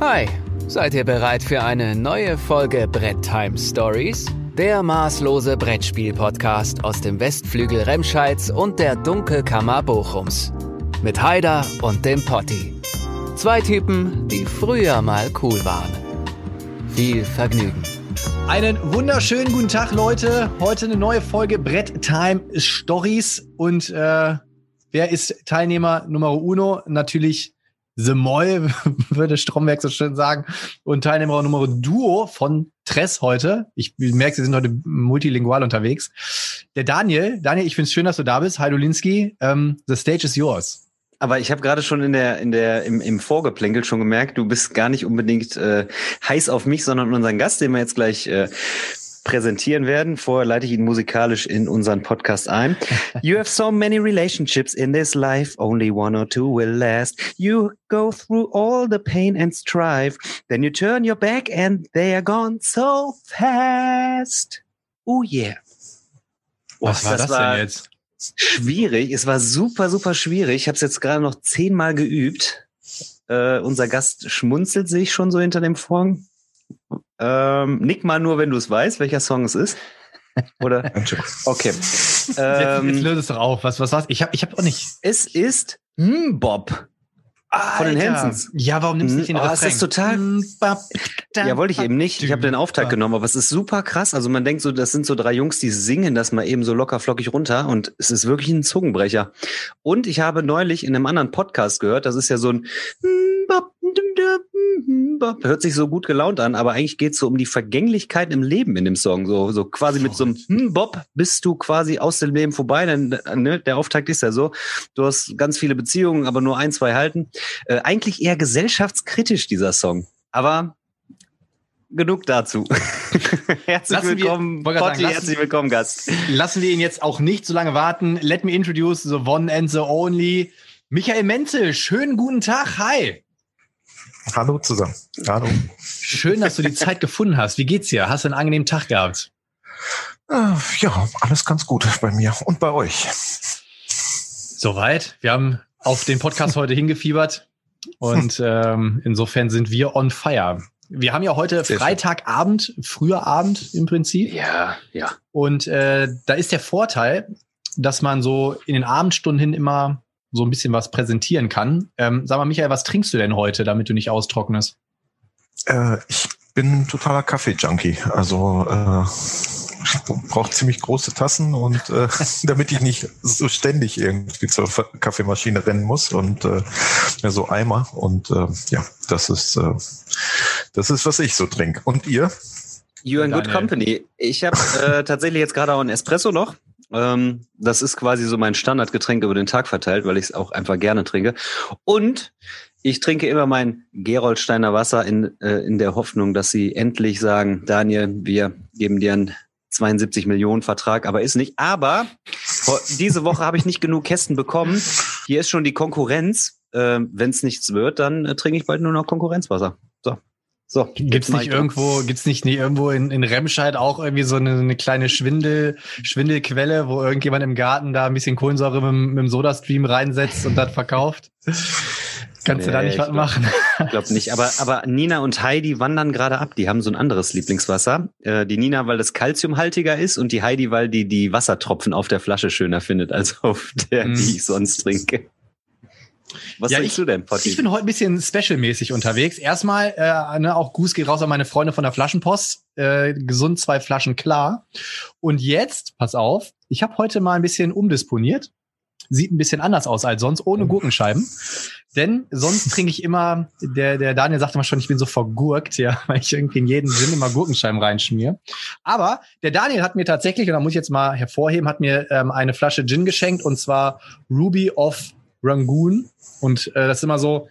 Hi, seid ihr bereit für eine neue Folge Brett Time Stories? Der maßlose Brettspiel-Podcast aus dem Westflügel Remscheids und der Dunkelkammer Bochums. Mit Haider und dem Potti. Zwei Typen, die früher mal cool waren. Viel Vergnügen. Einen wunderschönen guten Tag, Leute. Heute eine neue Folge Brett Time Stories. Und äh, wer ist Teilnehmer Nummer uno? Natürlich The Moll, würde Stromberg so schön sagen. Und Teilnehmer Nummer Duo von Tress heute. Ich merke, Sie sind heute multilingual unterwegs. Der Daniel. Daniel, ich finde es schön, dass du da bist. Hi, Dulinski. Um, the stage is yours. Aber ich habe gerade schon in der, in der, im, im Vorgeplänkel schon gemerkt, du bist gar nicht unbedingt äh, heiß auf mich, sondern unseren Gast, den wir jetzt gleich äh, präsentieren werden. Vorher leite ich ihn musikalisch in unseren Podcast ein. You have so many relationships in this life, only one or two will last. You go through all the pain and strife, then you turn your back and they are gone so fast. Oh yeah. Was war das, denn jetzt? Schwierig. Es war super, super schwierig. Ich habe es jetzt gerade noch zehnmal geübt. Äh, unser Gast schmunzelt sich schon so hinter dem Vorhang. Ähm, nick mal nur, wenn du es weißt, welcher Song es ist. Oder? Okay. Ähm, jetzt, jetzt löse es doch auf. Was, was war's? Ich habe ich hab auch nicht. Es ist Bob. Von den Hansons. Ja, warum nimmst du nicht den oh, Refrain? Ist total. Ja, wollte ich eben nicht. Ich habe den Auftakt genommen, aber es ist super krass. Also man denkt so, das sind so drei Jungs, die singen das mal eben so locker flockig runter und es ist wirklich ein Zungenbrecher. Und ich habe neulich in einem anderen Podcast gehört, das ist ja so ein hört sich so gut gelaunt an, aber eigentlich geht es so um die Vergänglichkeit im Leben in dem Song. So, so quasi mit so einem hm, Bob bist du quasi aus dem Leben vorbei. Denn, ne, der Auftakt ist ja so. Du hast ganz viele Beziehungen, aber nur ein, zwei halten. Äh, eigentlich eher gesellschaftskritisch, dieser Song. Aber genug dazu. herzlich Lassen willkommen, wir, Potti, sagen, herzlich willkommen, Gast. Lassen wir ihn jetzt auch nicht so lange warten. Let me introduce the one and the only. Michael Menzel, schönen guten Tag. Hi. Hallo zusammen. Hallo. Schön, dass du die Zeit gefunden hast. Wie geht's dir? Hast du einen angenehmen Tag gehabt? Äh, ja, alles ganz gut bei mir und bei euch. Soweit. Wir haben auf den Podcast heute hingefiebert und ähm, insofern sind wir on fire. Wir haben ja heute Sehr Freitagabend, früher Abend im Prinzip. Ja, ja. Und äh, da ist der Vorteil, dass man so in den Abendstunden hin immer so ein bisschen was präsentieren kann. Ähm, sag mal, Michael, was trinkst du denn heute, damit du nicht austrocknest? Äh, ich bin totaler Kaffee-Junkie. Also äh, ich brauche ziemlich große Tassen und äh, damit ich nicht so ständig irgendwie zur Kaffeemaschine rennen muss und äh, so Eimer und äh, ja, das ist äh, das ist was ich so trinke. Und ihr? You in good company. Ich habe äh, tatsächlich jetzt gerade auch einen Espresso noch. Ähm, das ist quasi so mein Standardgetränk über den Tag verteilt, weil ich es auch einfach gerne trinke. Und ich trinke immer mein Geroldsteiner Wasser in, äh, in der Hoffnung, dass sie endlich sagen, Daniel, wir geben dir einen 72 Millionen Vertrag, aber ist nicht. Aber diese Woche habe ich nicht genug Kästen bekommen. Hier ist schon die Konkurrenz. Äh, Wenn es nichts wird, dann äh, trinke ich bald nur noch Konkurrenzwasser. So. So, gibt's nicht irgendwo, gibt's nicht nee, irgendwo in, in Remscheid auch irgendwie so eine, eine kleine Schwindel, Schwindelquelle, wo irgendjemand im Garten da ein bisschen Kohlensäure mit, mit dem Sodastream reinsetzt und das verkauft? Kannst nee, du da nicht was glaub, machen? Ich glaube nicht. Aber, aber Nina und Heidi wandern gerade ab. Die haben so ein anderes Lieblingswasser. Äh, die Nina, weil das kalziumhaltiger ist und die Heidi, weil die die Wassertropfen auf der Flasche schöner findet als auf der, mm. die ich sonst trinke. Was ja, ich, du denn, Potti? Ich bin heute ein bisschen specialmäßig unterwegs. Erstmal, äh, ne, auch Gruß geht raus an meine Freunde von der Flaschenpost. Äh, gesund zwei Flaschen klar. Und jetzt, pass auf, ich habe heute mal ein bisschen umdisponiert. Sieht ein bisschen anders aus als sonst, ohne Gurkenscheiben. Denn sonst trinke ich immer, der, der Daniel sagte mal schon, ich bin so vergurkt, ja, weil ich irgendwie in jeden Sinn immer Gurkenscheiben reinschmier. Aber der Daniel hat mir tatsächlich, und da muss ich jetzt mal hervorheben, hat mir ähm, eine Flasche Gin geschenkt und zwar Ruby of Rangoon. Und äh, das ist immer so,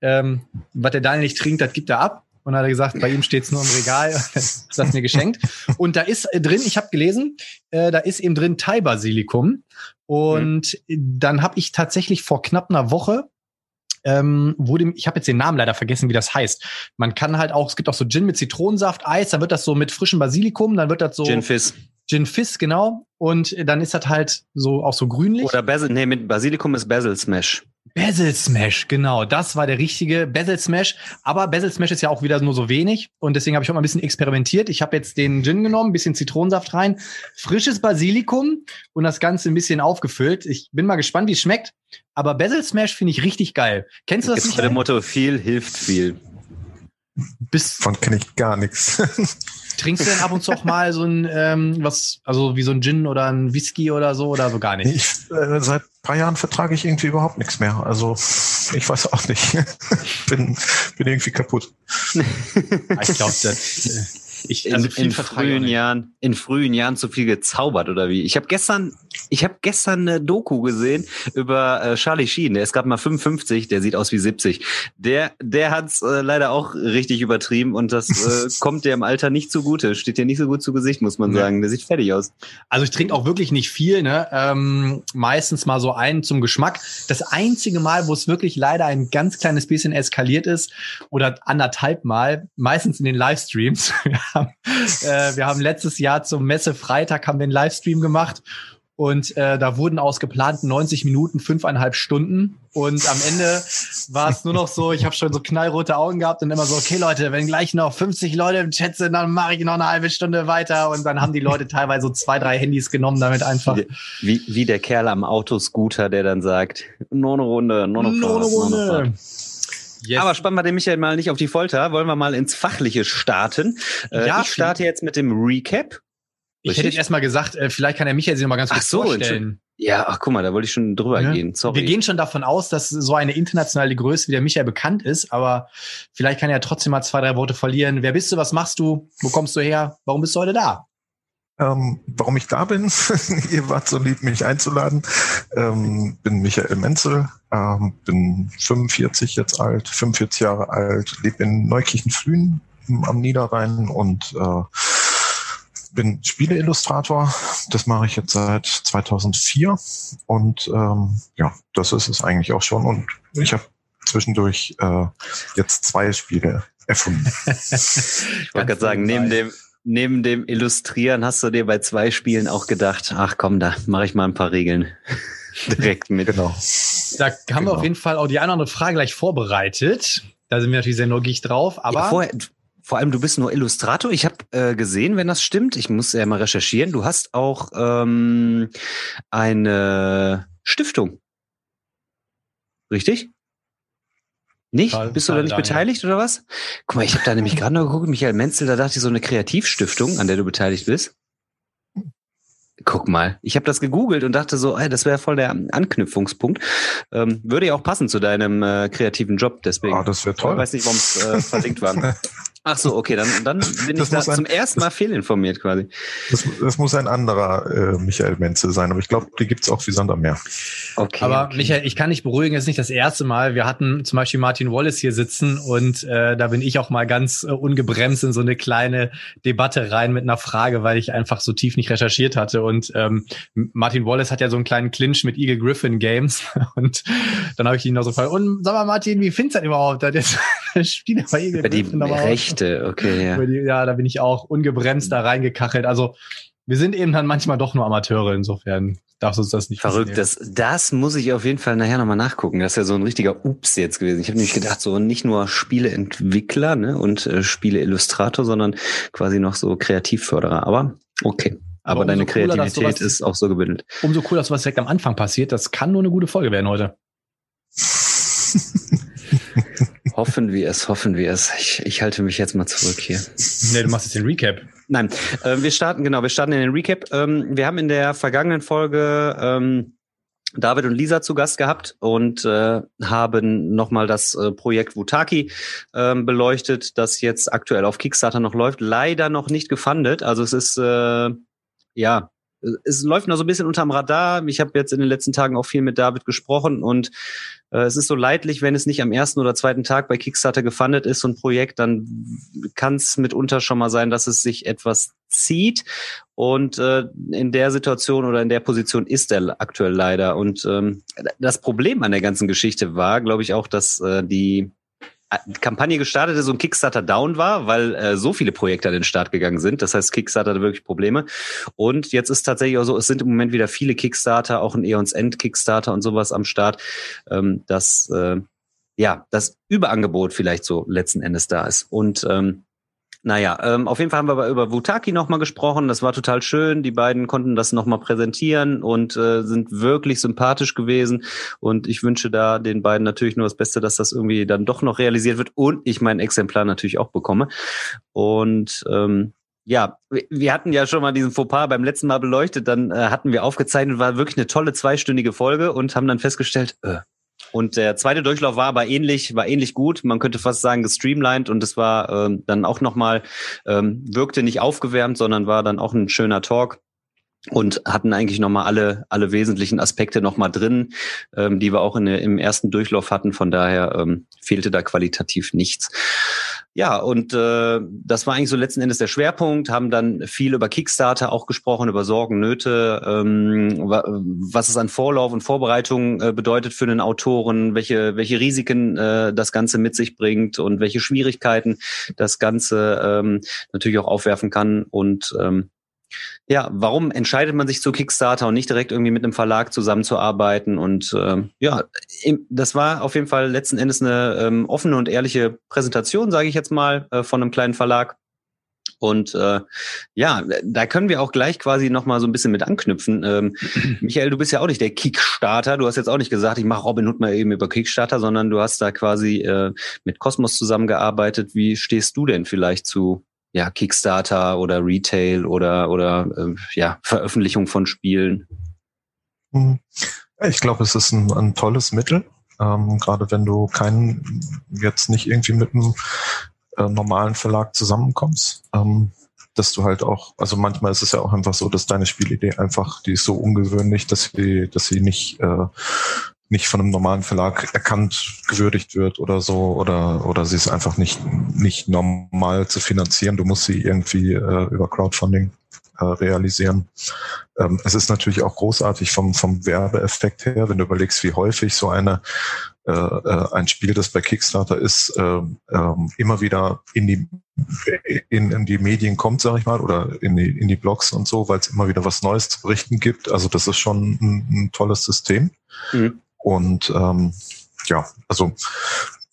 ähm, was der Daniel nicht trinkt, das gibt er ab. Und dann hat er gesagt, bei ihm steht es nur im Regal, das hat mir geschenkt. Und da ist drin, ich habe gelesen, äh, da ist eben drin Thai-Basilikum. Und mhm. dann habe ich tatsächlich vor knapp einer Woche ähm, wurde, ich habe jetzt den Namen leider vergessen, wie das heißt. Man kann halt auch, es gibt auch so Gin mit Zitronensaft, Eis, dann wird das so mit frischem Basilikum, dann wird das so. Gin Fizz. Gin Fizz, genau. Und dann ist das halt so auch so grünlich. Oder Basil, nee, mit Basilikum ist Basil Smash. Basil Smash, genau, das war der richtige Basil Smash. Aber Basil Smash ist ja auch wieder nur so wenig und deswegen habe ich auch mal ein bisschen experimentiert. Ich habe jetzt den Gin genommen, ein bisschen Zitronensaft rein, frisches Basilikum und das Ganze ein bisschen aufgefüllt. Ich bin mal gespannt, wie es schmeckt. Aber Basil Smash finde ich richtig geil. Kennst du das? Ist bei dem Motto viel hilft viel. Bis Von kenne ich gar nichts. Trinkst du denn ab und zu auch mal so ein, ähm, was, also wie so ein Gin oder ein Whisky oder so oder so gar nicht? Ich, äh, seit paar Jahren vertrage ich irgendwie überhaupt nichts mehr. Also ich weiß auch nicht. bin, bin irgendwie kaputt. ich glaube, das. Ich, also in, in frühen Jahren, in frühen Jahren zu viel gezaubert oder wie? Ich habe gestern, ich habe gestern eine Doku gesehen über äh, Charlie Sheen. Der ist gerade mal 55, der sieht aus wie 70. Der, der hat's äh, leider auch richtig übertrieben und das äh, kommt der im Alter nicht zugute. Steht dir nicht so gut zu Gesicht, muss man sagen. Der sieht fertig aus. Also ich trinke auch wirklich nicht viel, ne? Ähm, meistens mal so einen zum Geschmack. Das einzige Mal, wo es wirklich leider ein ganz kleines bisschen eskaliert ist oder anderthalb Mal, meistens in den Livestreams. haben, äh, wir haben letztes Jahr zum Messe Freitag haben wir einen Livestream gemacht und äh, da wurden aus geplanten 90 Minuten fünfeinhalb Stunden. Und am Ende war es nur noch so, ich habe schon so knallrote Augen gehabt und immer so, okay Leute, wenn gleich noch 50 Leute im Chat sind, dann mache ich noch eine halbe Stunde weiter. Und dann haben die Leute teilweise so zwei, drei Handys genommen, damit einfach. Wie, wie der Kerl am Autoscooter, der dann sagt, nur eine Runde, nur eine Runde. Yes. Aber spannen wir den Michael mal nicht auf die Folter. Wollen wir mal ins Fachliche starten. Äh, ja, ich starte jetzt mit dem Recap. Ich Richtig? hätte jetzt erstmal gesagt, äh, vielleicht kann der Michael sich noch mal ganz kurz so, vorstellen. Ja, ach guck mal, da wollte ich schon drüber ja. gehen. Sorry. Wir gehen schon davon aus, dass so eine internationale Größe wie der Michael bekannt ist, aber vielleicht kann er trotzdem mal zwei, drei Worte verlieren. Wer bist du? Was machst du? Wo kommst du her? Warum bist du heute da? Ähm, warum ich da bin, ihr wart so lieb, mich einzuladen. Ähm, bin Michael Menzel, ähm, bin 45 jetzt alt, 45 Jahre alt, lebe in Neukirchen-Flühen am Niederrhein und äh, bin Spieleillustrator. Das mache ich jetzt seit 2004 und ähm, ja, das ist es eigentlich auch schon. Und ich habe zwischendurch äh, jetzt zwei Spiele erfunden. ich wollte gerade sagen, neben dem neben dem Illustrieren hast du dir bei zwei Spielen auch gedacht, ach komm, da mache ich mal ein paar Regeln direkt mit. Genau. Da haben genau. wir auf jeden Fall auch die eine oder andere Frage gleich vorbereitet. Da sind wir natürlich sehr neugierig drauf. Aber ja, vorher, vor allem, du bist nur Illustrator. Ich habe äh, gesehen, wenn das stimmt, ich muss ja mal recherchieren, du hast auch ähm, eine Stiftung. Richtig? Nicht? Karl, Bist du Karl da nicht Daniel. beteiligt oder was? Guck mal, ich habe da nämlich gerade noch geguckt, Michael Menzel, da dachte ich so eine Kreativstiftung, an der du beteiligt bist. Guck mal, ich habe das gegoogelt und dachte so, ey, das wäre voll der Anknüpfungspunkt. Ähm, würde ja auch passen zu deinem äh, kreativen Job, deswegen. Ah, das wäre toll. Ich weiß nicht, warum es äh, verlinkt war. Ach so, okay, dann, dann bin das ich da ein, zum ersten Mal fehlinformiert quasi. Das, das muss ein anderer äh, Michael Menzel sein, aber ich glaube, die gibt's auch wie Sand am Meer. Okay. Aber okay. Michael, ich kann dich beruhigen, es ist nicht das erste Mal. Wir hatten zum Beispiel Martin Wallace hier sitzen und äh, da bin ich auch mal ganz äh, ungebremst in so eine kleine Debatte rein mit einer Frage, weil ich einfach so tief nicht recherchiert hatte. Und ähm, Martin Wallace hat ja so einen kleinen Clinch mit Eagle Griffin Games und dann habe ich ihn noch so gefragt, und sag mal Martin, wie findest du das überhaupt? Das Spiel bei Eagle Griffin. Die Rechte, okay. Ja. Die, ja, da bin ich auch ungebremst da reingekachelt. Also wir sind eben dann manchmal doch nur Amateure, insofern darfst du uns das nicht Verrückt, das, das muss ich auf jeden Fall nachher nochmal nachgucken. Das ist ja so ein richtiger Ups jetzt gewesen. Ich habe nämlich gedacht, so nicht nur Spieleentwickler ne, und äh, Spieleillustrator, sondern quasi noch so Kreativförderer. Aber okay. Aber, Aber deine cooler, Kreativität was, ist auch so gebildet. Umso cooler, dass was direkt am Anfang passiert. Das kann nur eine gute Folge werden heute. Hoffen wir es, hoffen wir es. Ich, ich halte mich jetzt mal zurück hier. Nee, du machst jetzt den Recap. Nein, äh, wir starten, genau, wir starten in den Recap. Ähm, wir haben in der vergangenen Folge ähm, David und Lisa zu Gast gehabt und äh, haben nochmal das äh, Projekt Wutaki ähm, beleuchtet, das jetzt aktuell auf Kickstarter noch läuft. Leider noch nicht gefundet. Also es ist äh, ja es läuft noch so ein bisschen unterm Radar. Ich habe jetzt in den letzten Tagen auch viel mit David gesprochen und äh, es ist so leidlich, wenn es nicht am ersten oder zweiten Tag bei Kickstarter gefundet ist, so ein Projekt, dann kann es mitunter schon mal sein, dass es sich etwas zieht. Und äh, in der Situation oder in der Position ist er aktuell leider. Und ähm, das Problem an der ganzen Geschichte war, glaube ich, auch, dass äh, die Kampagne gestartet ist und Kickstarter down war, weil äh, so viele Projekte an den Start gegangen sind. Das heißt, Kickstarter hatte wirklich Probleme. Und jetzt ist tatsächlich auch so, es sind im Moment wieder viele Kickstarter, auch ein Eons End Kickstarter und sowas am Start, ähm, dass äh, ja das Überangebot vielleicht so letzten Endes da ist. Und ähm, naja, ähm, auf jeden Fall haben wir über Wutaki nochmal gesprochen. Das war total schön. Die beiden konnten das nochmal präsentieren und äh, sind wirklich sympathisch gewesen. Und ich wünsche da den beiden natürlich nur das Beste, dass das irgendwie dann doch noch realisiert wird und ich mein Exemplar natürlich auch bekomme. Und ähm, ja, wir hatten ja schon mal diesen Fauxpas beim letzten Mal beleuchtet, dann äh, hatten wir aufgezeichnet, war wirklich eine tolle zweistündige Folge und haben dann festgestellt, äh, und der zweite Durchlauf war aber ähnlich, war ähnlich gut. Man könnte fast sagen gestreamlined und es war ähm, dann auch nochmal, ähm, wirkte nicht aufgewärmt, sondern war dann auch ein schöner Talk und hatten eigentlich nochmal alle, alle wesentlichen Aspekte nochmal drin, ähm, die wir auch in, im ersten Durchlauf hatten. Von daher ähm, fehlte da qualitativ nichts. Ja, und äh, das war eigentlich so letzten Endes der Schwerpunkt, haben dann viel über Kickstarter auch gesprochen, über Sorgen, Nöte, ähm, was es an Vorlauf und Vorbereitung äh, bedeutet für einen Autoren, welche, welche Risiken äh, das Ganze mit sich bringt und welche Schwierigkeiten das Ganze ähm, natürlich auch aufwerfen kann. Und ähm, ja, warum entscheidet man sich zu Kickstarter und nicht direkt irgendwie mit einem Verlag zusammenzuarbeiten? Und ähm, ja, das war auf jeden Fall letzten Endes eine ähm, offene und ehrliche Präsentation, sage ich jetzt mal, äh, von einem kleinen Verlag. Und äh, ja, da können wir auch gleich quasi noch mal so ein bisschen mit anknüpfen. Ähm, Michael, du bist ja auch nicht der Kickstarter. Du hast jetzt auch nicht gesagt, ich mache Robin Hood mal eben über Kickstarter, sondern du hast da quasi äh, mit Cosmos zusammengearbeitet. Wie stehst du denn vielleicht zu ja, Kickstarter oder Retail oder, oder äh, ja, Veröffentlichung von Spielen? Hm. Ich glaube, es ist ein, ein tolles Mittel, ähm, gerade wenn du keinen, jetzt nicht irgendwie mit einem äh, normalen Verlag zusammenkommst. Ähm, dass du halt auch, also manchmal ist es ja auch einfach so, dass deine Spielidee einfach, die ist so ungewöhnlich, dass sie, dass sie nicht äh, nicht von einem normalen Verlag erkannt, gewürdigt wird oder so, oder, oder sie ist einfach nicht, nicht normal zu finanzieren. Du musst sie irgendwie äh, über Crowdfunding äh, realisieren. Ähm, es ist natürlich auch großartig vom, vom Werbeeffekt her, wenn du überlegst, wie häufig so eine äh, äh, ein Spiel, das bei Kickstarter ist, äh, äh, immer wieder in die in, in die Medien kommt, sage ich mal, oder in die, in die Blogs und so, weil es immer wieder was Neues zu berichten gibt. Also das ist schon ein, ein tolles System. Mhm. Und ähm, ja, also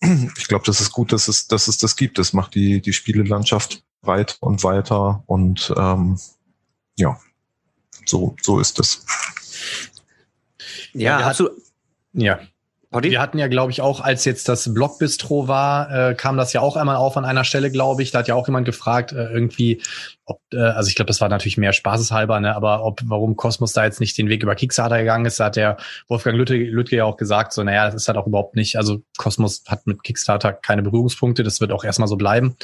ich glaube, das ist gut, dass es, dass es das gibt. Das macht die, die Spielelandschaft weit und weiter und ähm, ja, so, so ist es. Ja, hast du. Ja. Party? Wir hatten ja, glaube ich, auch, als jetzt das Blogbistro war, äh, kam das ja auch einmal auf an einer Stelle, glaube ich. Da hat ja auch jemand gefragt, äh, irgendwie, ob, äh, also ich glaube, das war natürlich mehr spaßeshalber, ne, aber ob, warum Kosmos da jetzt nicht den Weg über Kickstarter gegangen ist, da hat der Wolfgang Lüttke, Lüttke ja auch gesagt, so, naja, das ist halt auch überhaupt nicht, also Kosmos hat mit Kickstarter keine Berührungspunkte, das wird auch erstmal so bleiben.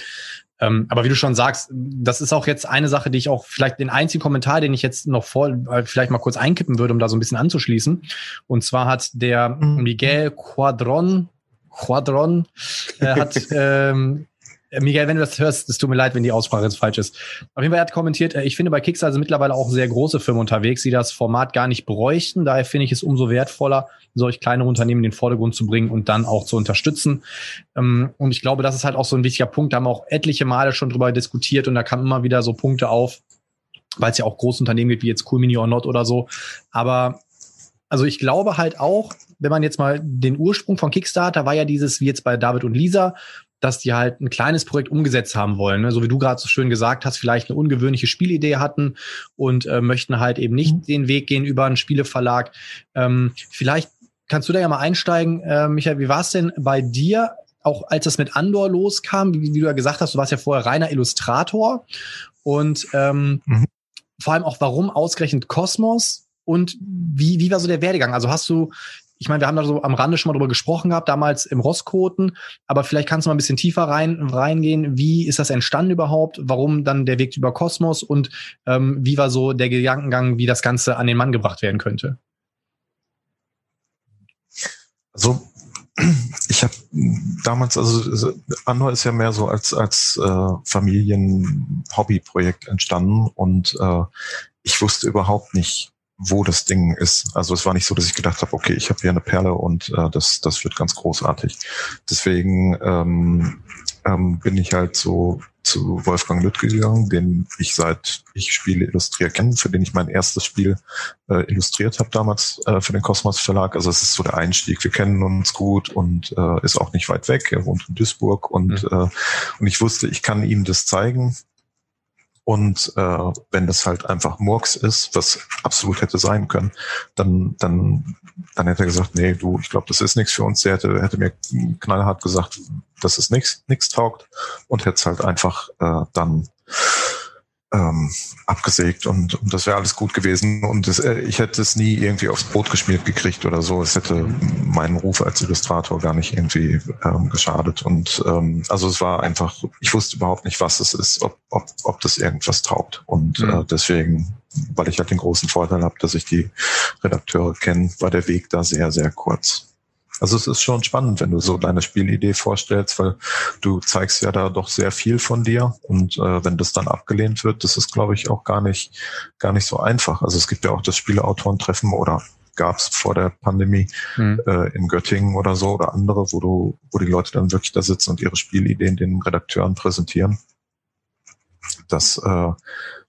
Ähm, aber wie du schon sagst, das ist auch jetzt eine Sache, die ich auch vielleicht den einzigen Kommentar, den ich jetzt noch vor, äh, vielleicht mal kurz einkippen würde, um da so ein bisschen anzuschließen. Und zwar hat der mhm. Miguel Quadron, Quadron, äh, hat ähm, äh, Miguel, wenn du das hörst, es tut mir leid, wenn die Aussprache jetzt falsch ist. Auf jeden Fall, hat kommentiert, äh, ich finde bei Kickstarter sind mittlerweile auch sehr große Firmen unterwegs, die das Format gar nicht bräuchten. Daher finde ich es umso wertvoller, solch kleine Unternehmen in den Vordergrund zu bringen und dann auch zu unterstützen. Ähm, und ich glaube, das ist halt auch so ein wichtiger Punkt. Da haben wir auch etliche Male schon drüber diskutiert und da kamen immer wieder so Punkte auf, weil es ja auch große Unternehmen gibt, wie jetzt Cool Mini or Not oder so. Aber also ich glaube halt auch, wenn man jetzt mal den Ursprung von Kickstarter war ja dieses, wie jetzt bei David und Lisa, dass die halt ein kleines Projekt umgesetzt haben wollen. Ne? So wie du gerade so schön gesagt hast, vielleicht eine ungewöhnliche Spielidee hatten und äh, möchten halt eben nicht mhm. den Weg gehen über einen Spieleverlag. Ähm, vielleicht kannst du da ja mal einsteigen, äh, Michael, wie war es denn bei dir, auch als das mit Andor loskam, wie, wie, du ja gesagt hast, du warst ja vorher reiner Illustrator und ähm, mhm. vor allem auch, warum ausgerechnet Kosmos und wie, wie war so der Werdegang? Also hast du ich meine, wir haben da so am Rande schon mal drüber gesprochen gehabt, damals im Rosskoten, aber vielleicht kannst du mal ein bisschen tiefer rein, reingehen. Wie ist das entstanden überhaupt? Warum dann der Weg über Kosmos und ähm, wie war so der Gedankengang, wie das Ganze an den Mann gebracht werden könnte? Also ich habe damals, also Andor ist ja mehr so als als äh, Familien-Hobby-Projekt entstanden und äh, ich wusste überhaupt nicht, wo das Ding ist. Also es war nicht so, dass ich gedacht habe, okay, ich habe hier eine Perle und äh, das, das wird ganz großartig. Deswegen ähm, ähm, bin ich halt so zu Wolfgang Lüttke gegangen, den ich seit ich Spiele illustriere kenne, für den ich mein erstes Spiel äh, illustriert habe damals äh, für den Kosmos Verlag. Also es ist so der Einstieg. Wir kennen uns gut und äh, ist auch nicht weit weg. Er wohnt in Duisburg und, mhm. äh, und ich wusste, ich kann ihm das zeigen und äh, wenn das halt einfach Murks ist, was absolut hätte sein können, dann, dann, dann hätte er gesagt, nee, du, ich glaube, das ist nichts für uns. Der hätte, hätte mir knallhart gesagt, das ist nichts, nichts taugt und hätte es halt einfach äh, dann ähm, abgesägt und, und das wäre alles gut gewesen und das, äh, ich hätte es nie irgendwie aufs Brot geschmiert gekriegt oder so. Es hätte meinen Ruf als Illustrator gar nicht irgendwie ähm, geschadet und ähm, also es war einfach, ich wusste überhaupt nicht, was es ist, ob, ob, ob das irgendwas taugt und mhm. äh, deswegen, weil ich halt den großen Vorteil habe, dass ich die Redakteure kenne, war der Weg da sehr, sehr kurz. Also es ist schon spannend, wenn du so deine Spielidee vorstellst, weil du zeigst ja da doch sehr viel von dir und äh, wenn das dann abgelehnt wird, das ist, glaube ich, auch gar nicht gar nicht so einfach. Also es gibt ja auch das Spieleautorentreffen oder gab es vor der Pandemie mhm. äh, in Göttingen oder so oder andere, wo du, wo die Leute dann wirklich da sitzen und ihre Spielideen den Redakteuren präsentieren. Das äh,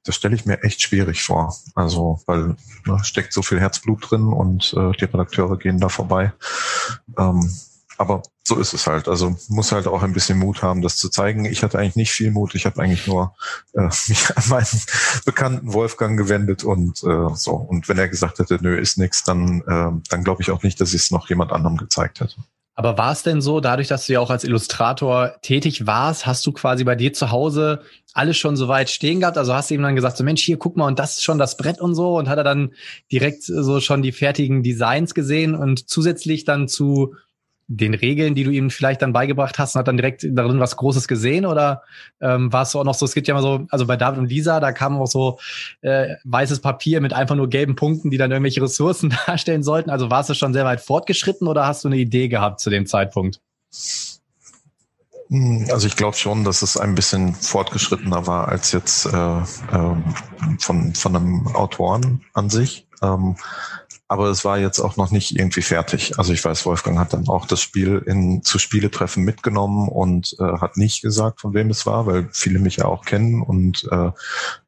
das stelle ich mir echt schwierig vor. Also, weil ne, steckt so viel Herzblut drin und äh, die Redakteure gehen da vorbei. Ähm, aber so ist es halt. Also muss halt auch ein bisschen Mut haben, das zu zeigen. Ich hatte eigentlich nicht viel Mut. Ich habe eigentlich nur äh, mich an meinen bekannten Wolfgang gewendet und äh, so. Und wenn er gesagt hätte, nö, ist nix, dann, äh, dann glaube ich auch nicht, dass ich es noch jemand anderem gezeigt hätte. Aber war es denn so, dadurch, dass du ja auch als Illustrator tätig warst, hast du quasi bei dir zu Hause alles schon so weit stehen gehabt? Also hast du ihm dann gesagt, so Mensch, hier guck mal, und das ist schon das Brett und so, und hat er dann direkt so schon die fertigen Designs gesehen und zusätzlich dann zu den Regeln, die du ihm vielleicht dann beigebracht hast, und hat dann direkt darin was Großes gesehen? Oder ähm, war es so auch noch so, es gibt ja immer so, also bei David und Lisa, da kam auch so äh, weißes Papier mit einfach nur gelben Punkten, die dann irgendwelche Ressourcen darstellen sollten. Also warst du schon sehr weit fortgeschritten oder hast du eine Idee gehabt zu dem Zeitpunkt? Hm, also ich glaube schon, dass es ein bisschen fortgeschrittener war als jetzt äh, äh, von, von einem Autoren an sich. Ähm, aber es war jetzt auch noch nicht irgendwie fertig. Also ich weiß, Wolfgang hat dann auch das Spiel in zu Spieletreffen mitgenommen und äh, hat nicht gesagt, von wem es war, weil viele mich ja auch kennen und äh,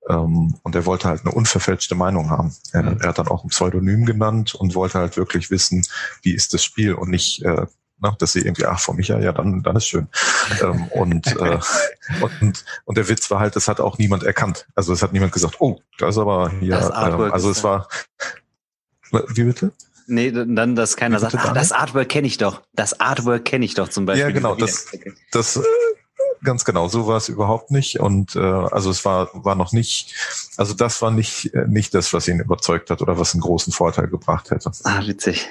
ähm, und er wollte halt eine unverfälschte Meinung haben. Er, mhm. er, hat dann auch ein Pseudonym genannt und wollte halt wirklich wissen, wie ist das Spiel und nicht äh, na, dass sie irgendwie, ach, von Micha, ja, dann, dann ist schön. ähm, und, äh, und, und der Witz war halt, das hat auch niemand erkannt. Also es hat niemand gesagt, oh, das ist aber hier, ähm, also es war, wie bitte? Nee, dann, dass keiner sagt, ah, das Artwork kenne ich doch. Das Artwork kenne ich doch zum Beispiel. Ja, genau, das, das äh, ganz genau, so war es überhaupt nicht. Und äh, also es war, war noch nicht, also das war nicht, äh, nicht das, was ihn überzeugt hat oder was einen großen Vorteil gebracht hätte. Ah, witzig.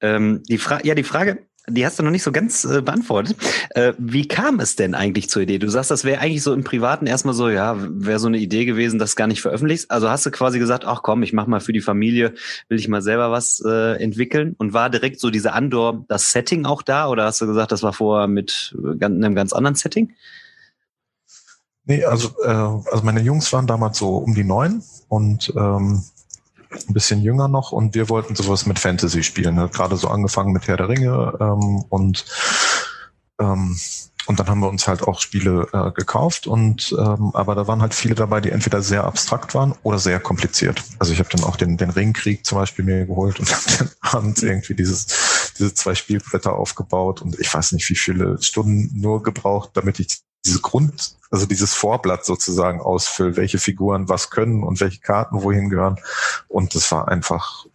Ähm, die Frage, ja, die Frage, die hast du noch nicht so ganz äh, beantwortet. Äh, wie kam es denn eigentlich zur Idee? Du sagst, das wäre eigentlich so im Privaten erstmal so, ja, wäre so eine Idee gewesen, das gar nicht veröffentlicht. Also hast du quasi gesagt, ach komm, ich mach mal für die Familie, will ich mal selber was äh, entwickeln und war direkt so diese Andor, das Setting auch da oder hast du gesagt, das war vorher mit äh, einem ganz anderen Setting? Nee, also, äh, also meine Jungs waren damals so um die neun und ähm, ein bisschen jünger noch und wir wollten sowas mit Fantasy spielen. Ne? Gerade so angefangen mit Herr der Ringe ähm, und ähm, und dann haben wir uns halt auch Spiele äh, gekauft und ähm, aber da waren halt viele dabei, die entweder sehr abstrakt waren oder sehr kompliziert. Also ich habe dann auch den, den Ringkrieg zum Beispiel mir geholt und habe dann abends irgendwie dieses, diese zwei Spielbretter aufgebaut und ich weiß nicht, wie viele Stunden nur gebraucht, damit ich diese Grund, also dieses Vorblatt sozusagen ausfüllt, welche Figuren was können und welche Karten wohin gehören. Und das war einfach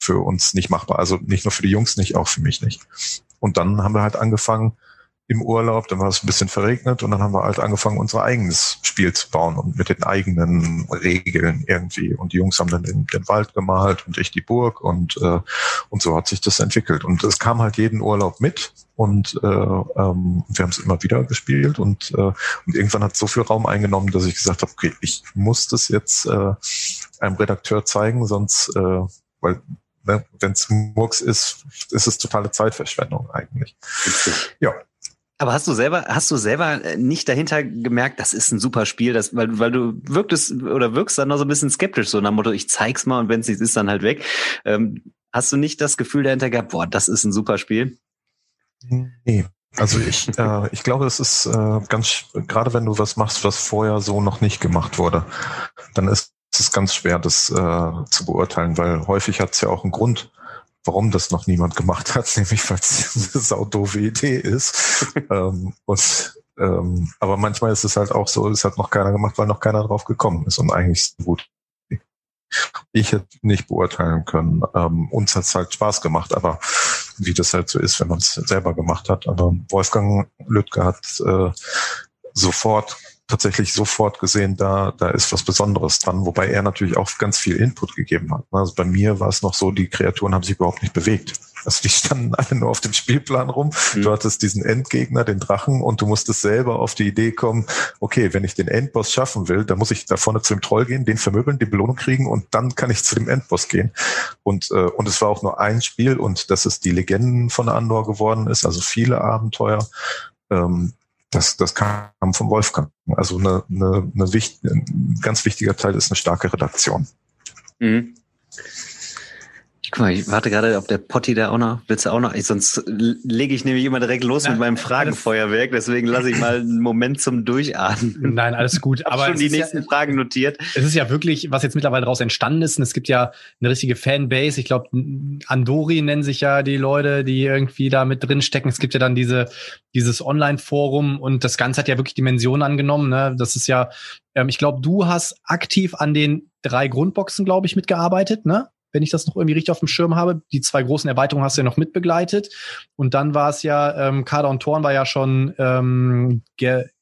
für uns nicht machbar. Also nicht nur für die Jungs nicht, auch für mich nicht. Und dann haben wir halt angefangen, im Urlaub, dann war es ein bisschen verregnet und dann haben wir halt angefangen, unser eigenes Spiel zu bauen und mit den eigenen Regeln irgendwie. Und die Jungs haben dann den, den Wald gemalt und ich die Burg und, äh, und so hat sich das entwickelt. Und es kam halt jeden Urlaub mit und äh, ähm, wir haben es immer wieder gespielt und, äh, und irgendwann hat es so viel Raum eingenommen, dass ich gesagt habe, okay, ich muss das jetzt äh, einem Redakteur zeigen, sonst, äh, weil ne, wenn es Murks ist, ist es totale Zeitverschwendung eigentlich. Ja, Aber hast du selber, hast du selber äh, nicht dahinter gemerkt, das ist ein super Spiel, das, weil, weil du wirktest oder wirkst dann noch so ein bisschen skeptisch, so nach dem Motto, ich zeig's mal und wenn es nicht ist, dann halt weg. Ähm, hast du nicht das Gefühl dahinter gehabt, boah, das ist ein super Spiel? Nee. Also ich, äh, ich glaube, es ist äh, ganz, gerade wenn du was machst, was vorher so noch nicht gemacht wurde, dann ist es ganz schwer, das äh, zu beurteilen, weil häufig hat es ja auch einen Grund, warum das noch niemand gemacht hat, nämlich weil es eine saudoofe Idee ist. ähm, und, ähm, aber manchmal ist es halt auch so, es hat noch keiner gemacht, weil noch keiner drauf gekommen ist und eigentlich ist es gut. Ich hätte nicht beurteilen können. Ähm, uns hat es halt Spaß gemacht, aber wie das halt so ist, wenn man es selber gemacht hat. Aber Wolfgang Lüttke hat äh, sofort tatsächlich sofort gesehen, da, da ist was Besonderes dran, wobei er natürlich auch ganz viel Input gegeben hat. Also bei mir war es noch so, die Kreaturen haben sich überhaupt nicht bewegt. Also die standen alle nur auf dem Spielplan rum. Mhm. Du hattest diesen Endgegner, den Drachen, und du musstest selber auf die Idee kommen, okay, wenn ich den Endboss schaffen will, dann muss ich da vorne zu dem Troll gehen, den vermöbeln, die Belohnung kriegen und dann kann ich zu dem Endboss gehen. Und, äh, und es war auch nur ein Spiel und dass es die Legenden von Andor geworden ist, also viele Abenteuer. Ähm, das, das kam vom Wolfgang. Also eine, eine, eine wichtig, ein ganz wichtiger Teil ist eine starke Redaktion. Mhm. Guck mal, ich warte gerade, ob der Potti da auch noch, willst du auch noch, ich, sonst lege ich nämlich immer direkt los ja, mit meinem Fragenfeuerwerk, deswegen lasse ich mal einen Moment zum Durchatmen. Nein, alles gut. aber schon die nächsten ja, Fragen notiert. Es ist ja wirklich, was jetzt mittlerweile daraus entstanden ist, und es gibt ja eine richtige Fanbase. Ich glaube, Andori nennen sich ja die Leute, die irgendwie da mit drin stecken. Es gibt ja dann diese, dieses Online-Forum und das Ganze hat ja wirklich Dimensionen angenommen. Ne? Das ist ja, ähm, ich glaube, du hast aktiv an den drei Grundboxen, glaube ich, mitgearbeitet, ne? Wenn ich das noch irgendwie richtig auf dem Schirm habe. Die zwei großen Erweiterungen hast du ja noch mitbegleitet. Und dann war es ja, ähm, Kader und Thorn war ja schon ähm,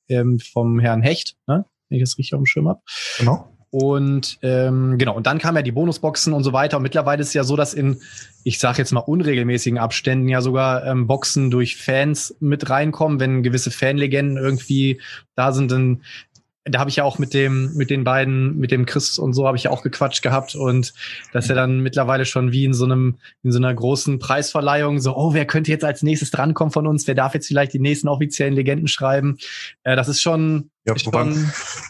ähm, vom Herrn Hecht, ne? wenn ich das richtig auf dem Schirm habe. Genau. Und ähm, genau, und dann kamen ja die Bonusboxen und so weiter. Und mittlerweile ist es ja so, dass in, ich sage jetzt mal, unregelmäßigen Abständen ja sogar ähm, Boxen durch Fans mit reinkommen, wenn gewisse Fanlegenden irgendwie da sind, dann da habe ich ja auch mit dem, mit den beiden, mit dem Chris und so habe ich ja auch gequatscht gehabt und das ist ja dann mittlerweile schon wie in so einem, in so einer großen Preisverleihung, so, oh, wer könnte jetzt als nächstes drankommen von uns? Wer darf jetzt vielleicht die nächsten offiziellen Legenden schreiben? Äh, das ist schon, ja, wobei,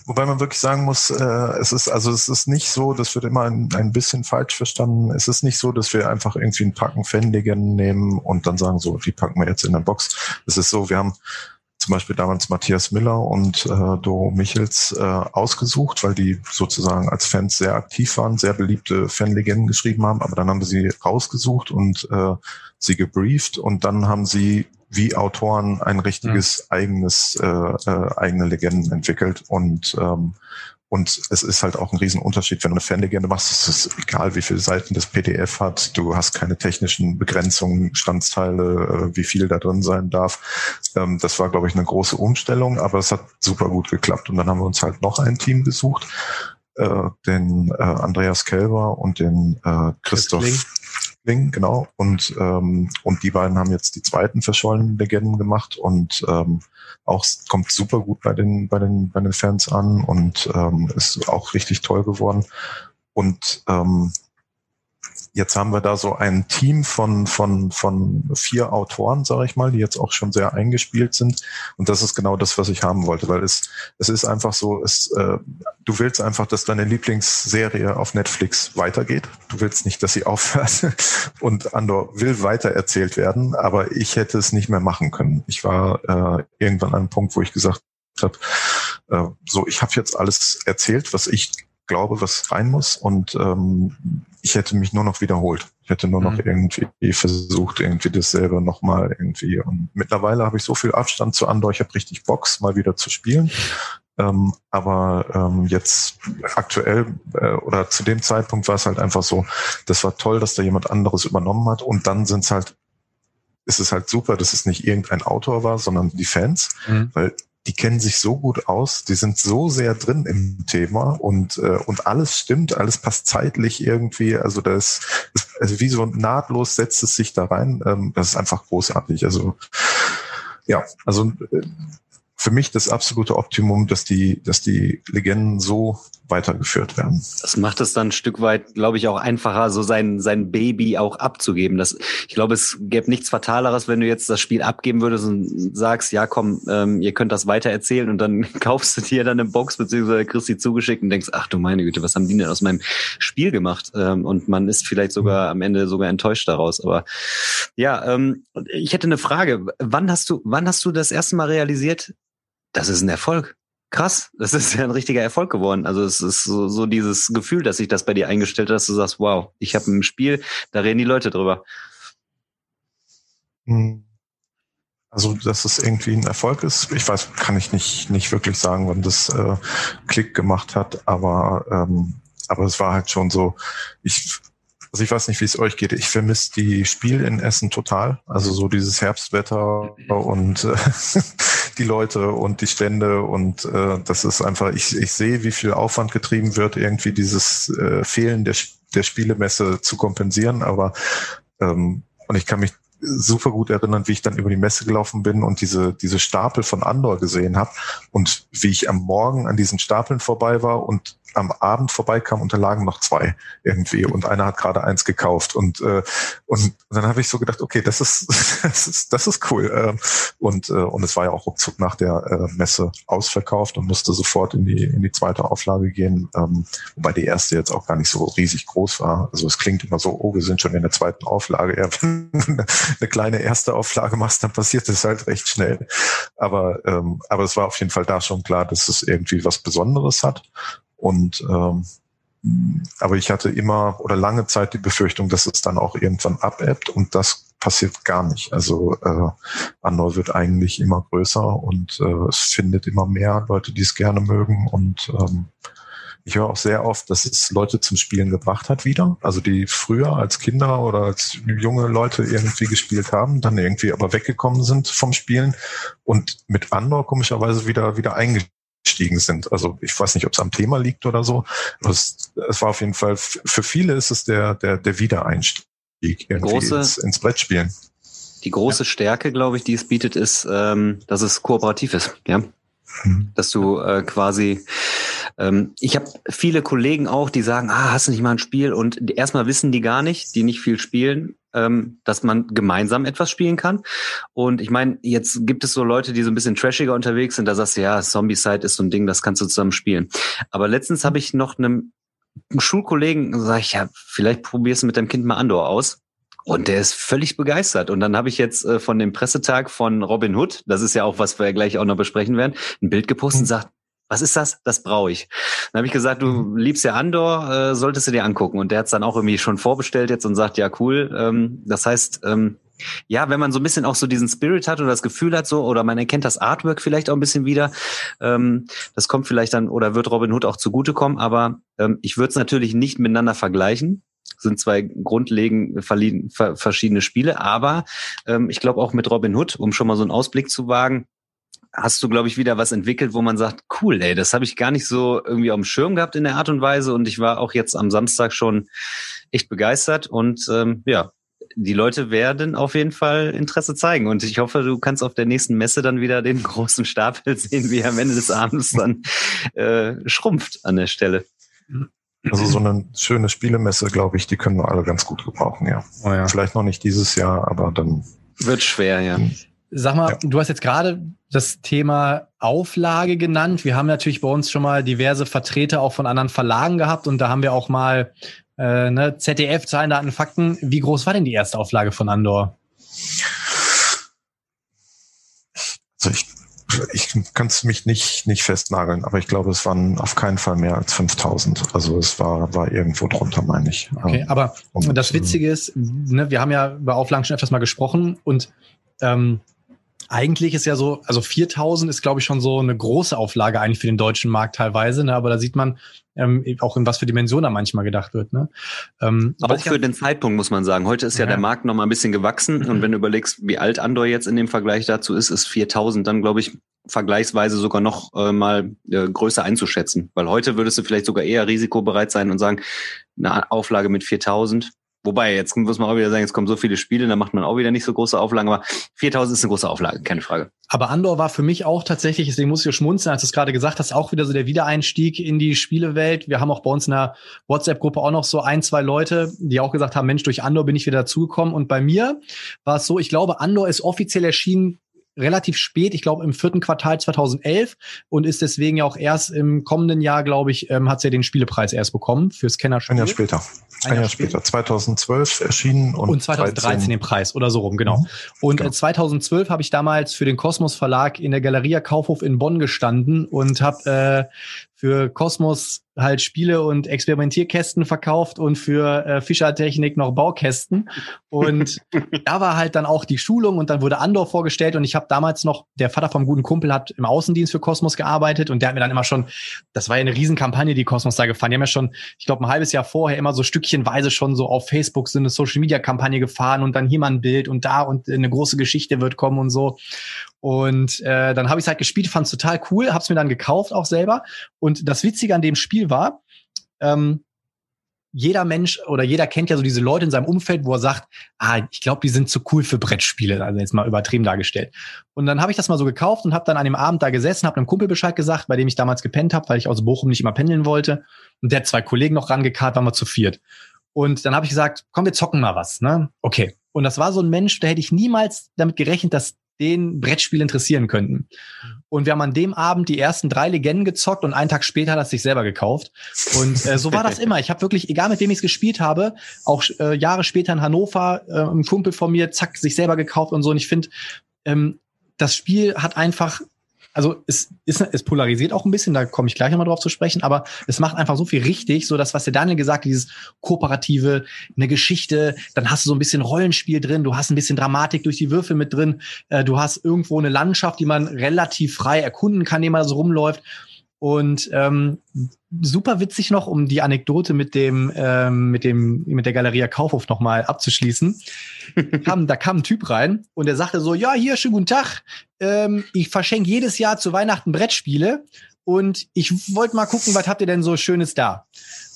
wobei man wirklich sagen muss, äh, es ist, also es ist nicht so, das wird immer ein, ein bisschen falsch verstanden. Es ist nicht so, dass wir einfach irgendwie einen Packen Fan-Legenden nehmen und dann sagen, so, die packen wir jetzt in der Box. Es ist so, wir haben zum Beispiel damals Matthias Miller und äh, Doro Michels äh, ausgesucht, weil die sozusagen als Fans sehr aktiv waren, sehr beliebte Fanlegenden geschrieben haben, aber dann haben wir sie rausgesucht und äh, sie gebrieft. Und dann haben sie wie Autoren ein richtiges ja. eigenes äh, äh, eigene Legenden entwickelt. Und ähm, und es ist halt auch ein Riesenunterschied, wenn du eine Fanlegende machst. Es ist egal, wie viele Seiten das PDF hat. Du hast keine technischen Begrenzungen, Standsteile, äh, wie viel da drin sein darf. Ähm, das war, glaube ich, eine große Umstellung, aber es hat super gut geklappt. Und dann haben wir uns halt noch ein Team gesucht, äh, den äh, Andreas Kelber und den Christoph Ling, genau. Und, ähm, und die beiden haben jetzt die zweiten verschollenen Legenden gemacht und ähm, auch kommt super gut bei den, bei den, bei den Fans an und ähm, ist auch richtig toll geworden. Und ähm, Jetzt haben wir da so ein Team von, von, von vier Autoren, sage ich mal, die jetzt auch schon sehr eingespielt sind. Und das ist genau das, was ich haben wollte, weil es, es ist einfach so, es, äh, du willst einfach, dass deine Lieblingsserie auf Netflix weitergeht. Du willst nicht, dass sie aufhört. Und Andor will weiter erzählt werden, aber ich hätte es nicht mehr machen können. Ich war äh, irgendwann an einem Punkt, wo ich gesagt habe, äh, so, ich habe jetzt alles erzählt, was ich glaube, was rein muss. Und ähm, ich hätte mich nur noch wiederholt. Ich hätte nur noch mhm. irgendwie versucht, irgendwie dasselbe nochmal irgendwie. Und mittlerweile habe ich so viel Abstand zu Andor, ich habe richtig Box, mal wieder zu spielen. Ähm, aber ähm, jetzt aktuell äh, oder zu dem Zeitpunkt war es halt einfach so, das war toll, dass da jemand anderes übernommen hat und dann sind es halt, ist es halt super, dass es nicht irgendein Autor war, sondern die Fans, mhm. weil die kennen sich so gut aus, die sind so sehr drin im Thema und, äh, und alles stimmt, alles passt zeitlich irgendwie. Also das ist also wie so nahtlos setzt es sich da rein. Ähm, das ist einfach großartig. Also ja, also äh, für mich das absolute Optimum, dass die, dass die Legenden so weitergeführt werden. Das macht es dann ein Stück weit, glaube ich, auch einfacher, so sein, sein Baby auch abzugeben. Das, ich glaube, es gäbe nichts Fataleres, wenn du jetzt das Spiel abgeben würdest und sagst, ja komm, ähm, ihr könnt das weiter erzählen und dann kaufst du dir dann eine Box beziehungsweise kriegst die zugeschickt und denkst, ach du meine Güte, was haben die denn aus meinem Spiel gemacht? Ähm, und man ist vielleicht sogar am Ende sogar enttäuscht daraus. Aber ja, ähm, ich hätte eine Frage. Wann hast du, wann hast du das erste Mal realisiert, das ist ein Erfolg? Krass, das ist ja ein richtiger Erfolg geworden. Also es ist so, so dieses Gefühl, dass sich das bei dir eingestellt hat, dass du sagst, wow, ich habe ein Spiel, da reden die Leute drüber. Hm. Also, dass es irgendwie ein Erfolg ist, ich weiß, kann ich nicht, nicht wirklich sagen, wann das äh, Klick gemacht hat, aber, ähm, aber es war halt schon so, ich also ich weiß nicht, wie es euch geht. Ich vermisse die Spiel in Essen total. Also so dieses Herbstwetter und äh, die Leute und die Stände und äh, das ist einfach, ich, ich sehe, wie viel Aufwand getrieben wird, irgendwie dieses äh, Fehlen der, der Spielemesse zu kompensieren. Aber ähm, und ich kann mich super gut erinnern, wie ich dann über die Messe gelaufen bin und diese, diese Stapel von Andor gesehen habe und wie ich am Morgen an diesen Stapeln vorbei war und am Abend vorbeikam und da lagen noch zwei irgendwie und einer hat gerade eins gekauft und äh, und dann habe ich so gedacht, okay, das ist das ist das ist cool ähm, und äh, und es war ja auch ruckzuck nach der äh, Messe ausverkauft und musste sofort in die in die zweite Auflage gehen, ähm, wobei die erste jetzt auch gar nicht so riesig groß war. Also es klingt immer so, oh, wir sind schon in der zweiten Auflage. Ja, wenn eine kleine erste Auflage machst, dann passiert es halt recht schnell. Aber ähm, aber es war auf jeden Fall da schon klar, dass es irgendwie was Besonderes hat und ähm, aber ich hatte immer oder lange Zeit die Befürchtung, dass es dann auch irgendwann abebbt und das passiert gar nicht. Also äh, Andor wird eigentlich immer größer und äh, es findet immer mehr Leute, die es gerne mögen und ähm, ich höre auch sehr oft, dass es Leute zum Spielen gebracht hat wieder. Also die früher als Kinder oder als junge Leute irgendwie gespielt haben, dann irgendwie aber weggekommen sind vom Spielen und mit Andor komischerweise wieder wieder eingestiegen eingestiegen sind. Also ich weiß nicht, ob es am Thema liegt oder so. Es, es war auf jeden Fall, für viele ist es der, der, der Wiedereinstieg irgendwie große, ins, ins Brettspielen. Die große ja. Stärke, glaube ich, die es bietet, ist, ähm, dass es kooperativ ist. Ja, mhm. dass du äh, quasi ähm, ich habe viele Kollegen auch, die sagen, ah, hast du nicht mal ein Spiel? Und erstmal wissen die gar nicht, die nicht viel spielen, ähm, dass man gemeinsam etwas spielen kann. Und ich meine, jetzt gibt es so Leute, die so ein bisschen trashiger unterwegs sind, da sagst du, ja, Zombie-Side ist so ein Ding, das kannst du zusammen spielen. Aber letztens habe ich noch einem Schulkollegen, sag ich, ja, vielleicht probierst du mit deinem Kind mal Andor aus. Und der ist völlig begeistert. Und dann habe ich jetzt äh, von dem Pressetag von Robin Hood, das ist ja auch, was wir gleich auch noch besprechen werden, ein Bild gepostet und hm. sagt, was ist das? Das brauche ich. Dann habe ich gesagt, du mhm. liebst ja Andor, äh, solltest du dir angucken. Und der hat es dann auch irgendwie schon vorbestellt jetzt und sagt, ja cool. Ähm, das heißt, ähm, ja, wenn man so ein bisschen auch so diesen Spirit hat oder das Gefühl hat so, oder man erkennt das Artwork vielleicht auch ein bisschen wieder, ähm, das kommt vielleicht dann oder wird Robin Hood auch zugutekommen, aber ähm, ich würde es natürlich nicht miteinander vergleichen. Sind zwei grundlegend verschiedene Spiele, aber ähm, ich glaube auch mit Robin Hood, um schon mal so einen Ausblick zu wagen, hast du, glaube ich, wieder was entwickelt, wo man sagt, cool, ey, das habe ich gar nicht so irgendwie auf dem Schirm gehabt in der Art und Weise. Und ich war auch jetzt am Samstag schon echt begeistert. Und ähm, ja, die Leute werden auf jeden Fall Interesse zeigen. Und ich hoffe, du kannst auf der nächsten Messe dann wieder den großen Stapel sehen, wie er am Ende des Abends dann äh, schrumpft an der Stelle. Also so eine schöne Spielemesse, glaube ich, die können wir alle ganz gut gebrauchen, ja. Oh ja. Vielleicht noch nicht dieses Jahr, aber dann. Wird schwer, ja. Sag mal, ja. du hast jetzt gerade das Thema Auflage genannt. Wir haben natürlich bei uns schon mal diverse Vertreter auch von anderen Verlagen gehabt und da haben wir auch mal äh, ne, ZDF, Zahlen, Daten, Fakten. Wie groß war denn die erste Auflage von Andor? Also ich, ich kann es mich nicht, nicht festnageln, aber ich glaube, es waren auf keinen Fall mehr als 5000. Also es war, war irgendwo drunter, meine ich. Okay, aber und, das Witzige ist, ne, wir haben ja über Auflagen schon öfters mal gesprochen und ähm, eigentlich ist ja so, also 4000 ist, glaube ich, schon so eine große Auflage eigentlich für den deutschen Markt teilweise, ne? aber da sieht man ähm, auch in was für Dimensionen da manchmal gedacht wird. Ne? Ähm, auch für den Zeitpunkt muss man sagen. Heute ist ja, ja der Markt noch mal ein bisschen gewachsen mhm. und wenn du überlegst, wie alt Andor jetzt in dem Vergleich dazu ist, ist 4000 dann, glaube ich, vergleichsweise sogar noch äh, mal äh, größer einzuschätzen. Weil heute würdest du vielleicht sogar eher risikobereit sein und sagen, eine Auflage mit 4000 Wobei, jetzt muss man auch wieder sagen, jetzt kommen so viele Spiele, da macht man auch wieder nicht so große Auflagen, aber 4000 ist eine große Auflage, keine Frage. Aber Andor war für mich auch tatsächlich, deswegen muss ich schmunzeln, als du es gerade gesagt hast, auch wieder so der Wiedereinstieg in die Spielewelt. Wir haben auch bei uns in der WhatsApp-Gruppe auch noch so ein, zwei Leute, die auch gesagt haben, Mensch, durch Andor bin ich wieder dazugekommen. Und bei mir war es so, ich glaube, Andor ist offiziell erschienen relativ spät, ich glaube im vierten Quartal 2011 und ist deswegen ja auch erst im kommenden Jahr, glaube ich, ähm, hat sie ja den Spielepreis erst bekommen fürs Kennerspiel. Ein Jahr später. Ein, Ein Jahr, später. 2012 erschienen und, und 2013 13. den Preis oder so rum, genau. Mhm. Und genau. 2012 habe ich damals für den Kosmos Verlag in der Galeria Kaufhof in Bonn gestanden und habe äh, für Kosmos halt Spiele und Experimentierkästen verkauft und für äh, Fischertechnik noch Baukästen. Und da war halt dann auch die Schulung und dann wurde Andor vorgestellt und ich habe damals noch, der Vater vom guten Kumpel hat im Außendienst für Kosmos gearbeitet und der hat mir dann immer schon, das war ja eine Riesenkampagne, die Kosmos da gefahren. Die haben ja schon, ich glaube, ein halbes Jahr vorher immer so stückchenweise schon so auf Facebook so eine Social Media Kampagne gefahren und dann hier mal ein Bild und da und eine große Geschichte wird kommen und so. Und äh, dann habe ich es halt gespielt, fand es total cool, habe es mir dann gekauft auch selber. Und das Witzige an dem Spiel war, ähm, jeder Mensch oder jeder kennt ja so diese Leute in seinem Umfeld, wo er sagt, ah, ich glaube, die sind zu cool für Brettspiele, also jetzt mal übertrieben dargestellt. Und dann habe ich das mal so gekauft und habe dann an dem Abend da gesessen, habe einem Kumpel Bescheid gesagt, bei dem ich damals gepennt habe, weil ich aus Bochum nicht immer pendeln wollte. Und der hat zwei Kollegen noch rangekarrt, waren wir zu viert. Und dann habe ich gesagt, komm, wir zocken mal was, ne? Okay. Und das war so ein Mensch, da hätte ich niemals damit gerechnet, dass den Brettspiel interessieren könnten. Und wir haben an dem Abend die ersten drei Legenden gezockt und einen Tag später hat er sich selber gekauft. Und äh, so war das immer. Ich habe wirklich, egal mit wem ich es gespielt habe, auch äh, Jahre später in Hannover, äh, ein Kumpel von mir, zack, sich selber gekauft und so. Und ich finde, ähm, das Spiel hat einfach also es, ist, es polarisiert auch ein bisschen, da komme ich gleich nochmal drauf zu sprechen, aber es macht einfach so viel richtig, so das, was der Daniel gesagt hat, dieses Kooperative, eine Geschichte, dann hast du so ein bisschen Rollenspiel drin, du hast ein bisschen Dramatik durch die Würfel mit drin, äh, du hast irgendwo eine Landschaft, die man relativ frei erkunden kann, indem man so rumläuft. Und ähm, super witzig noch, um die Anekdote mit dem ähm, mit dem mit der Galeria Kaufhof noch mal abzuschließen. kam, da kam ein Typ rein und der sagte so: Ja, hier schönen guten Tag. Ähm, ich verschenke jedes Jahr zu Weihnachten Brettspiele und ich wollte mal gucken, was habt ihr denn so Schönes da?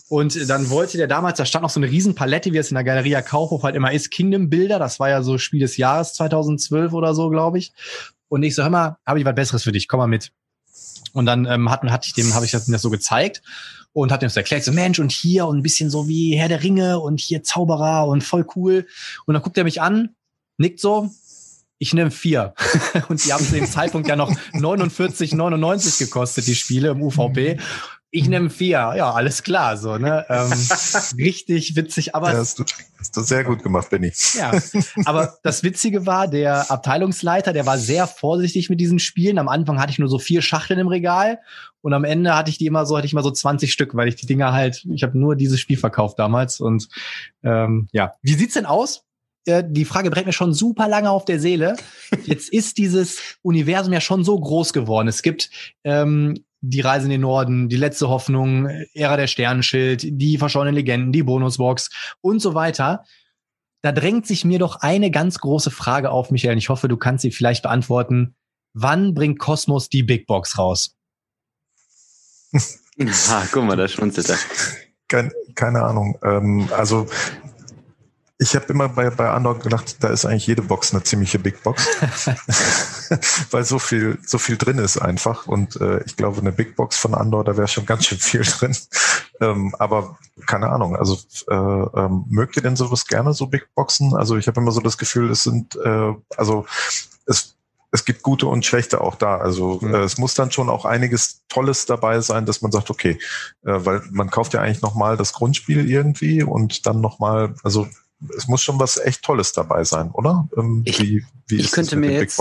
Und dann wollte der damals, da stand noch so eine Riesenpalette, wie es in der Galeria Kaufhof halt immer ist, Kingdom Bilder. Das war ja so Spiel des Jahres 2012 oder so, glaube ich. Und ich so, hör mal, habe ich was Besseres für dich, komm mal mit. Und dann ähm, hat, hatte ich dem, habe ich das, das so gezeigt und hat ihm das erklärt, so Mensch, und hier und ein bisschen so wie Herr der Ringe und hier Zauberer und voll cool. Und dann guckt er mich an, nickt so, ich nehme vier. und die haben zu dem Zeitpunkt ja noch 49,99 gekostet, die Spiele im UVP ich nehme vier. Ja, alles klar, so, ne? Ähm, richtig witzig, aber. Ja, hast, du, hast du sehr gut gemacht, Benny. Ja, aber das Witzige war, der Abteilungsleiter, der war sehr vorsichtig mit diesen Spielen. Am Anfang hatte ich nur so vier Schachteln im Regal und am Ende hatte ich die immer so, hatte ich mal so 20 Stück, weil ich die Dinger halt, ich habe nur dieses Spiel verkauft damals. Und ähm, ja, wie sieht's denn aus? Äh, die Frage brennt mir schon super lange auf der Seele. Jetzt ist dieses Universum ja schon so groß geworden. Es gibt ähm, die Reise in den Norden, die letzte Hoffnung, Ära der Sternenschild, die verschollenen Legenden, die Bonusbox und so weiter. Da drängt sich mir doch eine ganz große Frage auf, Michael. Ich hoffe, du kannst sie vielleicht beantworten. Wann bringt Kosmos die Big Box raus? ah, guck mal, da schmunzelt er. Keine, keine Ahnung. Ähm, also ich habe immer bei, bei Andor gedacht, da ist eigentlich jede Box eine ziemliche Big Box, weil so viel so viel drin ist einfach. Und äh, ich glaube, eine Big Box von Andor, da wäre schon ganz schön viel drin. Ähm, aber keine Ahnung. Also äh, ähm, mögt ihr denn sowas gerne so Big Boxen? Also ich habe immer so das Gefühl, es sind äh, also es es gibt gute und schlechte auch da. Also mhm. äh, es muss dann schon auch einiges Tolles dabei sein, dass man sagt, okay, äh, weil man kauft ja eigentlich nochmal das Grundspiel irgendwie und dann nochmal, also es muss schon was echt Tolles dabei sein, oder? Ähm, ich, wie, wie ich könnte mir jetzt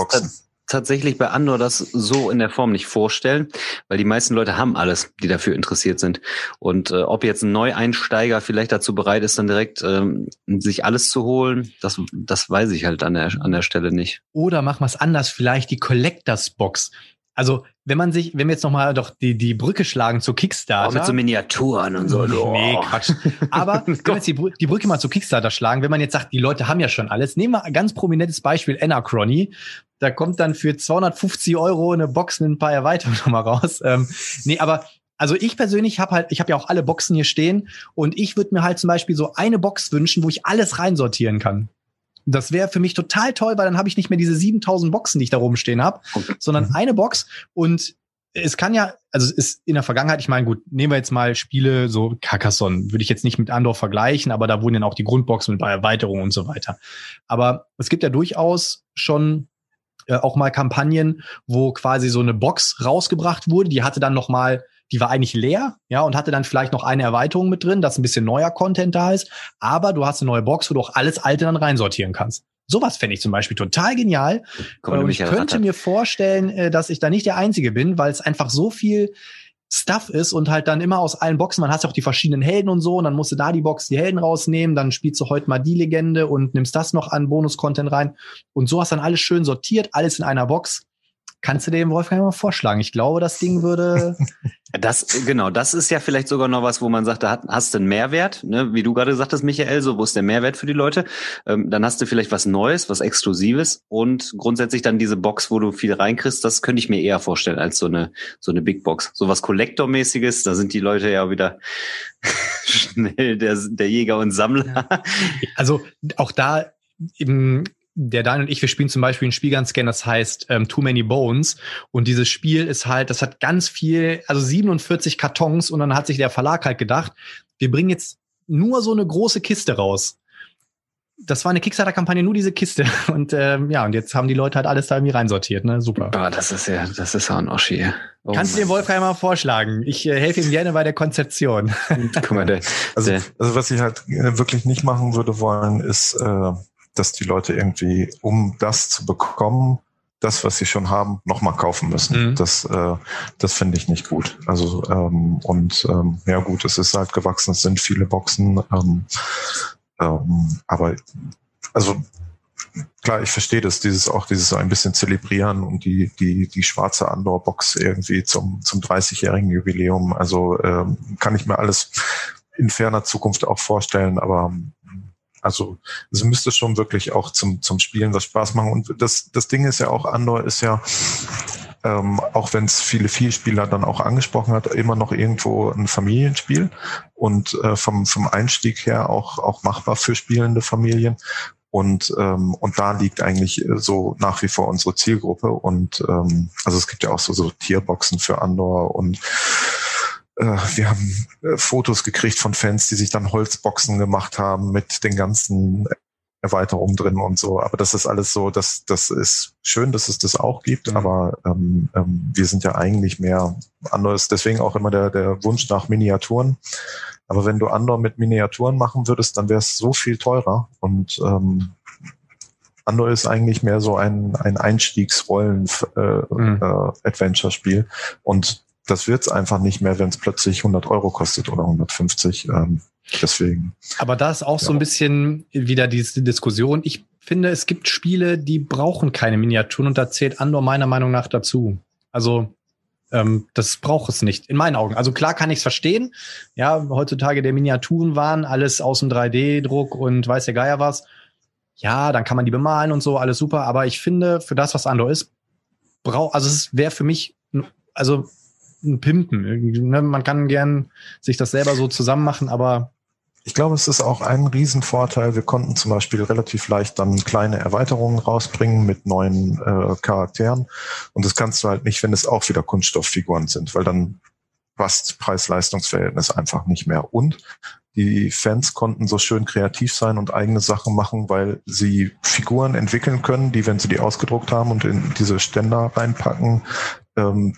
tatsächlich bei Andor das so in der Form nicht vorstellen, weil die meisten Leute haben alles, die dafür interessiert sind. Und äh, ob jetzt ein Neueinsteiger vielleicht dazu bereit ist, dann direkt ähm, sich alles zu holen, das, das weiß ich halt an der, an der Stelle nicht. Oder machen wir es anders, vielleicht die Collectors Box. Also, wenn man sich, wenn wir jetzt nochmal doch die, die Brücke schlagen zu Kickstarter. Auch mit so Miniaturen und so. Nee. Quatsch. Aber wenn wir jetzt die, die, Brücke mal zu Kickstarter schlagen, wenn man jetzt sagt, die Leute haben ja schon alles. Nehmen wir ein ganz prominentes Beispiel, Anachrony. Da kommt dann für 250 Euro eine Box mit ein paar Erweiterungen nochmal raus. Ähm, nee, aber Also ich persönlich habe halt, ich habe ja auch alle Boxen hier stehen und ich würde mir halt zum Beispiel so eine Box wünschen, wo ich alles reinsortieren kann. Das wäre für mich total toll, weil dann habe ich nicht mehr diese 7000 Boxen, die ich da rumstehen habe, sondern mhm. eine Box und es kann ja, also es ist in der Vergangenheit, ich meine, gut, nehmen wir jetzt mal Spiele, so Carcassonne, würde ich jetzt nicht mit Andor vergleichen, aber da wurden dann auch die Grundboxen mit bei Erweiterungen und so weiter. Aber es gibt ja durchaus schon äh, auch mal Kampagnen, wo quasi so eine Box rausgebracht wurde, die hatte dann noch mal die war eigentlich leer, ja, und hatte dann vielleicht noch eine Erweiterung mit drin, dass ein bisschen neuer Content da ist, aber du hast eine neue Box, wo du auch alles Alte dann reinsortieren kannst. Sowas fände ich zum Beispiel total genial. Und ich könnte mir vorstellen, äh, dass ich da nicht der Einzige bin, weil es einfach so viel Stuff ist und halt dann immer aus allen Boxen, man hat ja auch die verschiedenen Helden und so, und dann musst du da die Box die Helden rausnehmen, dann spielst du heute mal die Legende und nimmst das noch an Bonus-Content rein. Und so hast dann alles schön sortiert, alles in einer Box. Kannst du dem Wolfgang mal vorschlagen? Ich glaube, das Ding würde. Das, genau, das ist ja vielleicht sogar noch was, wo man sagt, da hast du einen Mehrwert, ne? wie du gerade sagtest, Michael, so, wo ist der Mehrwert für die Leute? Ähm, dann hast du vielleicht was Neues, was Exklusives und grundsätzlich dann diese Box, wo du viel reinkriegst, das könnte ich mir eher vorstellen als so eine, so eine Big Box. So was Kollektormäßiges, da sind die Leute ja wieder schnell der, der Jäger und Sammler. Also auch da im, der Dan und ich, wir spielen zum Beispiel ein Spiel ganz gerne, das heißt ähm, Too Many Bones. Und dieses Spiel ist halt, das hat ganz viel, also 47 Kartons und dann hat sich der Verlag halt gedacht, wir bringen jetzt nur so eine große Kiste raus. Das war eine Kickstarter-Kampagne, nur diese Kiste. Und ähm, ja, und jetzt haben die Leute halt alles da irgendwie reinsortiert, ne? Super. Ah, das ist ja, das ist ja ein Oschi. Oh Kannst du dem Wolfgang mal vorschlagen? Ich äh, helfe ihm gerne bei der Konzeption. Guck mal, der, also, also was ich halt äh, wirklich nicht machen würde wollen, ist äh, dass die Leute irgendwie, um das zu bekommen, das, was sie schon haben, nochmal kaufen müssen. Mhm. Das, äh, das finde ich nicht gut. Also ähm, und ähm, ja gut, es ist halt gewachsen, es sind viele Boxen, ähm, ähm, aber also klar, ich verstehe das, dieses auch dieses so ein bisschen zelebrieren und die die die schwarze Andor-Box irgendwie zum zum 30-jährigen Jubiläum. Also ähm, kann ich mir alles in ferner Zukunft auch vorstellen, aber also es müsste schon wirklich auch zum, zum Spielen was Spaß machen. Und das, das Ding ist ja auch, Andor ist ja, ähm, auch wenn es viele Vielspieler dann auch angesprochen hat, immer noch irgendwo ein Familienspiel und äh, vom, vom Einstieg her auch, auch machbar für spielende Familien. Und, ähm, und da liegt eigentlich so nach wie vor unsere Zielgruppe. Und ähm, also es gibt ja auch so, so Tierboxen für Andor und äh, wir haben äh, Fotos gekriegt von Fans, die sich dann Holzboxen gemacht haben mit den ganzen Erweiterungen drin und so. Aber das ist alles so, das, das ist schön, dass es das auch gibt, mhm. aber ähm, ähm, wir sind ja eigentlich mehr anders. Deswegen auch immer der, der Wunsch nach Miniaturen. Aber wenn du Andor mit Miniaturen machen würdest, dann wäre es so viel teurer. Und ähm, Andor ist eigentlich mehr so ein, ein Einstiegsrollen-Adventure-Spiel. Äh, mhm. äh, und das wird's einfach nicht mehr, wenn es plötzlich 100 Euro kostet oder 150. Ähm, deswegen. Aber da ist auch ja. so ein bisschen wieder diese Diskussion. Ich finde, es gibt Spiele, die brauchen keine Miniaturen und da zählt Andor meiner Meinung nach dazu. Also ähm, das braucht es nicht, in meinen Augen. Also klar kann ich es verstehen. Ja, heutzutage der Miniaturen waren alles aus dem 3D-Druck und weiß der Geier was. Ja, dann kann man die bemalen und so, alles super. Aber ich finde, für das, was Andor ist, braucht, also es wäre für mich, also Pimpen. Ne? Man kann gern sich das selber so zusammen machen, aber ich glaube, es ist auch ein Riesenvorteil. Wir konnten zum Beispiel relativ leicht dann kleine Erweiterungen rausbringen mit neuen äh, Charakteren. Und das kannst du halt nicht, wenn es auch wieder Kunststofffiguren sind, weil dann passt Preis-Leistungs-Verhältnis einfach nicht mehr. Und die Fans konnten so schön kreativ sein und eigene Sachen machen, weil sie Figuren entwickeln können, die, wenn sie die ausgedruckt haben und in diese Ständer reinpacken, ähm,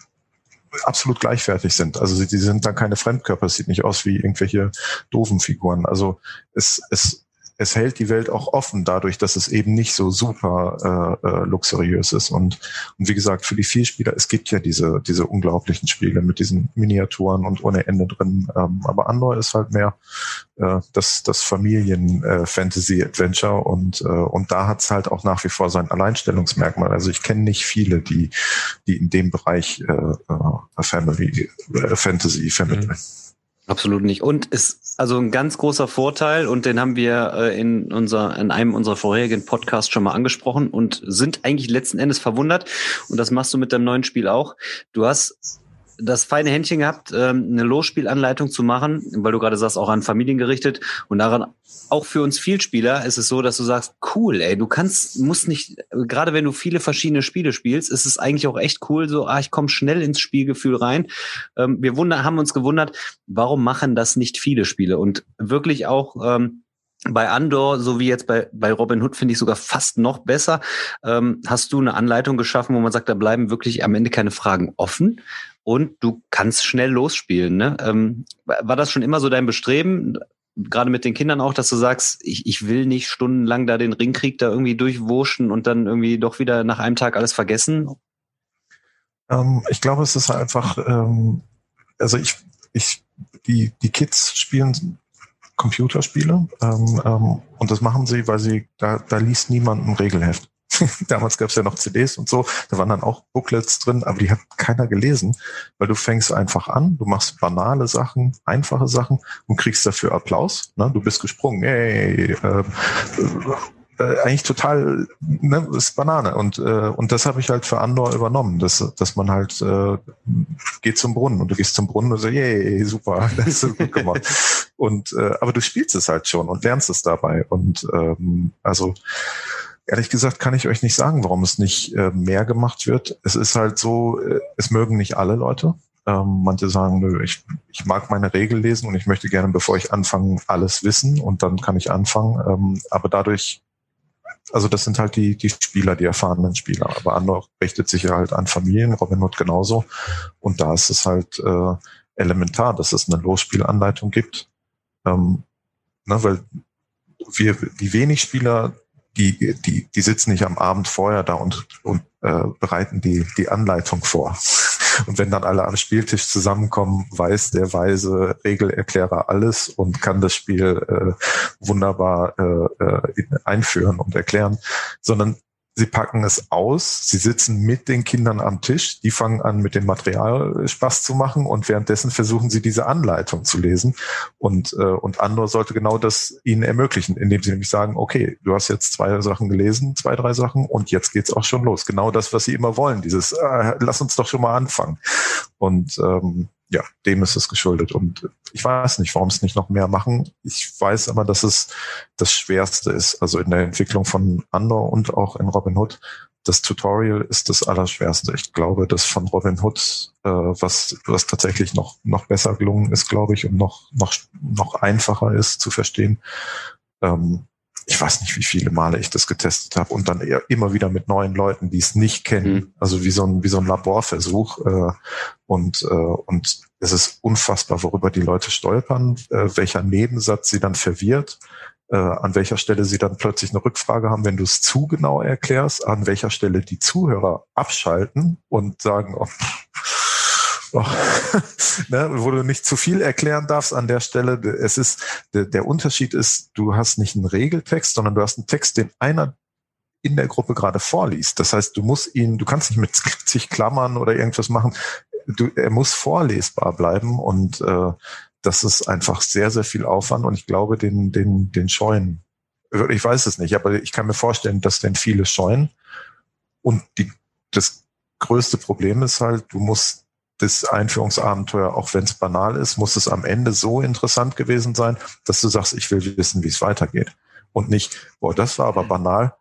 absolut gleichwertig sind. Also sie, sie sind dann keine Fremdkörper, es sieht nicht aus wie irgendwelche doofen Figuren. Also es, es es hält die Welt auch offen dadurch, dass es eben nicht so super äh, äh, luxuriös ist. Und, und wie gesagt, für die Vielspieler, es gibt ja diese, diese unglaublichen Spiele mit diesen Miniaturen und ohne Ende drin. Ähm, aber Andor ist halt mehr äh, das, das Familien-Fantasy-Adventure und, äh, und da hat's halt auch nach wie vor sein Alleinstellungsmerkmal. Also ich kenne nicht viele, die, die in dem Bereich äh, äh, Family, äh, Fantasy vermitteln. Mhm. Absolut nicht. Und ist also ein ganz großer Vorteil und den haben wir äh, in unser in einem unserer vorherigen Podcasts schon mal angesprochen und sind eigentlich letzten Endes verwundert und das machst du mit deinem neuen Spiel auch. Du hast das feine Händchen gehabt, ähm, eine Losspielanleitung zu machen, weil du gerade sagst, auch an Familien gerichtet und daran auch für uns Vielspieler ist es so, dass du sagst, cool, ey, du kannst, musst nicht, gerade wenn du viele verschiedene Spiele spielst, ist es eigentlich auch echt cool, so, ah, ich komme schnell ins Spielgefühl rein. Ähm, wir wunder, haben uns gewundert, warum machen das nicht viele Spiele und wirklich auch ähm, bei Andor, so wie jetzt bei, bei Robin Hood, finde ich sogar fast noch besser. Ähm, hast du eine Anleitung geschaffen, wo man sagt, da bleiben wirklich am Ende keine Fragen offen und du kannst schnell losspielen. Ne? Ähm, war das schon immer so dein Bestreben, gerade mit den Kindern auch, dass du sagst, ich, ich will nicht stundenlang da den Ringkrieg da irgendwie durchwurschen und dann irgendwie doch wieder nach einem Tag alles vergessen? Ähm, ich glaube, es ist einfach, ähm, also ich, ich, die, die Kids spielen Computerspiele. Ähm, ähm, und das machen sie, weil sie, da, da liest niemand ein Regelheft. Damals gab es ja noch CDs und so, da waren dann auch Booklets drin, aber die hat keiner gelesen, weil du fängst einfach an, du machst banale Sachen, einfache Sachen und kriegst dafür Applaus. Ne? Du bist gesprungen, hey, äh, äh, eigentlich total, ne, ist Banane. Und, äh, und das habe ich halt für Andor übernommen, dass, dass man halt äh, geht zum Brunnen und du gehst zum Brunnen und so, yay, super, das ist gut gemacht. und äh, aber du spielst es halt schon und lernst es dabei. Und ähm, also ehrlich gesagt kann ich euch nicht sagen, warum es nicht äh, mehr gemacht wird. Es ist halt so, äh, es mögen nicht alle Leute. Ähm, manche sagen, nö, ich, ich mag meine Regel lesen und ich möchte gerne, bevor ich anfange, alles wissen und dann kann ich anfangen. Ähm, aber dadurch also das sind halt die, die Spieler, die erfahrenen Spieler. Aber Andor richtet sich ja halt an Familien, Robin Hood genauso. Und da ist es halt äh, elementar, dass es eine Losspielanleitung gibt. Ähm, ne, weil wir, die wenig Spieler, die, die, die sitzen nicht am Abend vorher da und, und äh, bereiten die, die Anleitung vor. Und wenn dann alle am Spieltisch zusammenkommen, weiß der weise Regelerklärer alles und kann das Spiel äh, wunderbar äh, äh, einführen und erklären, sondern Sie packen es aus, sie sitzen mit den Kindern am Tisch, die fangen an, mit dem Material Spaß zu machen und währenddessen versuchen sie diese Anleitung zu lesen. Und, äh, und Andor sollte genau das ihnen ermöglichen, indem sie nämlich sagen, okay, du hast jetzt zwei Sachen gelesen, zwei, drei Sachen und jetzt geht's auch schon los. Genau das, was sie immer wollen, dieses, äh, lass uns doch schon mal anfangen. Und ähm, ja, dem ist es geschuldet. Und ich weiß nicht, warum es nicht noch mehr machen. Ich weiß aber, dass es das Schwerste ist. Also in der Entwicklung von Andor und auch in Robin Hood. Das Tutorial ist das Allerschwerste. Ich glaube, das von Robin Hood, äh, was, was tatsächlich noch, noch besser gelungen ist, glaube ich, und noch, noch, noch einfacher ist zu verstehen. Ähm, ich weiß nicht, wie viele Male ich das getestet habe und dann eher immer wieder mit neuen Leuten, die es nicht kennen, mhm. also wie so ein wie so ein Laborversuch äh, und äh, und es ist unfassbar, worüber die Leute stolpern, äh, welcher Nebensatz sie dann verwirrt, äh, an welcher Stelle sie dann plötzlich eine Rückfrage haben, wenn du es zu genau erklärst, an welcher Stelle die Zuhörer abschalten und sagen, oh, Oh. ne, wo du nicht zu viel erklären darfst an der Stelle. Es ist, der, Unterschied ist, du hast nicht einen Regeltext, sondern du hast einen Text, den einer in der Gruppe gerade vorliest. Das heißt, du musst ihn, du kannst nicht mit zig Klammern oder irgendwas machen. Du, er muss vorlesbar bleiben und äh, das ist einfach sehr, sehr viel Aufwand und ich glaube, den, den, den scheuen. Ich weiß es nicht, aber ich kann mir vorstellen, dass den viele scheuen. Und die, das größte Problem ist halt, du musst das Einführungsabenteuer, auch wenn es banal ist, muss es am Ende so interessant gewesen sein, dass du sagst, ich will wissen, wie es weitergeht. Und nicht, boah, das war aber banal.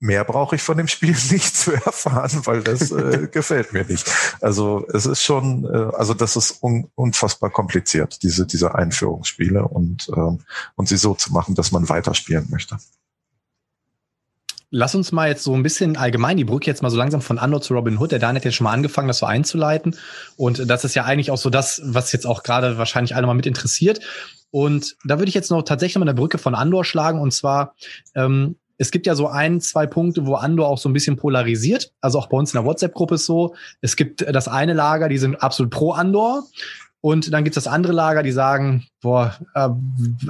Mehr brauche ich von dem Spiel nicht zu erfahren, weil das äh, gefällt mir nicht. Also es ist schon, äh, also das ist un unfassbar kompliziert, diese, diese Einführungsspiele und, ähm, und sie so zu machen, dass man weiterspielen möchte. Lass uns mal jetzt so ein bisschen allgemein die Brücke jetzt mal so langsam von Andor zu Robin Hood. Der Dan hat jetzt schon mal angefangen, das so einzuleiten. Und das ist ja eigentlich auch so das, was jetzt auch gerade wahrscheinlich alle mal mit interessiert. Und da würde ich jetzt noch tatsächlich mal eine Brücke von Andor schlagen. Und zwar, ähm, es gibt ja so ein, zwei Punkte, wo Andor auch so ein bisschen polarisiert. Also auch bei uns in der WhatsApp-Gruppe ist so. Es gibt das eine Lager, die sind absolut pro Andor. Und dann gibt es das andere Lager, die sagen, boah, äh,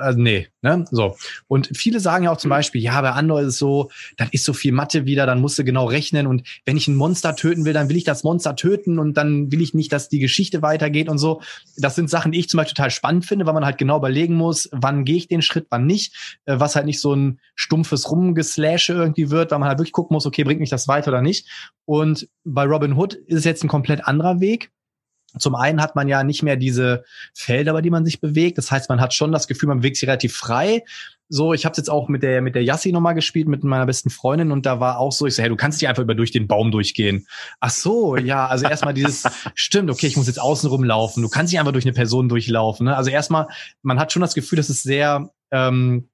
äh, nee, ne? So. Und viele sagen ja auch zum Beispiel, ja, bei Andor ist es so, dann ist so viel Mathe wieder, dann musst du genau rechnen und wenn ich ein Monster töten will, dann will ich das Monster töten und dann will ich nicht, dass die Geschichte weitergeht und so. Das sind Sachen, die ich zum Beispiel total spannend finde, weil man halt genau überlegen muss, wann gehe ich den Schritt, wann nicht, äh, was halt nicht so ein stumpfes Rumgeslashe irgendwie wird, weil man halt wirklich gucken muss, okay, bringt mich das weiter oder nicht. Und bei Robin Hood ist es jetzt ein komplett anderer Weg zum einen hat man ja nicht mehr diese Felder, über die man sich bewegt. Das heißt, man hat schon das Gefühl, man bewegt sich relativ frei. So, ich habe jetzt auch mit der mit der Yassi nochmal gespielt mit meiner besten Freundin und da war auch so, ich so, hey, du kannst nicht einfach über durch den Baum durchgehen. Ach so, ja, also erstmal dieses stimmt, okay, ich muss jetzt außen rumlaufen. Du kannst nicht einfach durch eine Person durchlaufen. Ne? Also erstmal, man hat schon das Gefühl, dass es sehr ähm,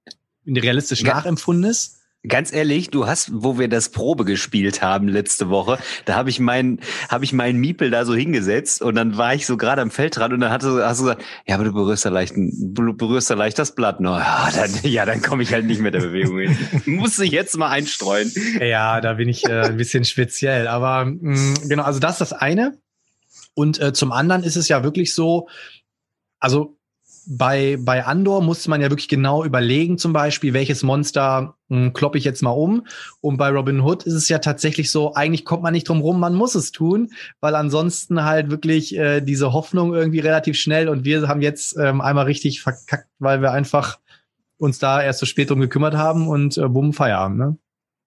realistisch ja. nachempfunden ist. Ganz ehrlich, du hast, wo wir das Probe gespielt haben letzte Woche, da habe ich meinen, habe ich meinen Miepel da so hingesetzt und dann war ich so gerade am Feldrand und dann hatte, hast du gesagt, ja, aber du berührst ja leicht, du berührst ja leicht das Blatt. No, ja, dann, ja, dann komme ich halt nicht mit der Bewegung hin. Muss ich jetzt mal einstreuen. Ja, da bin ich äh, ein bisschen speziell, aber mh, mm, genau, also das ist das eine. Und äh, zum anderen ist es ja wirklich so, also bei, bei Andor musste man ja wirklich genau überlegen, zum Beispiel, welches Monster hm, kloppe ich jetzt mal um. Und bei Robin Hood ist es ja tatsächlich so, eigentlich kommt man nicht drum rum, man muss es tun, weil ansonsten halt wirklich äh, diese Hoffnung irgendwie relativ schnell und wir haben jetzt ähm, einmal richtig verkackt, weil wir einfach uns da erst so spät drum gekümmert haben und äh, bumm, Feierabend, ne?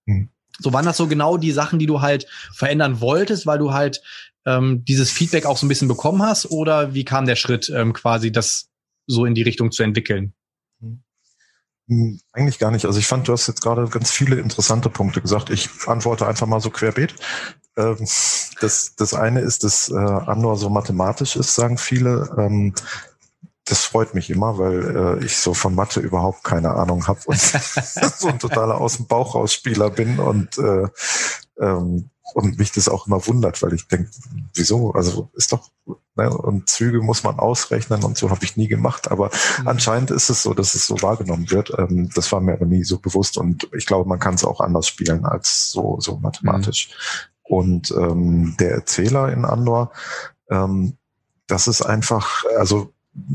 Hm. So waren das so genau die Sachen, die du halt verändern wolltest, weil du halt ähm, dieses Feedback auch so ein bisschen bekommen hast? Oder wie kam der Schritt ähm, quasi, das so in die Richtung zu entwickeln? Hm, eigentlich gar nicht. Also ich fand, du hast jetzt gerade ganz viele interessante Punkte gesagt. Ich antworte einfach mal so querbeet. Ähm, das, das eine ist, dass äh, Andor so mathematisch ist, sagen viele. Ähm, das freut mich immer, weil äh, ich so von Mathe überhaupt keine Ahnung habe und so ein totaler aus dem Bauch raus Spieler bin und äh, ähm, und mich das auch immer wundert, weil ich denke, wieso? Also ist doch, ne, und Züge muss man ausrechnen und so habe ich nie gemacht. Aber mhm. anscheinend ist es so, dass es so wahrgenommen wird. Ähm, das war mir aber nie so bewusst und ich glaube, man kann es auch anders spielen als so, so mathematisch. Mhm. Und ähm, der Erzähler in Andor, ähm, das ist einfach, also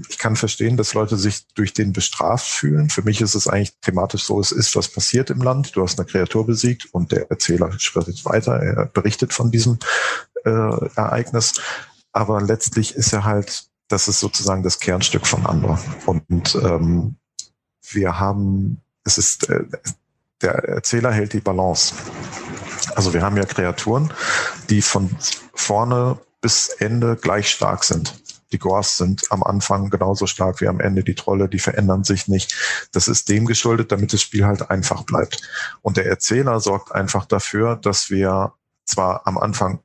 ich kann verstehen, dass Leute sich durch den bestraft fühlen. Für mich ist es eigentlich thematisch so, es ist was passiert im Land. Du hast eine Kreatur besiegt und der Erzähler schreitet weiter. Er berichtet von diesem äh, Ereignis. Aber letztlich ist er halt, das ist sozusagen das Kernstück von Andor. Und ähm, wir haben, es ist, äh, der Erzähler hält die Balance. Also wir haben ja Kreaturen, die von vorne bis Ende gleich stark sind. Die Gors sind am Anfang genauso stark wie am Ende. Die Trolle, die verändern sich nicht. Das ist dem geschuldet, damit das Spiel halt einfach bleibt. Und der Erzähler sorgt einfach dafür, dass wir zwar am Anfang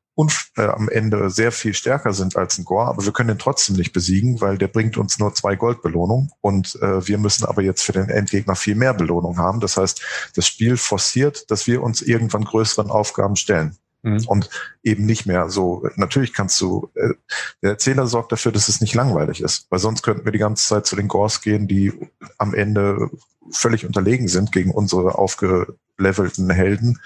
äh, am Ende sehr viel stärker sind als ein Gore, aber wir können den trotzdem nicht besiegen, weil der bringt uns nur zwei Goldbelohnungen und äh, wir müssen aber jetzt für den Endgegner viel mehr Belohnung haben. Das heißt, das Spiel forciert, dass wir uns irgendwann größeren Aufgaben stellen. Mhm. Und eben nicht mehr so, natürlich kannst du, äh, der Erzähler sorgt dafür, dass es nicht langweilig ist, weil sonst könnten wir die ganze Zeit zu den Gors gehen, die am Ende völlig unterlegen sind gegen unsere aufgelevelten Helden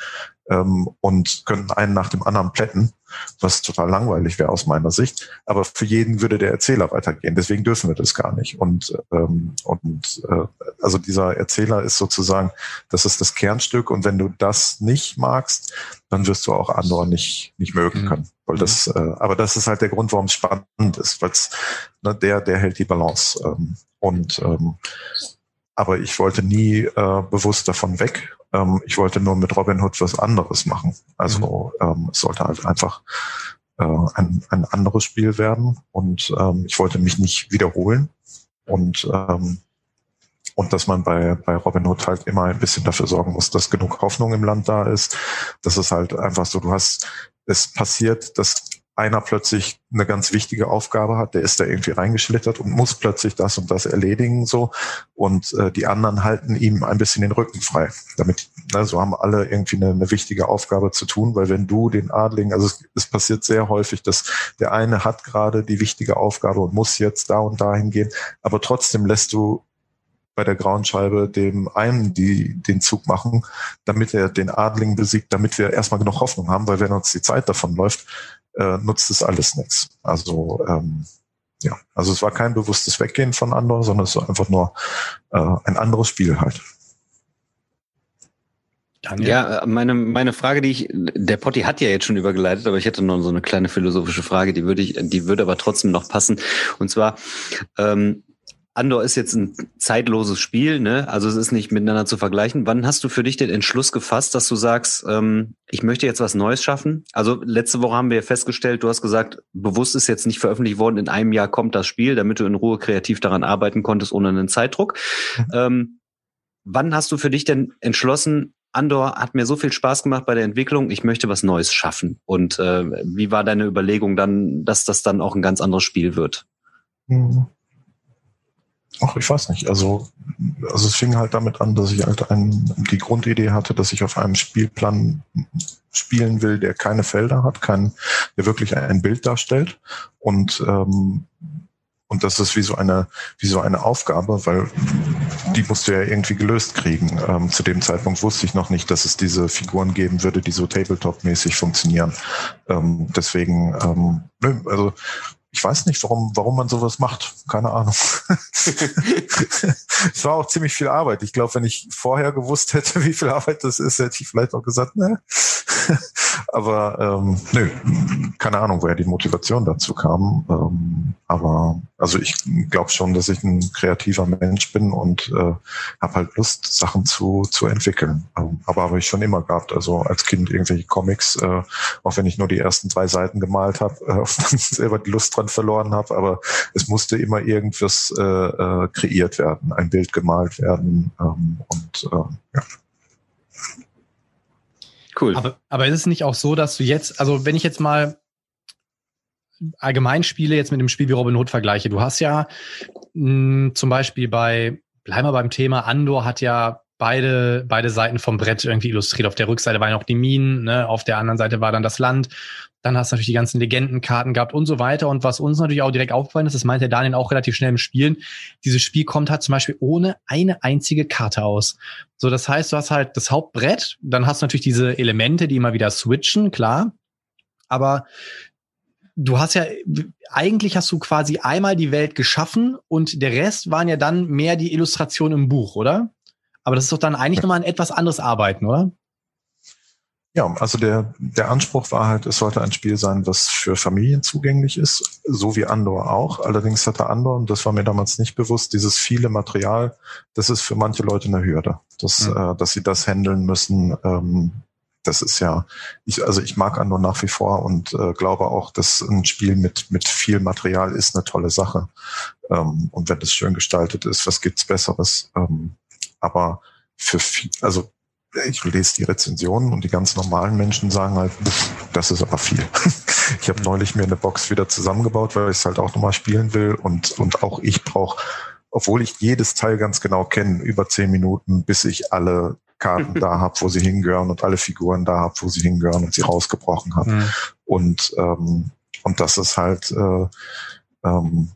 ähm, und könnten einen nach dem anderen plätten, was total langweilig wäre aus meiner Sicht. Aber für jeden würde der Erzähler weitergehen. Deswegen dürfen wir das gar nicht. Und, ähm, und äh, also dieser Erzähler ist sozusagen, das ist das Kernstück. Und wenn du das nicht magst, dann wirst du auch andere nicht, nicht mögen mhm. können. Weil das, äh, aber das ist halt der Grund, warum es spannend ist, weil ne, der, der hält die Balance. Ähm, und ähm, aber ich wollte nie äh, bewusst davon weg. Ähm, ich wollte nur mit Robin Hood was anderes machen. Also mhm. ähm, es sollte halt einfach äh, ein, ein anderes Spiel werden und ähm, ich wollte mich nicht wiederholen und ähm, und dass man bei, bei Robin Hood halt immer ein bisschen dafür sorgen muss, dass genug Hoffnung im Land da ist. Das ist halt einfach so, du hast, es passiert, dass einer plötzlich eine ganz wichtige Aufgabe hat, der ist da irgendwie reingeschlittert und muss plötzlich das und das erledigen so und äh, die anderen halten ihm ein bisschen den Rücken frei. Damit, ne, so haben alle irgendwie eine, eine wichtige Aufgabe zu tun, weil wenn du den Adligen, also es, es passiert sehr häufig, dass der eine hat gerade die wichtige Aufgabe und muss jetzt da und dahin gehen, aber trotzdem lässt du bei der grauen Scheibe dem einen die den Zug machen, damit er den Adling besiegt, damit wir erstmal genug Hoffnung haben, weil wenn uns die Zeit davon läuft, äh, nutzt es alles nichts. Also ähm, ja, also es war kein bewusstes Weggehen von Andor, sondern es war einfach nur äh, ein anderes Spiel halt. Daniel? Ja, äh, meine, meine Frage, die ich, der Potti hat ja jetzt schon übergeleitet, aber ich hätte noch so eine kleine philosophische Frage, die würde ich, die würde aber trotzdem noch passen. Und zwar, ähm, Andor ist jetzt ein zeitloses Spiel, ne? Also es ist nicht miteinander zu vergleichen. Wann hast du für dich den Entschluss gefasst, dass du sagst, ähm, ich möchte jetzt was Neues schaffen? Also letzte Woche haben wir festgestellt, du hast gesagt, bewusst ist jetzt nicht veröffentlicht worden, in einem Jahr kommt das Spiel, damit du in Ruhe kreativ daran arbeiten konntest, ohne einen Zeitdruck. Mhm. Ähm, wann hast du für dich denn entschlossen, Andor hat mir so viel Spaß gemacht bei der Entwicklung, ich möchte was Neues schaffen. Und äh, wie war deine Überlegung dann, dass das dann auch ein ganz anderes Spiel wird? Mhm. Ach, ich weiß nicht. Also, also es fing halt damit an, dass ich halt ein, die Grundidee hatte, dass ich auf einem Spielplan spielen will, der keine Felder hat, kein, der wirklich ein Bild darstellt. Und ähm, und das ist wie so eine, wie so eine Aufgabe, weil die musst du ja irgendwie gelöst kriegen. Ähm, zu dem Zeitpunkt wusste ich noch nicht, dass es diese Figuren geben würde, die so Tabletop-mäßig funktionieren. Ähm, deswegen, ähm, also ich weiß nicht, warum, warum man sowas macht. Keine Ahnung. es war auch ziemlich viel Arbeit. Ich glaube, wenn ich vorher gewusst hätte, wie viel Arbeit das ist, hätte ich vielleicht auch gesagt, ne. aber ähm, nö, keine Ahnung, woher die Motivation dazu kam. Ähm, aber also ich glaube schon, dass ich ein kreativer Mensch bin und äh, habe halt Lust, Sachen zu, zu entwickeln. Ähm, aber habe ich schon immer gehabt. Also als Kind irgendwelche Comics, äh, auch wenn ich nur die ersten drei Seiten gemalt habe, äh, selber die Lust dran verloren habe. Aber es musste immer irgendwas äh, äh, kreiert werden, ein Bild gemalt werden. Ähm, und äh, ja. Cool. Aber, aber ist es nicht auch so, dass du jetzt, also wenn ich jetzt mal allgemein Spiele jetzt mit dem Spiel wie Robin Hood vergleiche, du hast ja mh, hm, zum Beispiel bei, bleiben wir beim Thema, Andor hat ja beide, beide Seiten vom Brett irgendwie illustriert. Auf der Rückseite waren noch die Minen, ne? auf der anderen Seite war dann das Land. Dann hast du natürlich die ganzen Legendenkarten gehabt und so weiter. Und was uns natürlich auch direkt aufgefallen ist, das meinte Daniel auch relativ schnell im Spielen, dieses Spiel kommt halt zum Beispiel ohne eine einzige Karte aus. So, das heißt, du hast halt das Hauptbrett, dann hast du natürlich diese Elemente, die immer wieder switchen, klar. Aber du hast ja, eigentlich hast du quasi einmal die Welt geschaffen und der Rest waren ja dann mehr die Illustrationen im Buch, oder? Aber das ist doch dann eigentlich nochmal ein etwas anderes Arbeiten, oder? Ja, also der, der Anspruch war halt, es sollte ein Spiel sein, was für Familien zugänglich ist, so wie Andor auch. Allerdings hatte Andor, und das war mir damals nicht bewusst, dieses viele Material, das ist für manche Leute eine Hürde, dass, mhm. äh, dass sie das handeln müssen. Ähm, das ist ja, ich, also ich mag Andor nach wie vor und äh, glaube auch, dass ein Spiel mit, mit viel Material ist eine tolle Sache. Ähm, und wenn es schön gestaltet ist, was gibt's Besseres? Ähm, aber für viel, also ich lese die Rezensionen und die ganz normalen Menschen sagen halt, das ist aber viel. Ich habe neulich mir eine Box wieder zusammengebaut, weil ich es halt auch nochmal spielen will und, und auch ich brauche, obwohl ich jedes Teil ganz genau kenne, über zehn Minuten, bis ich alle Karten da habe, wo sie hingehören und alle Figuren da habe, wo sie hingehören und sie rausgebrochen habe. Mhm. Und, ähm, und das ist halt äh, ähm,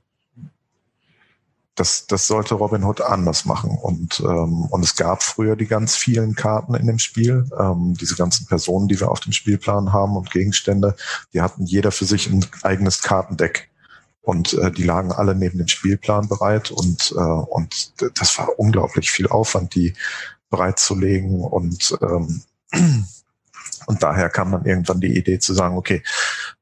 das, das sollte Robin Hood anders machen. Und, ähm, und es gab früher die ganz vielen Karten in dem Spiel. Ähm, diese ganzen Personen, die wir auf dem Spielplan haben und Gegenstände, die hatten jeder für sich ein eigenes Kartendeck. Und äh, die lagen alle neben dem Spielplan bereit. Und, äh, und das war unglaublich viel Aufwand, die bereitzulegen. Und, ähm, und daher kam dann irgendwann die Idee zu sagen, okay,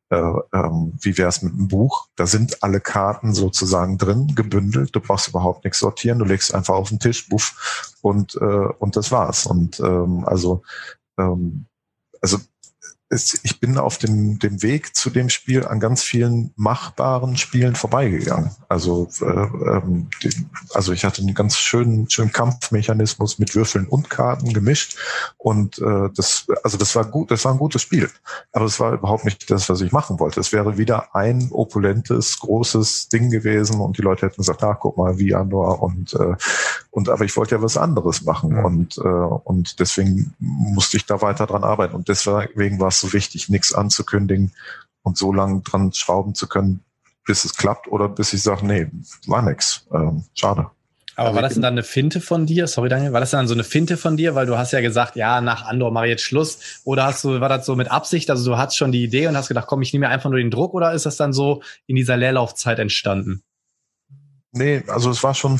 äh, ähm, wie wäre es mit einem Buch? Da sind alle Karten sozusagen drin, gebündelt. Du brauchst überhaupt nichts sortieren. Du legst einfach auf den Tisch, buff, und, äh, und das war's. Und ähm, also, ähm, also es, ich bin auf dem, dem Weg zu dem Spiel an ganz vielen machbaren Spielen vorbeigegangen. Also, äh, ähm, die, also ich hatte einen ganz schönen, schönen Kampfmechanismus mit Würfeln und Karten gemischt und äh, das, also das war gut, das war ein gutes Spiel, aber es war überhaupt nicht das, was ich machen wollte. Es wäre wieder ein opulentes, großes Ding gewesen und die Leute hätten gesagt, ah, guck mal, wie Andor und äh, und aber ich wollte ja was anderes machen und äh, und deswegen musste ich da weiter dran arbeiten und deswegen war es so wichtig, nichts anzukündigen und so lange dran schrauben zu können, bis es klappt oder bis ich sage, nee, war nix. Ähm, schade. Aber war das denn dann eine Finte von dir? Sorry, Daniel, war das dann so eine Finte von dir? Weil du hast ja gesagt, ja, nach Andor mache ich jetzt Schluss. Oder hast du, war das so mit Absicht? Also du hattest schon die Idee und hast gedacht, komm, ich nehme mir einfach nur den Druck oder ist das dann so in dieser Leerlaufzeit entstanden? Nee, also es war schon,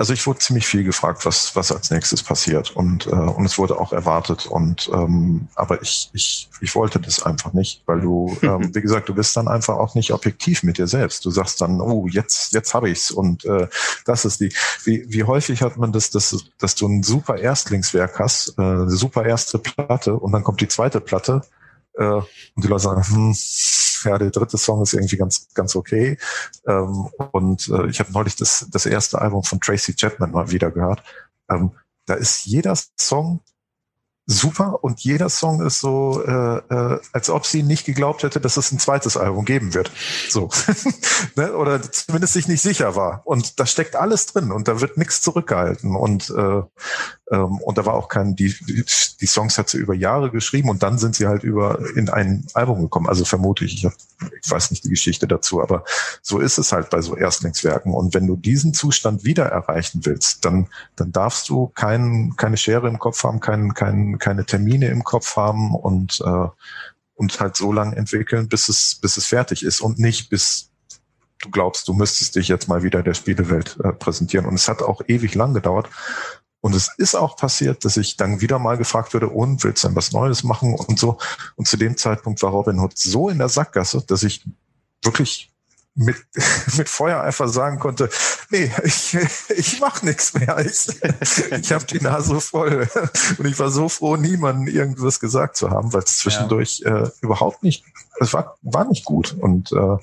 also ich wurde ziemlich viel gefragt, was, was als nächstes passiert. Und, äh, und es wurde auch erwartet. Und ähm, aber ich, ich, ich wollte das einfach nicht, weil du, ähm, wie gesagt, du bist dann einfach auch nicht objektiv mit dir selbst. Du sagst dann, oh, jetzt, jetzt habe ich's. Und äh, das ist die, wie, wie häufig hat man das, dass, dass du ein super Erstlingswerk hast, äh, eine super erste Platte und dann kommt die zweite Platte und die Leute sagen, hm, ja, der dritte Song ist irgendwie ganz, ganz okay. Ähm, und äh, ich habe neulich das, das erste Album von Tracy Chapman mal wieder gehört. Ähm, da ist jeder Song super und jeder Song ist so, äh, äh, als ob sie nicht geglaubt hätte, dass es ein zweites Album geben wird. So. ne? Oder zumindest sich nicht sicher war. Und da steckt alles drin und da wird nichts zurückgehalten. Und äh, ähm, und da war auch kein, die, die Songs hat sie über Jahre geschrieben und dann sind sie halt über in ein Album gekommen. Also vermute ich, ich, hab, ich weiß nicht die Geschichte dazu, aber so ist es halt bei so Erstlingswerken. Und wenn du diesen Zustand wieder erreichen willst, dann, dann darfst du kein, keine Schere im Kopf haben, kein, kein, keine Termine im Kopf haben und, äh, und halt so lange entwickeln, bis es, bis es fertig ist und nicht bis du glaubst, du müsstest dich jetzt mal wieder der Spielewelt äh, präsentieren. Und es hat auch ewig lang gedauert. Und es ist auch passiert, dass ich dann wieder mal gefragt würde, und willst du denn was Neues machen und so. Und zu dem Zeitpunkt war Robin Hood so in der Sackgasse, dass ich wirklich mit, mit Feuereifer sagen konnte, nee, ich, ich mach nichts mehr. Ich, ich habe die Nase voll. Und ich war so froh, niemandem irgendwas gesagt zu haben, weil es zwischendurch ja. äh, überhaupt nicht, es war, war nicht gut. Und äh,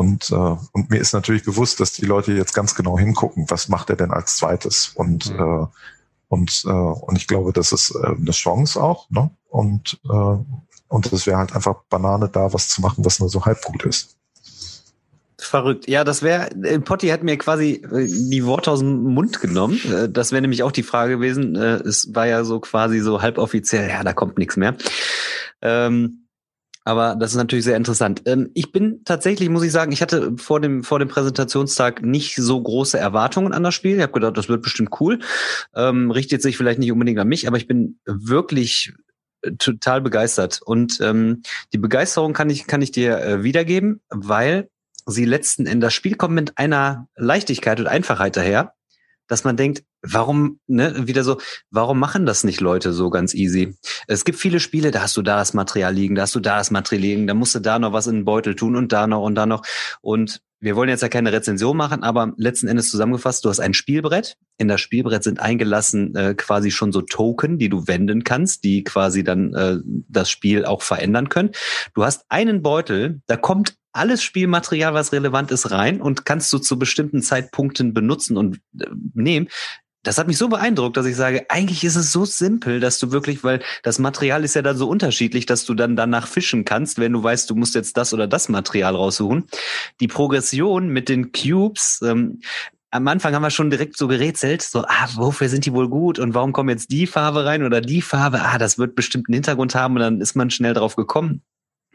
und, äh, und mir ist natürlich bewusst, dass die Leute jetzt ganz genau hingucken, was macht er denn als zweites? Und, mhm. äh, und, äh, und ich glaube, das ist äh, eine Chance auch. Ne? Und, äh, und es wäre halt einfach Banane da, was zu machen, was nur so halb gut ist. Verrückt. Ja, das wäre, äh, Potti hat mir quasi äh, die Worte aus dem Mund genommen. Äh, das wäre nämlich auch die Frage gewesen. Es war ja so quasi so halboffiziell, ja, da kommt nichts mehr. Ähm, aber das ist natürlich sehr interessant. Ähm, ich bin tatsächlich, muss ich sagen, ich hatte vor dem, vor dem Präsentationstag nicht so große Erwartungen an das Spiel. Ich habe gedacht, das wird bestimmt cool. Ähm, richtet sich vielleicht nicht unbedingt an mich, aber ich bin wirklich total begeistert. Und ähm, die Begeisterung kann ich, kann ich dir äh, wiedergeben, weil sie letzten Endes, das Spiel kommt mit einer Leichtigkeit und Einfachheit daher, dass man denkt, warum, ne, wieder so, warum machen das nicht Leute so ganz easy? Es gibt viele Spiele, da hast du da das Material liegen, da hast du da das Material liegen, da musst du da noch was in den Beutel tun und da noch und da noch. Und wir wollen jetzt ja keine Rezension machen, aber letzten Endes zusammengefasst, du hast ein Spielbrett. In das Spielbrett sind eingelassen äh, quasi schon so Token, die du wenden kannst, die quasi dann äh, das Spiel auch verändern können. Du hast einen Beutel, da kommt alles Spielmaterial, was relevant ist, rein und kannst du zu bestimmten Zeitpunkten benutzen und äh, nehmen. Das hat mich so beeindruckt, dass ich sage, eigentlich ist es so simpel, dass du wirklich, weil das Material ist ja dann so unterschiedlich, dass du dann danach fischen kannst, wenn du weißt, du musst jetzt das oder das Material raussuchen. Die Progression mit den Cubes, ähm, am Anfang haben wir schon direkt so gerätselt, so, ah, wofür sind die wohl gut und warum kommt jetzt die Farbe rein oder die Farbe? Ah, das wird bestimmt einen Hintergrund haben und dann ist man schnell drauf gekommen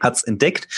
hat's entdeckt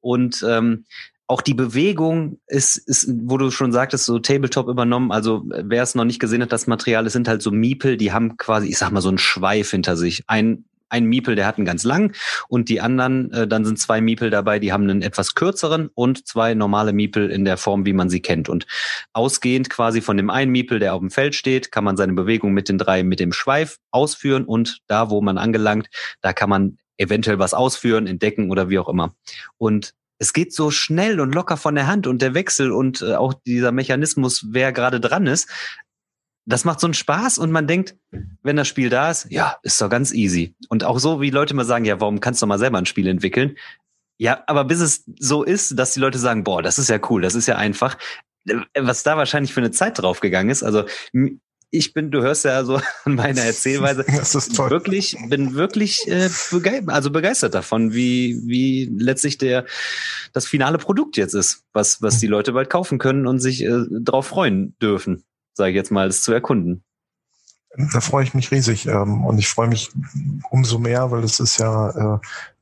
und ähm, auch die Bewegung ist, ist, wo du schon sagtest, so Tabletop übernommen. Also wer es noch nicht gesehen hat, das Material, es sind halt so Miepel, die haben quasi, ich sag mal, so einen Schweif hinter sich. Ein ein Miepel, der hat einen ganz lang und die anderen, äh, dann sind zwei Miepel dabei, die haben einen etwas kürzeren und zwei normale Miepel in der Form, wie man sie kennt. Und ausgehend quasi von dem einen Miepel, der auf dem Feld steht, kann man seine Bewegung mit den drei mit dem Schweif ausführen und da, wo man angelangt, da kann man eventuell was ausführen, entdecken oder wie auch immer. Und es geht so schnell und locker von der Hand und der Wechsel und äh, auch dieser Mechanismus, wer gerade dran ist, das macht so einen Spaß und man denkt, wenn das Spiel da ist, ja, ist doch ganz easy. Und auch so, wie Leute mal sagen, ja, warum kannst du mal selber ein Spiel entwickeln? Ja, aber bis es so ist, dass die Leute sagen, boah, das ist ja cool, das ist ja einfach, äh, was da wahrscheinlich für eine Zeit draufgegangen ist. Also ich bin, du hörst ja so an meiner Erzählweise, das ist toll. wirklich, bin wirklich äh, begeistert, also begeistert davon, wie, wie letztlich der, das finale Produkt jetzt ist, was, was die Leute bald kaufen können und sich äh, darauf freuen dürfen, sage ich jetzt mal, das zu erkunden. Da freue ich mich riesig ähm, und ich freue mich umso mehr, weil es ist ja, äh,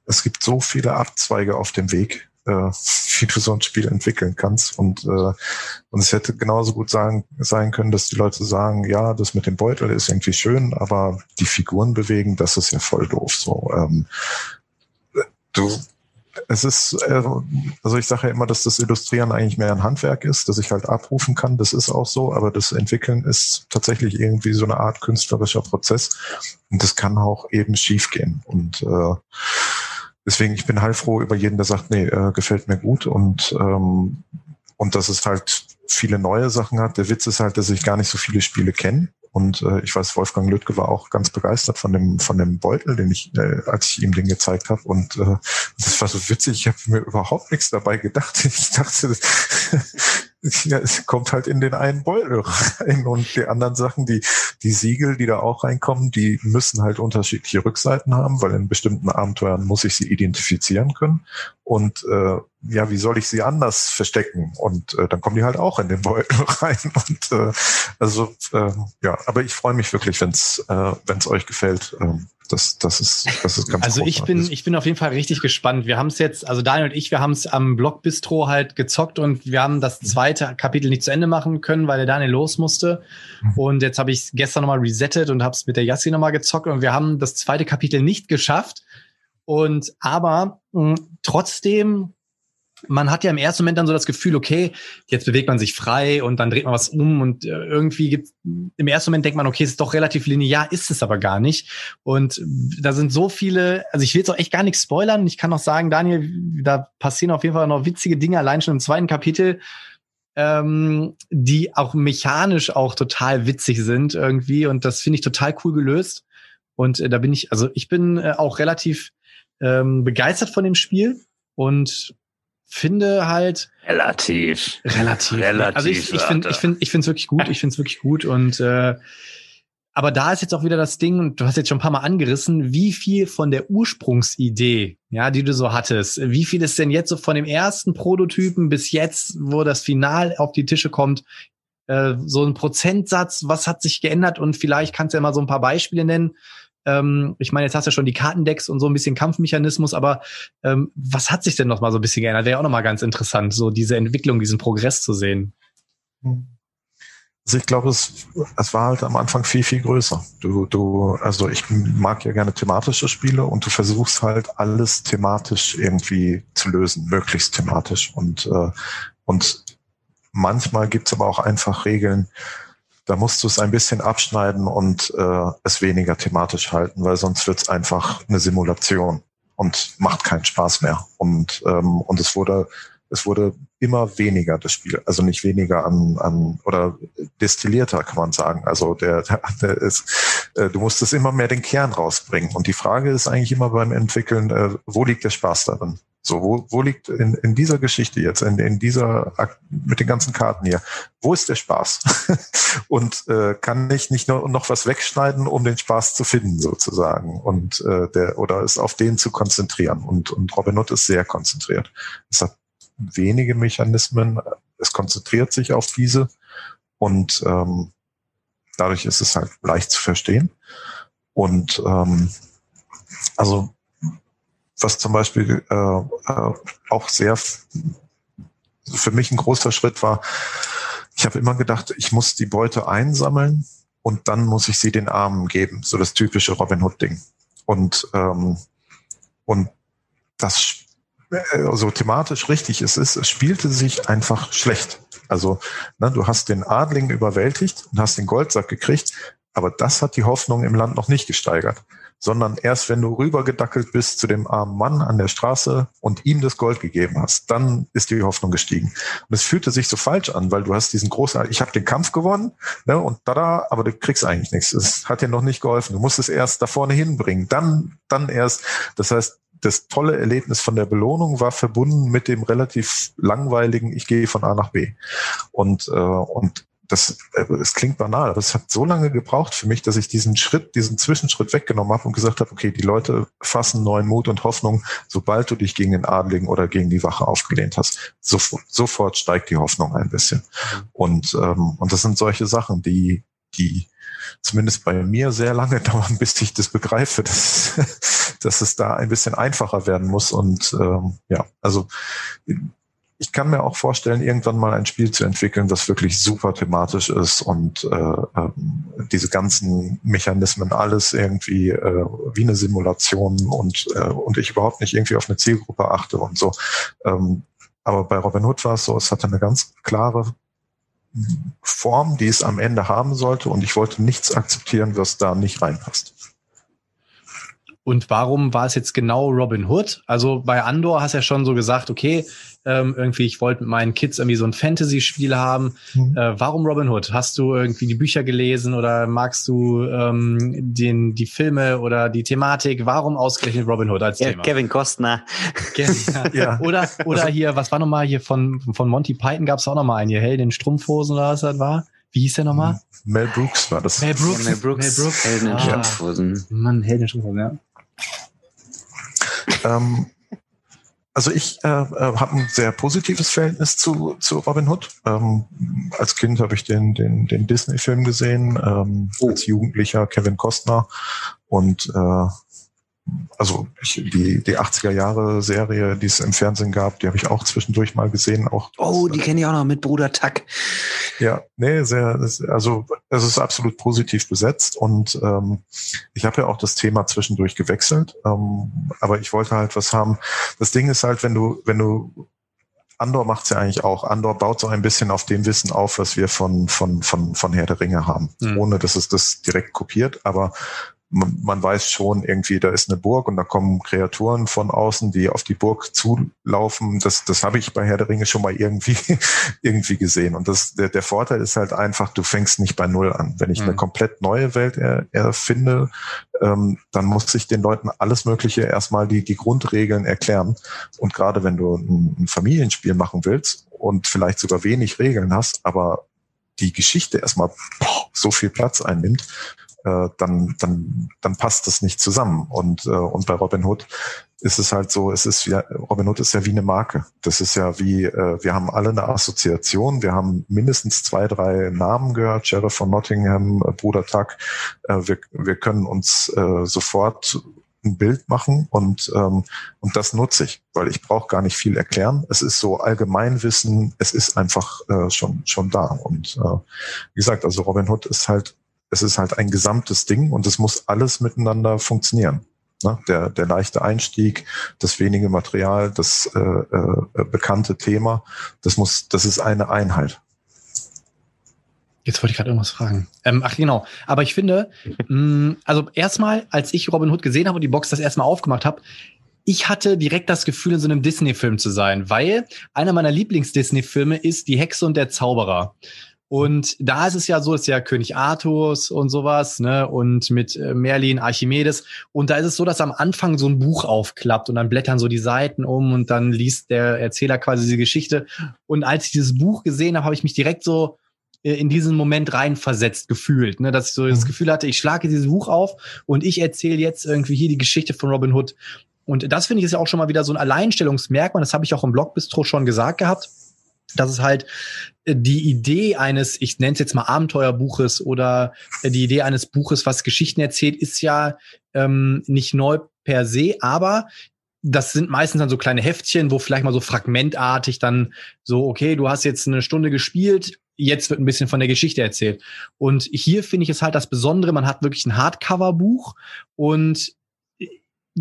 es gibt so viele Abzweige auf dem Weg äh, wie du so ein Spiel entwickeln kannst. Und, äh, und es hätte genauso gut sagen, sein können, dass die Leute sagen, ja, das mit dem Beutel ist irgendwie schön, aber die Figuren bewegen, das ist ja voll doof. So, ähm, du es ist, äh, also ich sage ja immer, dass das Illustrieren eigentlich mehr ein Handwerk ist, dass ich halt abrufen kann. Das ist auch so, aber das Entwickeln ist tatsächlich irgendwie so eine Art künstlerischer Prozess. Und das kann auch eben schiefgehen. Und äh, deswegen, ich bin heilfroh über jeden, der sagt, nee, äh, gefällt mir gut. Und, ähm, und dass es halt viele neue Sachen hat. Der Witz ist halt, dass ich gar nicht so viele Spiele kenne. Und äh, ich weiß, Wolfgang Lüttke war auch ganz begeistert von dem von dem Beutel, den ich, äh, als ich ihm den gezeigt habe. Und äh, das war so witzig. Ich habe mir überhaupt nichts dabei gedacht. Ich dachte, ja, es kommt halt in den einen Beutel rein und die anderen Sachen, die, die Siegel, die da auch reinkommen, die müssen halt unterschiedliche Rückseiten haben, weil in bestimmten Abenteuern muss ich sie identifizieren können. Und äh, ja, wie soll ich sie anders verstecken? Und äh, dann kommen die halt auch in den Beutel rein. Und äh, also äh, ja, aber ich freue mich wirklich, wenn es äh, wenn's euch gefällt. Äh, das, das ist, das ist ganz Also ich bin, ich bin auf jeden Fall richtig gespannt. Wir haben es jetzt, also Daniel und ich, wir haben es am Blockbistro halt gezockt und wir haben das zweite Kapitel nicht zu Ende machen können, weil der Daniel los musste. Mhm. Und jetzt habe ich gestern nochmal resettet und habe es mit der Yassi nochmal gezockt und wir haben das zweite Kapitel nicht geschafft. Und aber trotzdem man hat ja im ersten Moment dann so das Gefühl, okay, jetzt bewegt man sich frei und dann dreht man was um und äh, irgendwie gibt im ersten Moment denkt man, okay, es ist doch relativ linear, ist es aber gar nicht. Und da sind so viele, also ich will jetzt auch echt gar nichts spoilern. Ich kann noch sagen, Daniel, da passieren auf jeden Fall noch witzige Dinge, allein schon im zweiten Kapitel, ähm, die auch mechanisch auch total witzig sind irgendwie. Und das finde ich total cool gelöst. Und äh, da bin ich, also ich bin äh, auch relativ ähm, begeistert von dem Spiel. Und finde halt relativ. Relativ relativ also ich ich finde ich finde ich finde es wirklich gut ich finde es wirklich gut und äh, aber da ist jetzt auch wieder das Ding und du hast jetzt schon ein paar mal angerissen wie viel von der Ursprungsidee ja die du so hattest wie viel ist denn jetzt so von dem ersten Prototypen bis jetzt wo das Final auf die Tische kommt äh, so ein Prozentsatz was hat sich geändert? Und vielleicht kannst du ja mal so ein paar Beispiele nennen ähm, ich meine, jetzt hast du ja schon die Kartendecks und so ein bisschen Kampfmechanismus, aber ähm, was hat sich denn noch mal so ein bisschen geändert? Wäre auch noch mal ganz interessant, so diese Entwicklung, diesen Progress zu sehen. Also ich glaube, es, es war halt am Anfang viel, viel größer. Du, du, also ich mag ja gerne thematische Spiele und du versuchst halt alles thematisch irgendwie zu lösen, möglichst thematisch. Und, äh, und manchmal gibt's aber auch einfach Regeln, da musst du es ein bisschen abschneiden und äh, es weniger thematisch halten, weil sonst wird es einfach eine Simulation und macht keinen Spaß mehr. Und, ähm, und es wurde es wurde immer weniger das Spiel, also nicht weniger an, an oder destillierter kann man sagen. Also der, der, ist, äh, du musstest immer mehr den Kern rausbringen. Und die Frage ist eigentlich immer beim Entwickeln, äh, wo liegt der Spaß darin? So, wo, wo liegt in, in dieser Geschichte jetzt, in, in dieser, mit den ganzen Karten hier, wo ist der Spaß? und äh, kann ich nicht noch, noch was wegschneiden, um den Spaß zu finden, sozusagen, und äh, der, oder es auf den zu konzentrieren. Und, und Robin Hood ist sehr konzentriert. Es hat wenige Mechanismen, es konzentriert sich auf diese und ähm, dadurch ist es halt leicht zu verstehen. Und ähm, also was zum Beispiel äh, äh, auch sehr für mich ein großer Schritt war, ich habe immer gedacht, ich muss die Beute einsammeln und dann muss ich sie den Armen geben, so das typische Robin Hood Ding. Und und und das also thematisch richtig es ist, es spielte sich einfach schlecht. Also ne, du hast den Adling überwältigt und hast den Goldsack gekriegt, aber das hat die Hoffnung im Land noch nicht gesteigert sondern erst wenn du rübergedackelt bist zu dem armen Mann an der Straße und ihm das Gold gegeben hast, dann ist die Hoffnung gestiegen. Und es fühlte sich so falsch an, weil du hast diesen großen, ich habe den Kampf gewonnen ne, und da, aber du kriegst eigentlich nichts. Es hat dir noch nicht geholfen. Du musst es erst da vorne hinbringen, dann, dann erst. Das heißt, das tolle Erlebnis von der Belohnung war verbunden mit dem relativ langweiligen, ich gehe von A nach B. Und, äh, und das, äh, es klingt banal, aber es hat so lange gebraucht für mich, dass ich diesen Schritt, diesen Zwischenschritt weggenommen habe und gesagt habe, okay, die Leute fassen neuen Mut und Hoffnung, sobald du dich gegen den Adligen oder gegen die Wache aufgelehnt hast. Sofort, sofort steigt die Hoffnung ein bisschen. Mhm. Und, ähm, und das sind solche Sachen, die, die zumindest bei mir sehr lange dauern, bis ich das begreife, dass, dass es da ein bisschen einfacher werden muss. Und ähm, ja, also ich kann mir auch vorstellen, irgendwann mal ein Spiel zu entwickeln, das wirklich super thematisch ist und äh, äh, diese ganzen Mechanismen alles irgendwie äh, wie eine Simulation und, äh, und ich überhaupt nicht irgendwie auf eine Zielgruppe achte und so. Ähm, aber bei Robin Hood war es so, es hatte eine ganz klare Form, die es am Ende haben sollte und ich wollte nichts akzeptieren, was da nicht reinpasst. Und warum war es jetzt genau Robin Hood? Also bei Andor hast du ja schon so gesagt, okay, ähm, irgendwie, ich wollte mit meinen Kids irgendwie so ein Fantasy-Spiel haben. Mhm. Äh, warum Robin Hood? Hast du irgendwie die Bücher gelesen oder magst du ähm, den, die Filme oder die Thematik? Warum ausgerechnet Robin Hood als ja, Thema? Kevin Costner. Kevin, ja. Oder, oder hier, was war nochmal hier von, von Monty Python gab es auch nochmal einen hier, Helden in Strumpfhosen oder was das war? Wie hieß der nochmal? Mel Brooks war das. Mel Brooks. Ja, Mel Brooks. Mel Brooks. Helden in ah. Strumpfhosen. Mann, Helden in Strumpfhosen, ja. Ähm, also ich äh, äh, habe ein sehr positives Verhältnis zu, zu Robin Hood. Ähm, als Kind habe ich den, den, den Disney-Film gesehen, ähm, oh. als Jugendlicher Kevin Costner und äh, also ich, die, die 80er Jahre Serie, die es im Fernsehen gab, die habe ich auch zwischendurch mal gesehen. Auch oh, die kenne ich auch noch mit Bruder Tuck. Ja, nee, sehr, also es ist absolut positiv besetzt und ähm, ich habe ja auch das Thema zwischendurch gewechselt, ähm, aber ich wollte halt was haben. Das Ding ist halt, wenn du, wenn du Andor macht's ja eigentlich auch. Andor baut so ein bisschen auf dem Wissen auf, was wir von, von, von, von Herr der Ringe haben. Mhm. Ohne dass es das direkt kopiert, aber man, weiß schon irgendwie, da ist eine Burg und da kommen Kreaturen von außen, die auf die Burg zulaufen. Das, das habe ich bei Herr der Ringe schon mal irgendwie, irgendwie gesehen. Und das, der, der Vorteil ist halt einfach, du fängst nicht bei Null an. Wenn ich mhm. eine komplett neue Welt er, erfinde, ähm, dann muss ich den Leuten alles Mögliche erstmal die, die Grundregeln erklären. Und gerade wenn du ein, ein Familienspiel machen willst und vielleicht sogar wenig Regeln hast, aber die Geschichte erstmal so viel Platz einnimmt, äh, dann, dann, dann passt das nicht zusammen. Und, äh, und bei Robin Hood ist es halt so, es ist ja, Robin Hood ist ja wie eine Marke. Das ist ja wie, äh, wir haben alle eine Assoziation, wir haben mindestens zwei, drei Namen gehört, Sheriff von Nottingham, äh, Bruder Tuck. Äh, wir, wir können uns äh, sofort ein Bild machen und ähm, und das nutze ich, weil ich brauche gar nicht viel erklären. Es ist so Allgemeinwissen, es ist einfach äh, schon schon da und äh, wie gesagt, also Robin Hood ist halt es ist halt ein gesamtes Ding und es muss alles miteinander funktionieren. Ne? Der, der leichte Einstieg, das wenige Material, das äh, äh, bekannte Thema, das muss, das ist eine Einheit. Jetzt wollte ich gerade irgendwas fragen. Ähm, ach genau, aber ich finde, mh, also erstmal, als ich Robin Hood gesehen habe und die Box das erstmal aufgemacht habe, ich hatte direkt das Gefühl, in so einem Disney-Film zu sein, weil einer meiner Lieblings-Disney-Filme ist Die Hexe und der Zauberer. Und da ist es ja so, ist ja König Artus und sowas, ne, und mit äh, Merlin, Archimedes. Und da ist es so, dass am Anfang so ein Buch aufklappt und dann blättern so die Seiten um und dann liest der Erzähler quasi diese Geschichte. Und als ich dieses Buch gesehen habe, habe ich mich direkt so äh, in diesen Moment reinversetzt gefühlt, ne, dass ich so das mhm. Gefühl hatte, ich schlage dieses Buch auf und ich erzähle jetzt irgendwie hier die Geschichte von Robin Hood. Und das finde ich ist ja auch schon mal wieder so ein Alleinstellungsmerkmal. Das habe ich auch im Blogbistro schon gesagt gehabt dass es halt äh, die Idee eines, ich nenne es jetzt mal Abenteuerbuches oder äh, die Idee eines Buches, was Geschichten erzählt, ist ja ähm, nicht neu per se, aber das sind meistens dann so kleine Heftchen, wo vielleicht mal so fragmentartig dann so, okay, du hast jetzt eine Stunde gespielt, jetzt wird ein bisschen von der Geschichte erzählt. Und hier finde ich es halt das Besondere, man hat wirklich ein Hardcover-Buch und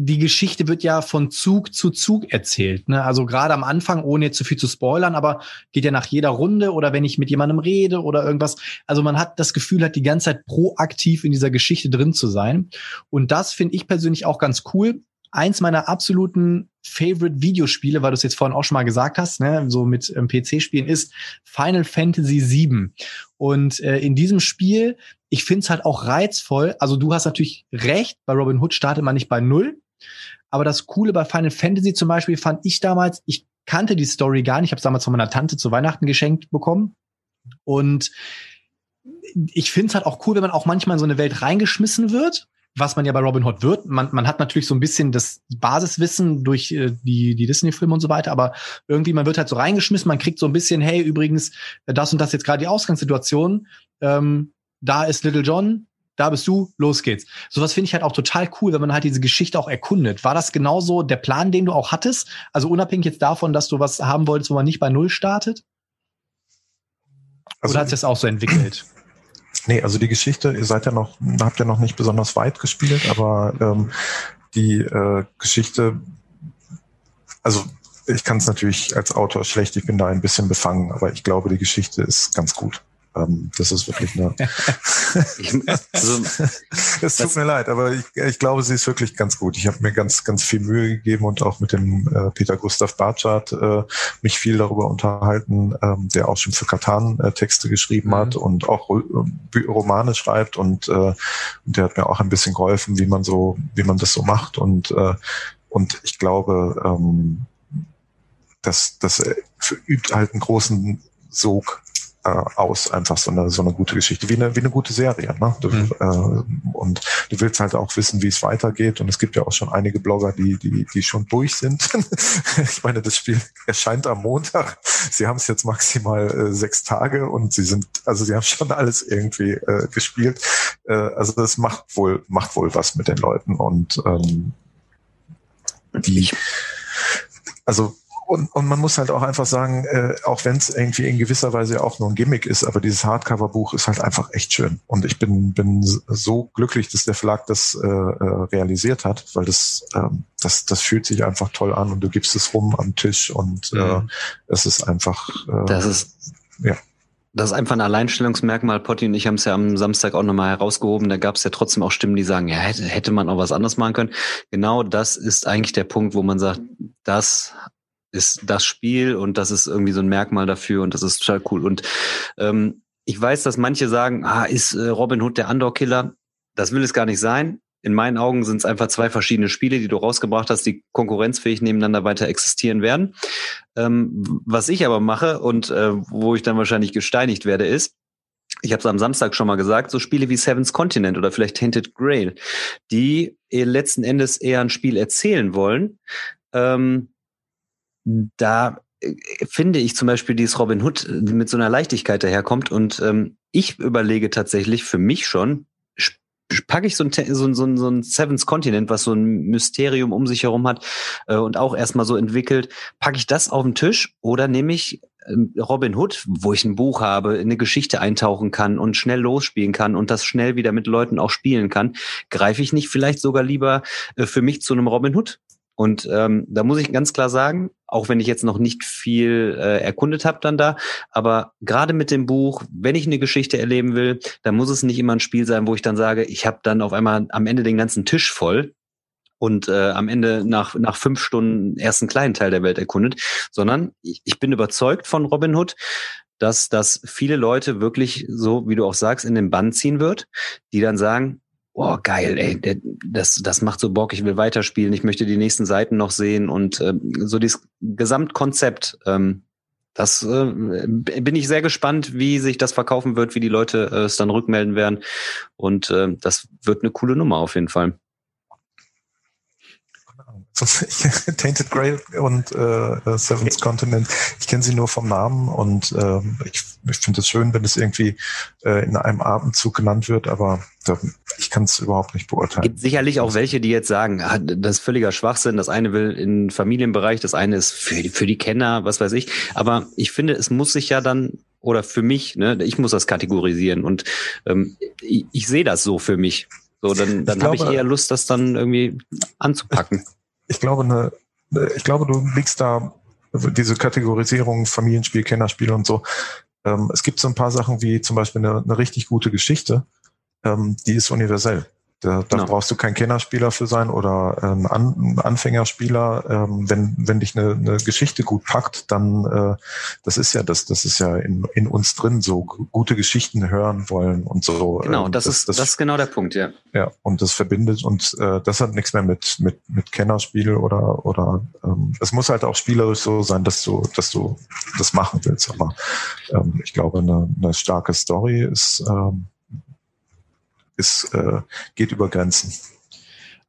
die Geschichte wird ja von Zug zu Zug erzählt. Ne? Also gerade am Anfang, ohne jetzt zu viel zu spoilern, aber geht ja nach jeder Runde oder wenn ich mit jemandem rede oder irgendwas. Also man hat das Gefühl, hat die ganze Zeit proaktiv in dieser Geschichte drin zu sein. Und das finde ich persönlich auch ganz cool. Eins meiner absoluten Favorite Videospiele, weil du es jetzt vorhin auch schon mal gesagt hast, ne, so mit ähm, PC-Spielen, ist Final Fantasy VII. Und äh, in diesem Spiel, ich finde es halt auch reizvoll. Also du hast natürlich recht, bei Robin Hood startet man nicht bei null, aber das Coole bei Final Fantasy zum Beispiel fand ich damals, ich kannte die Story gar nicht, ich habe damals von meiner Tante zu Weihnachten geschenkt bekommen. Und ich finde es halt auch cool, wenn man auch manchmal in so eine Welt reingeschmissen wird, was man ja bei Robin Hood wird. Man, man hat natürlich so ein bisschen das Basiswissen durch äh, die, die Disney-Filme und so weiter, aber irgendwie, man wird halt so reingeschmissen, man kriegt so ein bisschen, hey, übrigens, das und das jetzt gerade die Ausgangssituation. Ähm, da ist Little John, da bist du, los geht's. Sowas finde ich halt auch total cool, wenn man halt diese Geschichte auch erkundet. War das genauso der Plan, den du auch hattest? Also unabhängig jetzt davon, dass du was haben wolltest, wo man nicht bei Null startet? Also, Oder hat sich das auch so entwickelt? Nee, also die Geschichte, ihr seid ja noch, habt ja noch nicht besonders weit gespielt, aber ähm, die äh, Geschichte, also ich kann es natürlich als Autor schlecht, ich bin da ein bisschen befangen, aber ich glaube, die Geschichte ist ganz gut. Ähm, das ist wirklich eine. also, es tut mir leid, aber ich, ich glaube, sie ist wirklich ganz gut. Ich habe mir ganz, ganz viel Mühe gegeben und auch mit dem äh, Peter Gustav Bartschat äh, mich viel darüber unterhalten, ähm, der auch schon für Katan äh, Texte geschrieben mhm. hat und auch Romane schreibt und, äh, und der hat mir auch ein bisschen geholfen, wie man so, wie man das so macht und äh, und ich glaube, ähm, das, das übt halt einen großen Sog äh, aus, einfach so eine, so eine gute Geschichte, wie eine, wie eine gute Serie. Ne? Du, mhm. äh, und du willst halt auch wissen, wie es weitergeht. Und es gibt ja auch schon einige Blogger, die, die, die schon durch sind. ich meine, das Spiel erscheint am Montag. Sie haben es jetzt maximal äh, sechs Tage und sie sind, also sie haben schon alles irgendwie äh, gespielt. Äh, also das macht wohl, macht wohl was mit den Leuten und ähm, die, also und, und man muss halt auch einfach sagen, äh, auch wenn es irgendwie in gewisser Weise auch nur ein Gimmick ist, aber dieses Hardcover-Buch ist halt einfach echt schön. Und ich bin, bin so glücklich, dass der Verlag das äh, äh, realisiert hat, weil das, ähm, das, das fühlt sich einfach toll an und du gibst es rum am Tisch und äh, mhm. es ist einfach. Äh, das ist ja. Das ist einfach ein Alleinstellungsmerkmal. Potti und ich haben es ja am Samstag auch nochmal herausgehoben. Da gab es ja trotzdem auch Stimmen, die sagen, ja, hätte, hätte man auch was anderes machen können. Genau das ist eigentlich der Punkt, wo man sagt, das ist das Spiel und das ist irgendwie so ein Merkmal dafür und das ist total cool. Und ähm, ich weiß, dass manche sagen, ah, ist äh, Robin Hood der Andor-Killer? Das will es gar nicht sein. In meinen Augen sind es einfach zwei verschiedene Spiele, die du rausgebracht hast, die konkurrenzfähig nebeneinander weiter existieren werden. Ähm, was ich aber mache und äh, wo ich dann wahrscheinlich gesteinigt werde, ist, ich habe es am Samstag schon mal gesagt, so Spiele wie Seven's Continent oder vielleicht Hinted Grail, die letzten Endes eher ein Spiel erzählen wollen, ähm, da äh, finde ich zum Beispiel dieses Robin Hood äh, mit so einer Leichtigkeit daherkommt und ähm, ich überlege tatsächlich für mich schon, packe ich so ein, so, so, so ein Seven's Continent, was so ein Mysterium um sich herum hat äh, und auch erstmal so entwickelt, packe ich das auf den Tisch oder nehme ich äh, Robin Hood, wo ich ein Buch habe, in eine Geschichte eintauchen kann und schnell losspielen kann und das schnell wieder mit Leuten auch spielen kann, greife ich nicht vielleicht sogar lieber äh, für mich zu einem Robin Hood und ähm, da muss ich ganz klar sagen, auch wenn ich jetzt noch nicht viel äh, erkundet habe dann da, aber gerade mit dem Buch, wenn ich eine Geschichte erleben will, dann muss es nicht immer ein Spiel sein, wo ich dann sage, ich habe dann auf einmal am Ende den ganzen Tisch voll und äh, am Ende nach, nach fünf Stunden erst einen kleinen Teil der Welt erkundet, sondern ich, ich bin überzeugt von Robin Hood, dass das viele Leute wirklich so, wie du auch sagst, in den Bann ziehen wird, die dann sagen, boah, geil, ey, das, das macht so Bock, ich will weiterspielen, ich möchte die nächsten Seiten noch sehen und äh, so dieses Gesamtkonzept, ähm, das äh, bin ich sehr gespannt, wie sich das verkaufen wird, wie die Leute äh, es dann rückmelden werden. Und äh, das wird eine coole Nummer auf jeden Fall. Tainted Grail und äh, Seventh okay. Continent. Ich kenne sie nur vom Namen und äh, ich, ich finde es schön, wenn es irgendwie äh, in einem Atemzug genannt wird, aber da, ich kann es überhaupt nicht beurteilen. Gibt sicherlich auch welche, die jetzt sagen, ah, das ist völliger Schwachsinn. Das eine will in Familienbereich, das eine ist für die, für die Kenner, was weiß ich. Aber ich finde, es muss sich ja dann oder für mich, ne, ich muss das kategorisieren und ähm, ich, ich sehe das so für mich. So, dann, dann habe ich eher Lust, das dann irgendwie anzupacken ich glaube, eine, ich glaube, du liegst da, diese Kategorisierung Familienspiel, Kennerspiel und so. Ähm, es gibt so ein paar Sachen wie zum Beispiel eine, eine richtig gute Geschichte, ähm, die ist universell. Da, da no. brauchst du kein Kennerspieler für sein oder ein, An Anfängerspieler. Ähm, wenn, wenn dich eine, eine Geschichte gut packt, dann äh, das ist ja das, das ist ja in, in uns drin, so gute Geschichten hören wollen und so. Genau, ähm, das, das, ist das, das ist genau der Punkt, ja. Ja, und das verbindet und äh, das hat nichts mehr mit, mit, mit Kennerspiel oder oder ähm, es muss halt auch spielerisch so sein, dass du, dass du das machen willst. Aber ähm, ich glaube, eine, eine starke Story ist ähm, ist, äh, geht über Grenzen.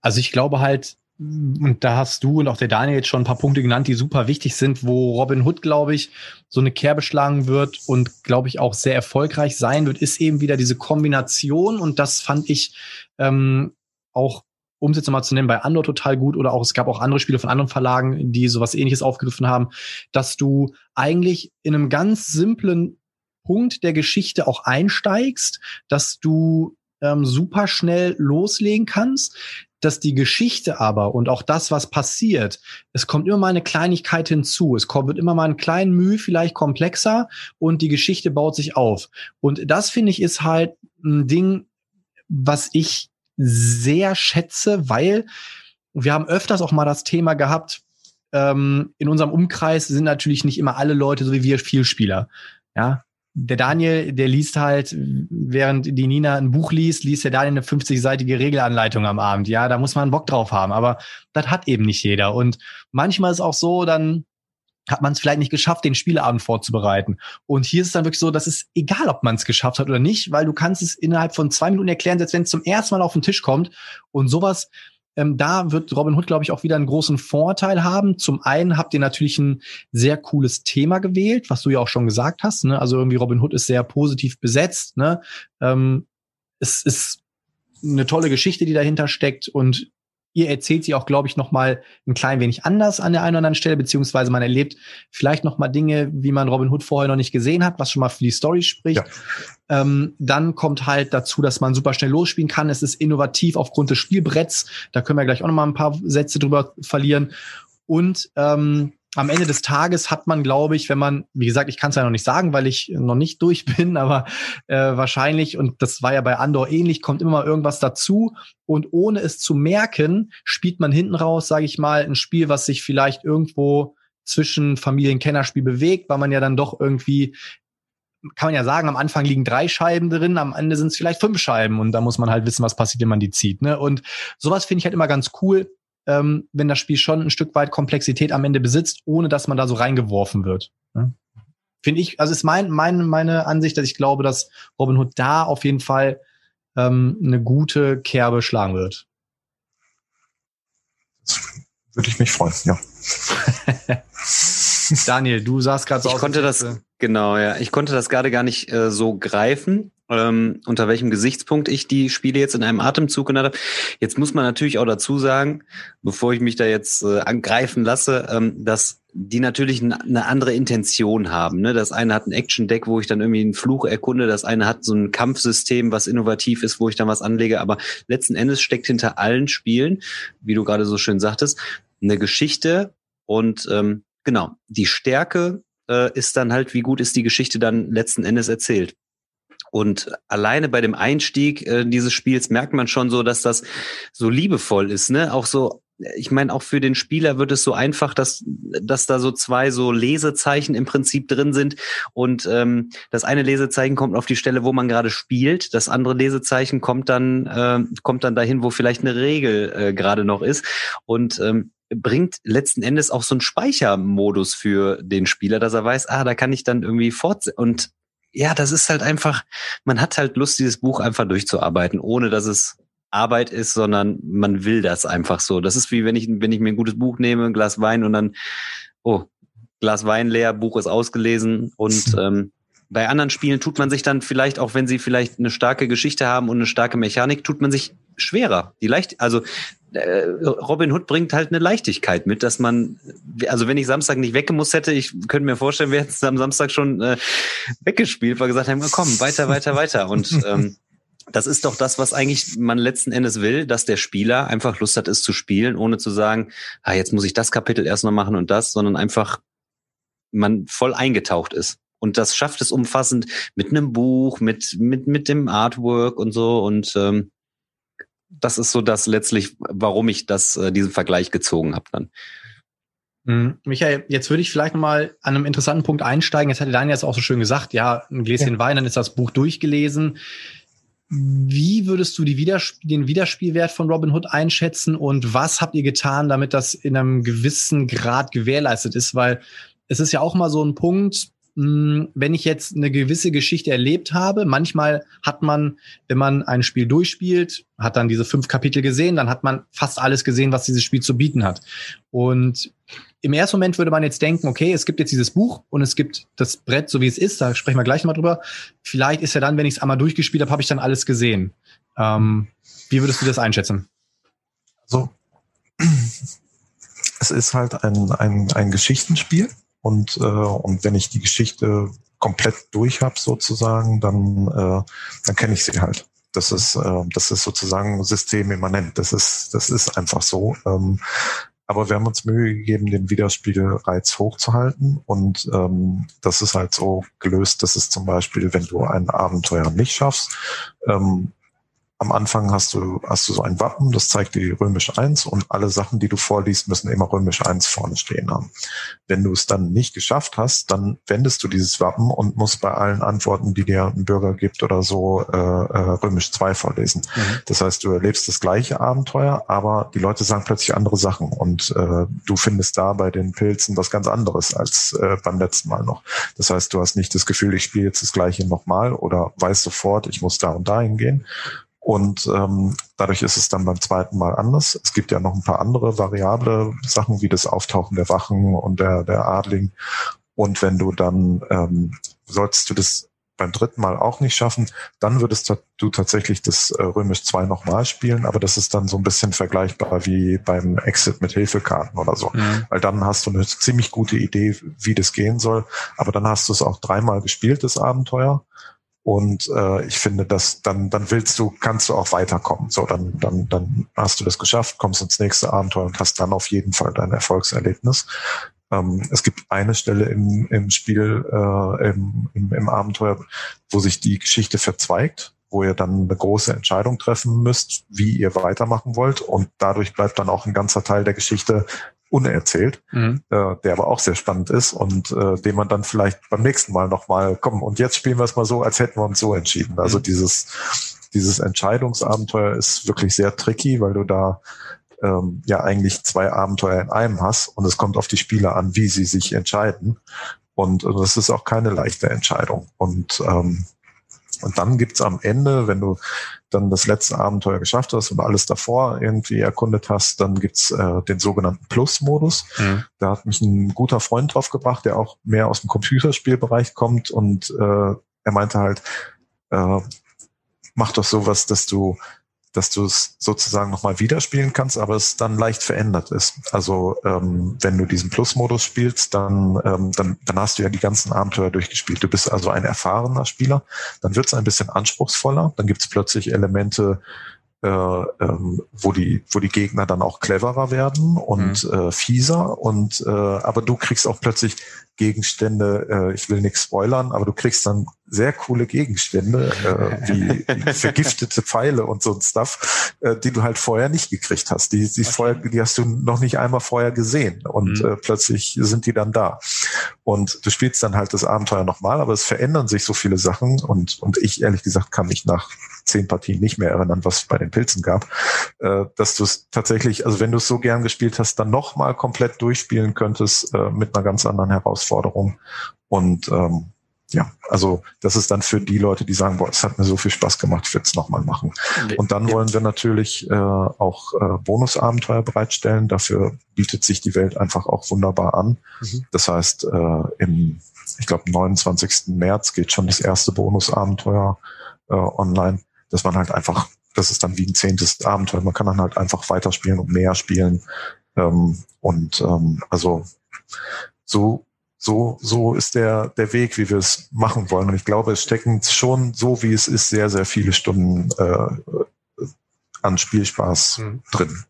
Also ich glaube halt, und da hast du und auch der Daniel jetzt schon ein paar Punkte genannt, die super wichtig sind, wo Robin Hood, glaube ich, so eine Kerbe schlagen wird und, glaube ich, auch sehr erfolgreich sein wird, ist eben wieder diese Kombination. Und das fand ich ähm, auch, um es jetzt mal zu nennen, bei Andor total gut oder auch es gab auch andere Spiele von anderen Verlagen, die sowas ähnliches aufgegriffen haben, dass du eigentlich in einem ganz simplen Punkt der Geschichte auch einsteigst, dass du ähm, super schnell loslegen kannst, dass die Geschichte aber und auch das, was passiert, es kommt immer mal eine Kleinigkeit hinzu. Es kommt, wird immer mal ein kleinen Mühe vielleicht komplexer und die Geschichte baut sich auf. Und das finde ich ist halt ein Ding, was ich sehr schätze, weil wir haben öfters auch mal das Thema gehabt, ähm, in unserem Umkreis sind natürlich nicht immer alle Leute so wie wir Vielspieler. Ja, der Daniel, der liest halt, während die Nina ein Buch liest, liest der Daniel eine 50-seitige Regelanleitung am Abend. Ja, da muss man Bock drauf haben. Aber das hat eben nicht jeder. Und manchmal ist auch so, dann hat man es vielleicht nicht geschafft, den Spieleabend vorzubereiten. Und hier ist es dann wirklich so, dass es egal, ob man es geschafft hat oder nicht, weil du kannst es innerhalb von zwei Minuten erklären, selbst wenn es zum ersten Mal auf den Tisch kommt. Und sowas ähm, da wird Robin Hood, glaube ich, auch wieder einen großen Vorteil haben. Zum einen habt ihr natürlich ein sehr cooles Thema gewählt, was du ja auch schon gesagt hast. Ne? Also irgendwie Robin Hood ist sehr positiv besetzt. Ne? Ähm, es ist eine tolle Geschichte, die dahinter steckt und ihr erzählt sie auch, glaube ich, noch mal ein klein wenig anders an der einen oder anderen Stelle, beziehungsweise man erlebt vielleicht noch mal Dinge, wie man Robin Hood vorher noch nicht gesehen hat, was schon mal für die Story spricht. Ja. Ähm, dann kommt halt dazu, dass man super schnell losspielen kann. Es ist innovativ aufgrund des Spielbretts. Da können wir gleich auch noch mal ein paar Sätze drüber verlieren. Und ähm, am Ende des Tages hat man, glaube ich, wenn man, wie gesagt, ich kann es ja noch nicht sagen, weil ich noch nicht durch bin, aber äh, wahrscheinlich, und das war ja bei Andor ähnlich, kommt immer mal irgendwas dazu. Und ohne es zu merken, spielt man hinten raus, sage ich mal, ein Spiel, was sich vielleicht irgendwo zwischen Familienkennerspiel bewegt, weil man ja dann doch irgendwie kann man ja sagen, am Anfang liegen drei Scheiben drin, am Ende sind es vielleicht fünf Scheiben und da muss man halt wissen, was passiert, wenn man die zieht. Ne? Und sowas finde ich halt immer ganz cool ähm, wenn das Spiel schon ein Stück weit Komplexität am Ende besitzt, ohne dass man da so reingeworfen wird. Ne? Finde ich, also ist mein, mein, meine Ansicht, dass ich glaube, dass Robin Hood da auf jeden Fall ähm, eine gute Kerbe schlagen wird. Würde ich mich freuen, ja. Daniel, du sagst gerade so. Ich konnte das, genau, ja. Ich konnte das gerade gar nicht äh, so greifen, ähm, unter welchem Gesichtspunkt ich die Spiele jetzt in einem Atemzug genannt habe. Jetzt muss man natürlich auch dazu sagen, bevor ich mich da jetzt äh, angreifen lasse, ähm, dass die natürlich eine andere Intention haben. Ne? Das eine hat ein Action-Deck, wo ich dann irgendwie einen Fluch erkunde, das eine hat so ein Kampfsystem, was innovativ ist, wo ich dann was anlege, aber letzten Endes steckt hinter allen Spielen, wie du gerade so schön sagtest, eine Geschichte und ähm, genau, die Stärke äh, ist dann halt, wie gut ist die Geschichte dann letzten Endes erzählt. Und alleine bei dem Einstieg äh, dieses Spiels merkt man schon so, dass das so liebevoll ist, ne? Auch so, ich meine, auch für den Spieler wird es so einfach, dass, dass da so zwei so Lesezeichen im Prinzip drin sind. Und ähm, das eine Lesezeichen kommt auf die Stelle, wo man gerade spielt. Das andere Lesezeichen kommt dann, äh, kommt dann dahin, wo vielleicht eine Regel äh, gerade noch ist. Und ähm, bringt letzten Endes auch so einen Speichermodus für den Spieler, dass er weiß, ah, da kann ich dann irgendwie fortsetzen. Und ja, das ist halt einfach, man hat halt Lust, dieses Buch einfach durchzuarbeiten, ohne dass es Arbeit ist, sondern man will das einfach so. Das ist wie wenn ich, wenn ich mir ein gutes Buch nehme, ein Glas Wein und dann, oh, Glas Wein leer, Buch ist ausgelesen und ähm, bei anderen Spielen tut man sich dann vielleicht, auch wenn sie vielleicht eine starke Geschichte haben und eine starke Mechanik, tut man sich schwerer. Die leicht, also äh, Robin Hood bringt halt eine Leichtigkeit mit, dass man, also wenn ich Samstag nicht weggemusst hätte, ich könnte mir vorstellen, wir hätten es am Samstag schon äh, weggespielt, weil gesagt haben, komm, weiter, weiter, weiter. Und ähm, das ist doch das, was eigentlich man letzten Endes will, dass der Spieler einfach Lust hat, es zu spielen, ohne zu sagen, ah, jetzt muss ich das Kapitel erst noch machen und das, sondern einfach man voll eingetaucht ist. Und das schafft es umfassend mit einem Buch, mit, mit, mit dem Artwork und so. Und ähm, das ist so das letztlich, warum ich das, äh, diesen Vergleich gezogen habe dann. Mhm. Michael, jetzt würde ich vielleicht nochmal an einem interessanten Punkt einsteigen. Jetzt hatte Daniel jetzt auch so schön gesagt, ja, ein Gläschen ja. Wein, dann ist das Buch durchgelesen. Wie würdest du Widersp den Wiederspielwert von Robin Hood einschätzen und was habt ihr getan, damit das in einem gewissen Grad gewährleistet ist? Weil es ist ja auch mal so ein Punkt, wenn ich jetzt eine gewisse Geschichte erlebt habe, manchmal hat man, wenn man ein Spiel durchspielt, hat dann diese fünf Kapitel gesehen, dann hat man fast alles gesehen, was dieses Spiel zu bieten hat. Und im ersten Moment würde man jetzt denken, okay, es gibt jetzt dieses Buch und es gibt das Brett, so wie es ist, da sprechen wir gleich mal drüber. Vielleicht ist ja dann, wenn ich es einmal durchgespielt habe, habe ich dann alles gesehen. Ähm, wie würdest du das einschätzen? So, es ist halt ein, ein, ein Geschichtenspiel und, äh, und wenn ich die Geschichte komplett durch habe sozusagen, dann, äh, dann kenne ich sie halt. Das ist, äh, das ist sozusagen systemimmanent. Das ist, das ist einfach so. Ähm, aber wir haben uns Mühe gegeben, den Wiederspiegelreiz hochzuhalten. Und ähm, das ist halt so gelöst, dass es zum Beispiel, wenn du ein Abenteuer nicht schaffst, ähm, am Anfang hast du, hast du so ein Wappen, das zeigt die römische 1 und alle Sachen, die du vorliest, müssen immer römische 1 vorne stehen haben. Wenn du es dann nicht geschafft hast, dann wendest du dieses Wappen und musst bei allen Antworten, die dir ein Bürger gibt oder so, äh, äh, römisch 2 vorlesen. Mhm. Das heißt, du erlebst das gleiche Abenteuer, aber die Leute sagen plötzlich andere Sachen und äh, du findest da bei den Pilzen was ganz anderes als äh, beim letzten Mal noch. Das heißt, du hast nicht das Gefühl, ich spiele jetzt das gleiche nochmal oder weiß sofort, ich muss da und dahin gehen, und ähm, dadurch ist es dann beim zweiten Mal anders. Es gibt ja noch ein paar andere variable Sachen wie das Auftauchen der Wachen und der, der Adling. Und wenn du dann, ähm, sollst du das beim dritten Mal auch nicht schaffen, dann würdest du tatsächlich das äh, Römisch 2 nochmal spielen, aber das ist dann so ein bisschen vergleichbar wie beim Exit mit Hilfekarten oder so. Mhm. Weil dann hast du eine ziemlich gute Idee, wie das gehen soll, aber dann hast du es auch dreimal gespielt, das Abenteuer. Und äh, ich finde, dass dann, dann willst du, kannst du auch weiterkommen. So, dann, dann, dann hast du das geschafft, kommst ins nächste Abenteuer und hast dann auf jeden Fall dein Erfolgserlebnis. Ähm, es gibt eine Stelle im, im Spiel, äh, im, im, im Abenteuer, wo sich die Geschichte verzweigt, wo ihr dann eine große Entscheidung treffen müsst, wie ihr weitermachen wollt. Und dadurch bleibt dann auch ein ganzer Teil der Geschichte unerzählt, mhm. äh, der aber auch sehr spannend ist und äh, den man dann vielleicht beim nächsten Mal nochmal, kommen und jetzt spielen wir es mal so, als hätten wir uns so entschieden. Also mhm. dieses, dieses Entscheidungsabenteuer ist wirklich sehr tricky, weil du da ähm, ja eigentlich zwei Abenteuer in einem hast und es kommt auf die Spieler an, wie sie sich entscheiden. Und, und das ist auch keine leichte Entscheidung. Und ähm, und dann gibt's am Ende, wenn du dann das letzte Abenteuer geschafft hast und alles davor irgendwie erkundet hast, dann gibt's äh, den sogenannten Plus-Modus. Mhm. Da hat mich ein guter Freund drauf gebracht, der auch mehr aus dem Computerspielbereich kommt und äh, er meinte halt, äh, mach doch sowas, dass du dass du es sozusagen nochmal wieder spielen kannst, aber es dann leicht verändert ist. Also ähm, wenn du diesen Plus-Modus spielst, dann, ähm, dann, dann hast du ja die ganzen Abenteuer durchgespielt. Du bist also ein erfahrener Spieler. Dann wird es ein bisschen anspruchsvoller. Dann gibt es plötzlich Elemente, äh, ähm, wo die wo die Gegner dann auch cleverer werden und mhm. äh, fieser und äh, aber du kriegst auch plötzlich Gegenstände, äh, ich will nichts spoilern, aber du kriegst dann sehr coole Gegenstände, äh, wie, wie vergiftete Pfeile und so ein Stuff, äh, die du halt vorher nicht gekriegt hast. Die, die, okay. vorher, die hast du noch nicht einmal vorher gesehen und mhm. äh, plötzlich sind die dann da. Und du spielst dann halt das Abenteuer nochmal, aber es verändern sich so viele Sachen und, und ich ehrlich gesagt kann mich nach zehn Partien nicht mehr erinnern, was es bei den Pilzen gab, äh, dass du es tatsächlich, also wenn du es so gern gespielt hast, dann nochmal komplett durchspielen könntest äh, mit einer ganz anderen Herausforderung. Und ähm, ja, also das ist dann für die Leute, die sagen, boah, es hat mir so viel Spaß gemacht, ich will es nochmal machen. Und dann wollen wir natürlich äh, auch äh, Bonusabenteuer bereitstellen. Dafür bietet sich die Welt einfach auch wunderbar an. Mhm. Das heißt, äh, im, ich glaube, 29. März geht schon das erste Bonusabenteuer äh, online dass man halt einfach, das ist dann wie ein zehntes Abenteuer. Man kann dann halt einfach weiterspielen und mehr spielen. Ähm, und ähm, also so so, so ist der, der Weg, wie wir es machen wollen. Und ich glaube, es stecken schon so, wie es ist, sehr, sehr viele Stunden äh, an Spielspaß mhm. drin.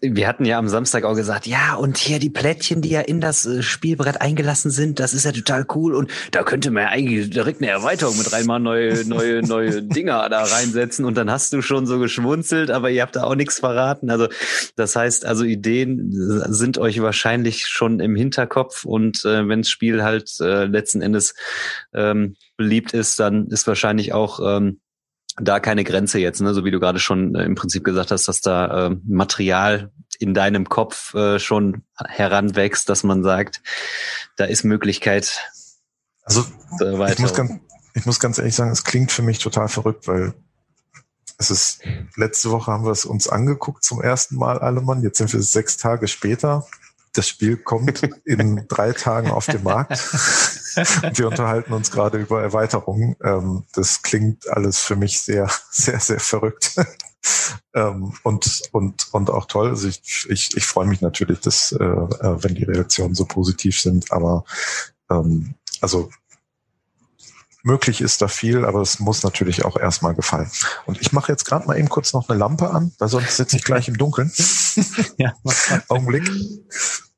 Wir hatten ja am Samstag auch gesagt, ja, und hier die Plättchen, die ja in das äh, Spielbrett eingelassen sind, das ist ja total cool. Und da könnte man ja eigentlich direkt eine Erweiterung mit reinmachen, neue, neue, neue Dinger da reinsetzen. Und dann hast du schon so geschmunzelt, aber ihr habt da auch nichts verraten. Also, das heißt, also Ideen sind euch wahrscheinlich schon im Hinterkopf. Und äh, wenn das Spiel halt äh, letzten Endes ähm, beliebt ist, dann ist wahrscheinlich auch ähm, da keine Grenze jetzt, ne? so wie du gerade schon äh, im Prinzip gesagt hast, dass da äh, Material in deinem Kopf äh, schon heranwächst, dass man sagt, da ist Möglichkeit, Also ich muss, ganz, ich muss ganz ehrlich sagen, es klingt für mich total verrückt, weil es ist, letzte Woche haben wir es uns angeguckt zum ersten Mal, alle Mann. Jetzt sind wir sechs Tage später. Das Spiel kommt in drei Tagen auf den Markt. Wir unterhalten uns gerade über Erweiterungen. Ähm, das klingt alles für mich sehr, sehr, sehr verrückt. ähm, und, und, und auch toll. Also ich, ich, ich freue mich natürlich, dass, äh, äh wenn die Reaktionen so positiv sind, aber ähm, also möglich ist da viel, aber es muss natürlich auch erstmal gefallen. Und ich mache jetzt gerade mal eben kurz noch eine Lampe an, weil sonst sitze ich gleich im Dunkeln. ja. Augenblick.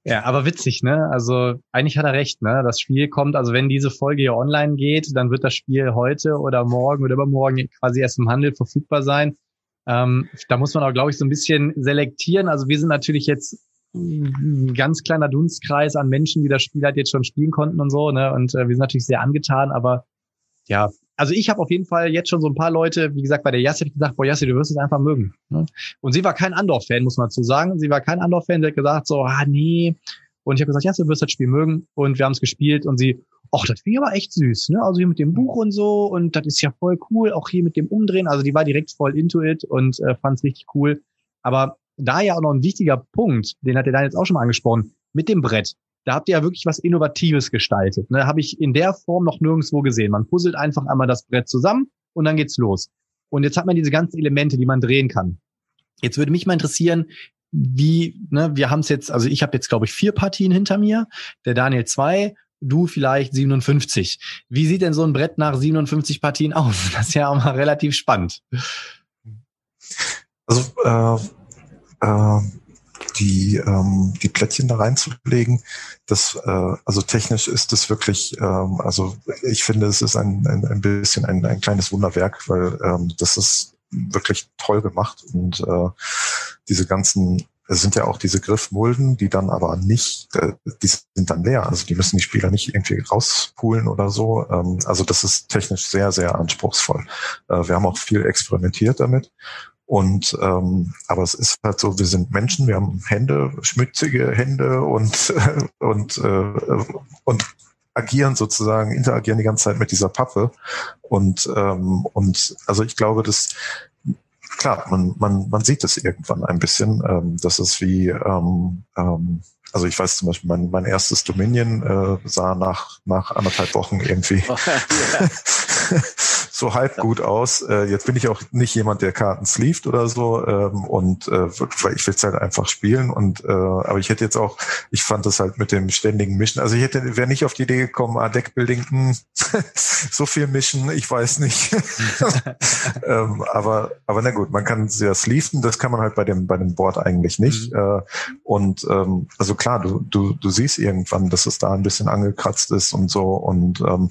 Ja, aber witzig, ne? Also eigentlich hat er recht, ne? Das Spiel kommt, also wenn diese Folge hier online geht, dann wird das Spiel heute oder morgen oder übermorgen quasi erst im Handel verfügbar sein. Ähm, da muss man auch, glaube ich, so ein bisschen selektieren. Also wir sind natürlich jetzt ein ganz kleiner Dunstkreis an Menschen, die das Spiel halt jetzt schon spielen konnten und so, ne? Und äh, wir sind natürlich sehr angetan, aber ja, also ich habe auf jeden Fall jetzt schon so ein paar Leute, wie gesagt, bei der Jassi gesagt, boah, Jassi, du wirst es einfach mögen. Ne? Und sie war kein Andorf-Fan, muss man dazu sagen. Sie war kein Andorf-Fan, der hat gesagt so, ah, nee. Und ich habe gesagt, Jassi, du wirst das Spiel mögen. Und wir haben es gespielt und sie, ach, das wäre aber echt süß, ne? Also hier mit dem Buch und so und das ist ja voll cool, auch hier mit dem Umdrehen. Also die war direkt voll into it und äh, fand es richtig cool. Aber da ja auch noch ein wichtiger Punkt, den hat der dann jetzt auch schon mal angesprochen, mit dem Brett da habt ihr ja wirklich was Innovatives gestaltet. Ne? Habe ich in der Form noch nirgendwo gesehen. Man puzzelt einfach einmal das Brett zusammen und dann geht's los. Und jetzt hat man diese ganzen Elemente, die man drehen kann. Jetzt würde mich mal interessieren, wie, ne, wir haben es jetzt, also ich habe jetzt, glaube ich, vier Partien hinter mir, der Daniel zwei, du vielleicht 57. Wie sieht denn so ein Brett nach 57 Partien aus? Das ist ja auch mal relativ spannend. Also äh, äh, die, ähm, die Plättchen da reinzulegen. Das, äh, also technisch ist es wirklich, ähm, also ich finde, es ist ein, ein, ein bisschen ein, ein kleines Wunderwerk, weil ähm, das ist wirklich toll gemacht und äh, diese ganzen es sind ja auch diese Griffmulden, die dann aber nicht, äh, die sind dann leer. Also die müssen die Spieler nicht irgendwie rauspulen oder so. Ähm, also das ist technisch sehr, sehr anspruchsvoll. Äh, wir haben auch viel experimentiert damit. Und ähm, aber es ist halt so, wir sind Menschen, wir haben Hände, schmutzige Hände und und äh, und agieren sozusagen, interagieren die ganze Zeit mit dieser Pappe. Und ähm, und also ich glaube, dass klar, man man man sieht es irgendwann ein bisschen. Ähm, das ist wie ähm, ähm, also ich weiß zum Beispiel, mein, mein erstes Dominion äh, sah nach, nach anderthalb Wochen irgendwie so halb gut aus. Äh, jetzt bin ich auch nicht jemand, der Karten sleeved oder so ähm, und äh, weil ich will es halt einfach spielen und äh, aber ich hätte jetzt auch, ich fand das halt mit dem ständigen Mischen, also ich hätte wäre nicht auf die Idee gekommen, ah, Deckbuilding, hm, so viel mischen, ich weiß nicht. ähm, aber aber na gut, man kann es ja sleeven, das kann man halt bei dem bei dem Board eigentlich nicht mhm. äh, und ähm, also klar, du, du, du siehst irgendwann, dass es da ein bisschen angekratzt ist und so. Und ähm,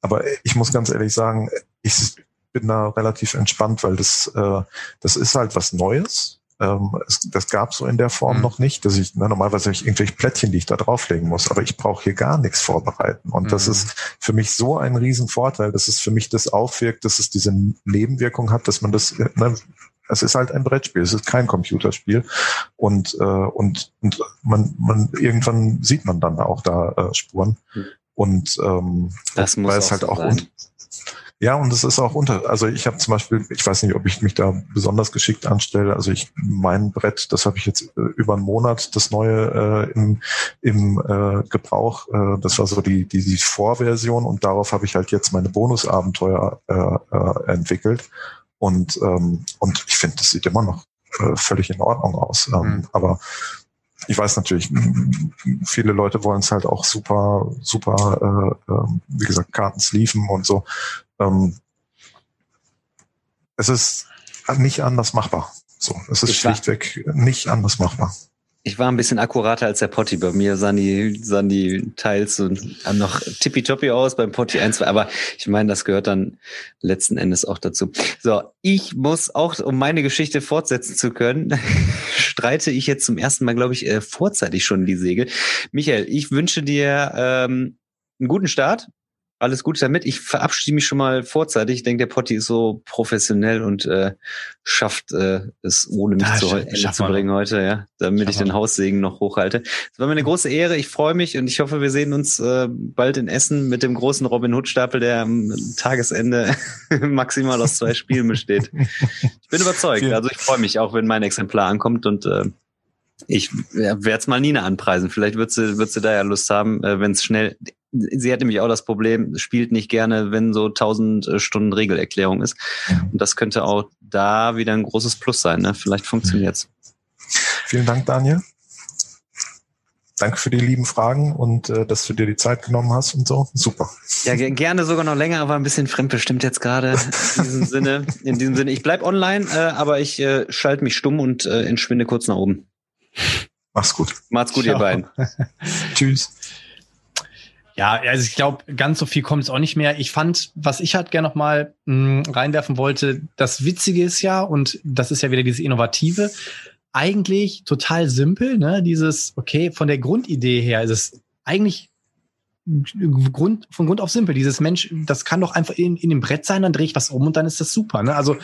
aber ich muss ganz ehrlich sagen, ich bin da relativ entspannt, weil das, äh, das ist halt was Neues. Ähm, es, das gab so in der Form mhm. noch nicht, dass ich, na, normalerweise habe ich irgendwelche Plättchen, die ich da drauflegen muss, aber ich brauche hier gar nichts vorbereiten. Und mhm. das ist für mich so ein Riesenvorteil, dass es für mich das aufwirkt, dass es diese Nebenwirkung hat, dass man das, ne, es ist halt ein Brettspiel, es ist kein Computerspiel. Und, äh, und, und man, man, irgendwann sieht man dann auch da äh, Spuren. Hm. Und ähm, das muss weil es halt auch und, ja, und es ist auch unter, also ich habe zum Beispiel, ich weiß nicht, ob ich mich da besonders geschickt anstelle. Also ich, mein Brett, das habe ich jetzt äh, über einen Monat, das neue äh, im, im äh, Gebrauch. Äh, das war so die, die, die Vorversion und darauf habe ich halt jetzt meine Bonusabenteuer äh, äh, entwickelt. Und, ähm, und ich finde, das sieht immer noch äh, völlig in Ordnung aus. Ähm, mhm. Aber ich weiß natürlich, viele Leute wollen es halt auch super, super, äh, äh, wie gesagt, Karten sleeven und so. Ähm, es ist nicht anders machbar. So, es ist schlichtweg nicht anders machbar. Ich war ein bisschen akkurater als der Potti. Bei mir sahen die, sahen die Teils so noch tippitoppi aus beim Potti 1, 2. Aber ich meine, das gehört dann letzten Endes auch dazu. So, ich muss auch, um meine Geschichte fortsetzen zu können, streite ich jetzt zum ersten Mal, glaube ich, äh, vorzeitig schon die Segel. Michael, ich wünsche dir ähm, einen guten Start Alles Gute damit. Ich verabschiede mich schon mal vorzeitig. Ich denke, der Potti ist so professionell und äh, schafft äh, es, ohne mich da zu Ende zu bringen heute, ja, damit ich den Haussegen noch hochhalte. Es war mir eine große Ehre. Ich freue mich und ich hoffe, wir sehen uns äh, bald in Essen mit dem großen Robin Hood Stapel, der am Tagesende maximal aus zwei Spielen besteht. Ich bin überzeugt. Also ich freue mich auch, wenn mein Exemplar ankommt und äh, ich werde es mal Nina anpreisen. Vielleicht wird sie, wird sie da ja Lust haben, äh, wenn es schnell. Sie hat nämlich auch das Problem, spielt nicht gerne, wenn so tausend äh, Stunden Regelerklärung ist. Und das könnte auch da wieder ein großes Plus sein. Ne? Vielleicht funktioniert's. Vielen Dank, Daniel. Danke für die lieben Fragen und äh, dass du dir die Zeit genommen hast und so. Super. Ja, gerne sogar noch länger, aber ein bisschen fremdbestimmt jetzt gerade in diesem Sinne. In diesem Sinne, ich bleib online, äh, aber ich äh, schalte mich stumm und äh, entschwinde kurz nach oben. Mach's gut. Macht's gut, Ciao. ihr beiden. Tschüss. Ja, also ich glaube, ganz so viel kommt es auch nicht mehr. Ich fand, was ich halt gerne noch mal mh, hm, reinwerfen wollte, das Witzige ist ja, und das ist ja wieder dieses Innovative, eigentlich total simpel, ne? Dieses, okay, von der Grundidee her ist es eigentlich Grund, von Grund auf simpel. Dieses Mensch, das kann doch einfach in, in dem Brett sein, dann drehe ich was um und dann ist das super. Ne? Also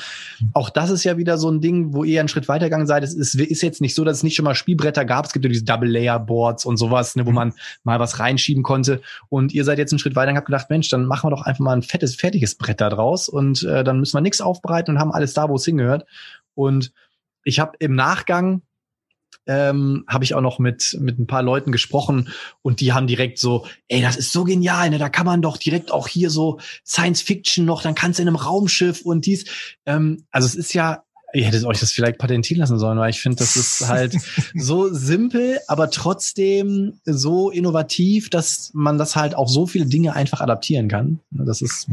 auch das ist ja wieder so ein Ding, wo ihr einen Schritt weitergegangen seid. Es ist, ist jetzt nicht so, dass es nicht schon mal Spielbretter gab. Es gibt ja diese Double-Layer-Boards und sowas, ne, wo mhm. man mal was reinschieben konnte. Und ihr seid jetzt einen Schritt weiter und habt gedacht, Mensch, dann machen wir doch einfach mal ein fettes, fertiges Brett da draus und äh, dann müssen wir nichts aufbereiten und haben alles da, wo es hingehört. Und ich habe im Nachgang ähm, habe ich auch noch mit, mit ein paar Leuten gesprochen und die haben direkt so, ey, das ist so genial, ne? Da kann man doch direkt auch hier so Science Fiction noch, dann kannst du in einem Raumschiff und dies. Ähm, also es ist ja Ihr hättet euch das vielleicht patentieren lassen sollen, weil ich finde, das ist halt so simpel, aber trotzdem so innovativ, dass man das halt auf so viele Dinge einfach adaptieren kann. Das ist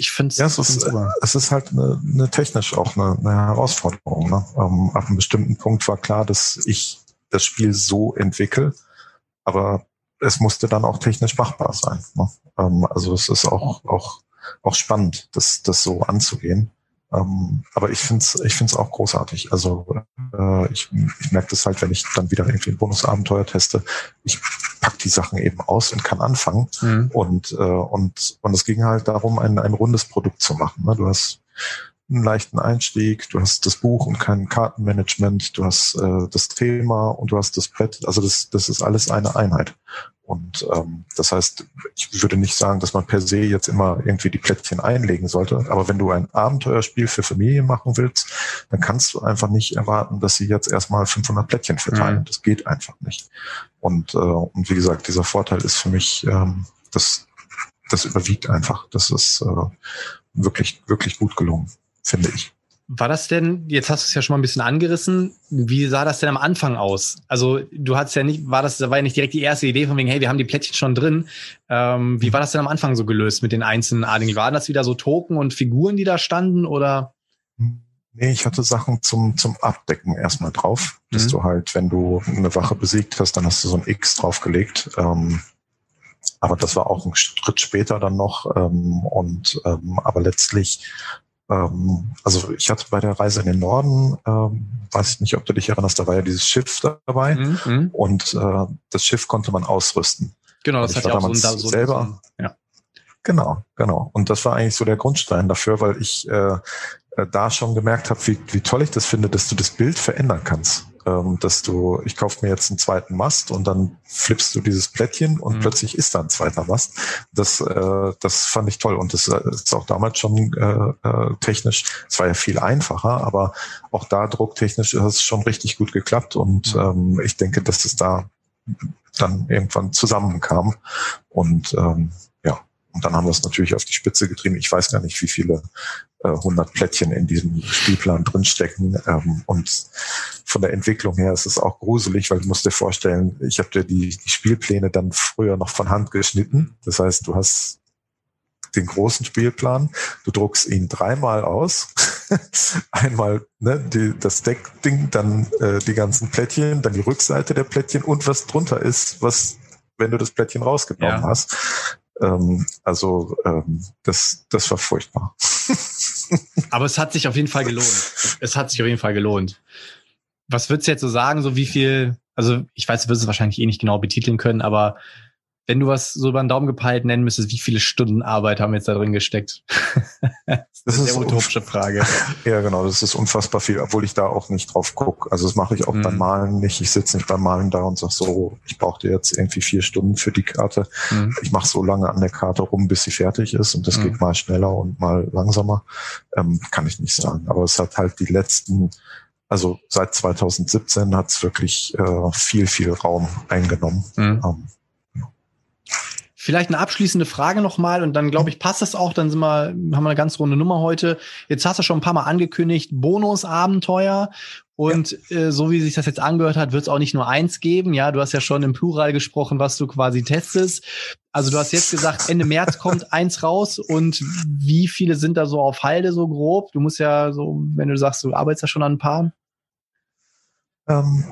ich finde ja, es ist, es ist halt eine, eine technisch auch eine, eine Herausforderung. Ne? Ähm, ab einem bestimmten Punkt war klar, dass ich das Spiel so entwickle, aber es musste dann auch technisch machbar sein. Ne? Ähm, also es ist auch, auch, auch spannend, das, das so anzugehen. Ähm, aber ich finde es ich find's auch großartig. Also äh, ich, ich merke das halt, wenn ich dann wieder irgendwie ein Bonusabenteuer teste. Ich pack die Sachen eben aus und kann anfangen. Mhm. Und, äh, und, und es ging halt darum, ein, ein rundes Produkt zu machen. Ne? Du hast einen leichten Einstieg, du hast das Buch und kein Kartenmanagement, du hast äh, das Thema und du hast das Brett. Also das, das ist alles eine Einheit. Und ähm, das heißt, ich würde nicht sagen, dass man per se jetzt immer irgendwie die Plättchen einlegen sollte. Aber wenn du ein Abenteuerspiel für Familien machen willst, dann kannst du einfach nicht erwarten, dass sie jetzt erstmal 500 Plättchen verteilen. Mhm. Das geht einfach nicht. Und, äh, und wie gesagt, dieser Vorteil ist für mich, ähm, das, das überwiegt einfach. Das ist äh, wirklich, wirklich gut gelungen, finde ich. War das denn, jetzt hast du es ja schon mal ein bisschen angerissen, wie sah das denn am Anfang aus? Also du hattest ja nicht, war das, war ja nicht direkt die erste Idee von wegen, hey, wir haben die Plättchen schon drin. Ähm, wie war das denn am Anfang so gelöst mit den einzelnen Adligen? Waren das wieder so Token und Figuren, die da standen oder? Nee, ich hatte Sachen zum, zum Abdecken erstmal drauf, dass mhm. du halt, wenn du eine Wache besiegt hast, dann hast du so ein X draufgelegt. Ähm, aber das war auch ein Schritt später dann noch. Ähm, und ähm, aber letztlich ähm, also ich hatte bei der Reise in den Norden, ähm, weiß ich nicht, ob du dich erinnerst, da war ja dieses Schiff dabei mhm. mhm. und äh, das Schiff konnte man ausrüsten. Genau, das hat ja auch so, so selber. So, ja. Genau, genau. Und das war eigentlich so der Grundstein dafür, weil ich äh, äh da schon gemerkt habe, wie, wie toll ich das finde, dass du das Bild verändern kannst ähm, dass du, ich kaufe mir jetzt einen zweiten Mast und dann flippst du dieses Plättchen und mhm. plötzlich ist da ein zweiter Mast. Das, äh, das fand ich toll und das äh, ist auch damals schon äh, äh, technisch, es war ja viel einfacher, aber auch da drucktechnisch ist es schon richtig gut geklappt und mhm. ähm, ich denke, dass es da dann irgendwann zusammenkam und ähm, und dann haben wir es natürlich auf die Spitze getrieben. Ich weiß gar nicht, wie viele äh, 100 Plättchen in diesem Spielplan drinstecken. Ähm, und von der Entwicklung her ist es auch gruselig, weil du musst dir vorstellen, ich habe dir die, die Spielpläne dann früher noch von Hand geschnitten. Das heißt, du hast den großen Spielplan, du druckst ihn dreimal aus. Einmal ne, die, das Deckding, dann äh, die ganzen Plättchen, dann die Rückseite der Plättchen und was drunter ist, was wenn du das Plättchen rausgenommen ja. hast. Ähm, also ähm, das, das war furchtbar. Aber es hat sich auf jeden Fall gelohnt. Es hat sich auf jeden Fall gelohnt. Was würdest du jetzt so sagen, so wie viel, also ich weiß, du wirst es wahrscheinlich eh nicht genau betiteln können, aber wenn du was so über den Daumen gepeilt nennen müsstest, wie viele Stunden Arbeit haben jetzt da drin gesteckt? das ist eine utopische Frage. Ja, genau, das ist unfassbar viel, obwohl ich da auch nicht drauf gucke. Also das mache ich auch mhm. beim Malen nicht. Ich sitze nicht beim Malen da und sag so, ich brauchte jetzt irgendwie vier Stunden für die Karte. Mhm. Ich mache so lange an der Karte rum, bis sie fertig ist und das mhm. geht mal schneller und mal langsamer. Ähm, kann ich nicht sagen. Aber es hat halt die letzten also seit 2017 hat es wirklich äh, viel, viel Raum eingenommen. Mhm. Ähm, Vielleicht eine abschließende Frage nochmal und dann glaube ich, passt das auch. Dann sind wir, haben wir eine ganz runde Nummer heute. Jetzt hast du schon ein paar Mal angekündigt, Bonusabenteuer. Und ja. äh, so wie sich das jetzt angehört hat, wird es auch nicht nur eins geben. Ja, du hast ja schon im Plural gesprochen, was du quasi testest. Also du hast jetzt gesagt, Ende März kommt eins raus und wie viele sind da so auf Halde so grob? Du musst ja so, wenn du sagst, du arbeitest ja schon an ein paar. Ähm,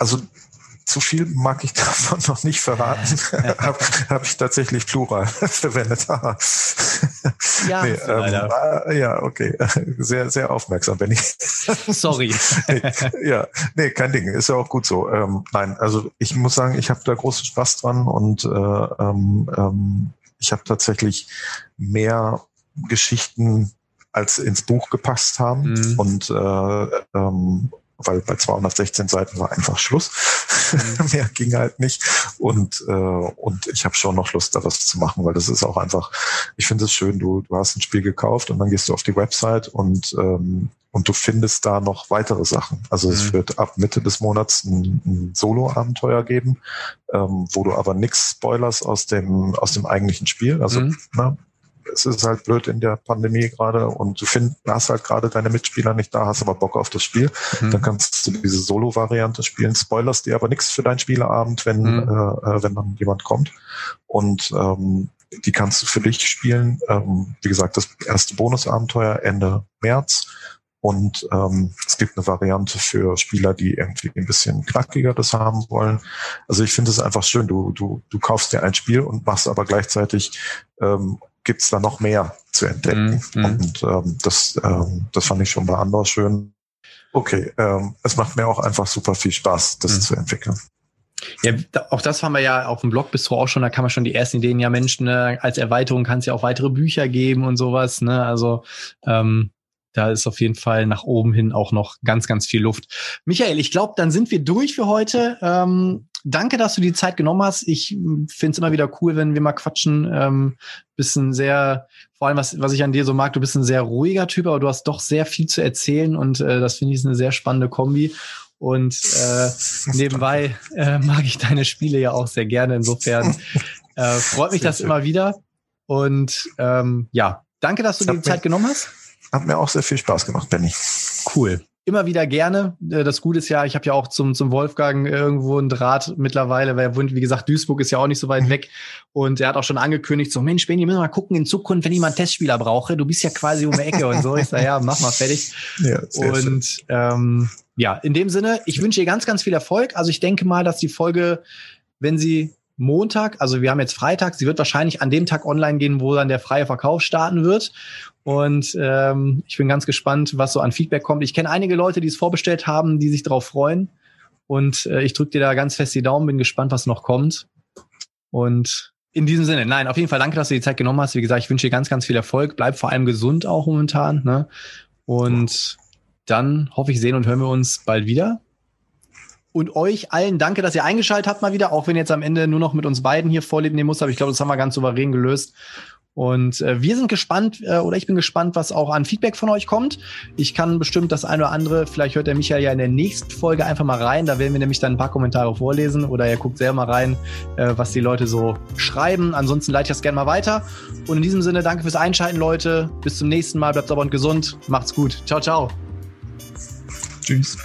also zu viel mag ich davon noch nicht verraten. Habe hab ich tatsächlich Plural verwendet. ja, nee, ähm, äh, ja, okay. Sehr, sehr aufmerksam, Benny. Sorry. ja, nee, kein Ding. Ist ja auch gut so. Ähm, nein, also ich muss sagen, ich habe da großen Spaß dran und äh, ähm, ähm, ich habe tatsächlich mehr Geschichten als ins Buch gepasst haben mhm. und äh, ähm, weil bei 216 Seiten war einfach Schluss. Mhm. Mehr ging halt nicht. Und, äh, und ich habe schon noch Lust, da was zu machen, weil das ist auch einfach, ich finde es schön, du, du hast ein Spiel gekauft und dann gehst du auf die Website und, ähm, und du findest da noch weitere Sachen. Also mhm. es wird ab Mitte des Monats ein, ein Solo-Abenteuer geben, ähm, wo du aber nix Spoilers aus dem, aus dem eigentlichen Spiel, also mhm. na, es ist halt blöd in der Pandemie gerade und du find, hast halt gerade deine Mitspieler nicht da, hast aber Bock auf das Spiel. Mhm. Dann kannst du diese Solo-Variante spielen, spoilerst dir aber nichts für deinen Spieleabend, wenn, mhm. äh, äh, wenn dann jemand kommt. Und ähm, die kannst du für dich spielen. Ähm, wie gesagt, das erste Bonusabenteuer Ende März. Und ähm, es gibt eine Variante für Spieler, die irgendwie ein bisschen knackiger das haben wollen. Also ich finde es einfach schön. Du, du, du kaufst dir ein Spiel und machst aber gleichzeitig ähm, gibt's da noch mehr zu entdecken. Mhm. Und ähm, das, ähm, das fand ich schon bei Andor schön. Okay, ähm, es macht mir auch einfach super viel Spaß, das mhm. zu entwickeln. Ja, auch das haben wir ja auf dem Blog bis auch schon, da kann man schon die ersten Ideen, ja Mensch, ne, als Erweiterung kann es ja auch weitere Bücher geben und sowas, ne? Also ähm, da ist auf jeden Fall nach oben hin auch noch ganz, ganz viel Luft. Michael, ich glaube, dann sind wir durch für heute. Ähm, danke, dass du die Zeit genommen hast. Ich finde es immer wieder cool, wenn wir mal quatschen. Ähm, bist ein sehr, vor allem was, was ich an dir so mag, du bist ein sehr ruhiger Typ, aber du hast doch sehr viel zu erzählen und äh, das finde ich ist eine sehr spannende Kombi. Und äh, nebenbei äh, mag ich deine Spiele ja auch sehr gerne. Insofern äh, freut mich das immer wieder. Und ähm, ja, danke, dass du dir die Zeit genommen hast. Hat mir auch sehr viel Spaß gemacht, Benny. Cool immer wieder gerne. Äh, das Gute ist ja, ich habe ja auch zum, zum Wolfgang irgendwo einen Draht mittlerweile, weil er wohnt, wie gesagt, Duisburg ist ja auch nicht so weit mhm. weg. Und er hat auch schon angekündigt, so, Mensch, Benny, müssen wir mal gucken in Zukunft, wenn ich mal einen Testspieler brauche. Du bist ja quasi um die Ecke und so. Ich sage, ja, mach mal fertig. Ja, und ähm, ja, in dem Sinne, ich wünsche dir ganz, ganz viel Erfolg. Also ich denke mal, dass die Folge, wenn sie Montag, also wir haben jetzt Freitag, sie wird wahrscheinlich an dem Tag online gehen, wo dann der freie Verkauf starten wird. Und ähm, ich bin ganz gespannt, was so an Feedback kommt. Ich kenne einige Leute, die es vorbestellt haben, die sich darauf freuen. Und äh, ich drücke dir da ganz fest die Daumen, bin gespannt, was noch kommt. Und in diesem Sinne, nein, auf jeden Fall danke, dass du die Zeit genommen hast. Wie gesagt, ich wünsche dir ganz, ganz viel Erfolg. Bleib vor allem gesund auch momentan. Ne? Und dann hoffe ich, sehen und hören wir uns bald wieder. Und euch allen danke, dass ihr eingeschaltet habt mal wieder, auch wenn ihr jetzt am Ende nur noch mit uns beiden hier vorleben nehmen muss. Aber ich glaube, das haben wir ganz souverän gelöst. Und äh, wir sind gespannt, äh, oder ich bin gespannt, was auch an Feedback von euch kommt. Ich kann bestimmt das eine oder andere, vielleicht hört der Michael ja in der nächsten Folge einfach mal rein. Da werden wir nämlich dann ein paar Kommentare vorlesen oder er guckt selber mal rein, äh, was die Leute so schreiben. Ansonsten leite ich das gerne mal weiter. Und in diesem Sinne, danke fürs Einschalten, Leute. Bis zum nächsten Mal. Bleibt sauber und gesund. Macht's gut. Ciao, ciao. Tschüss.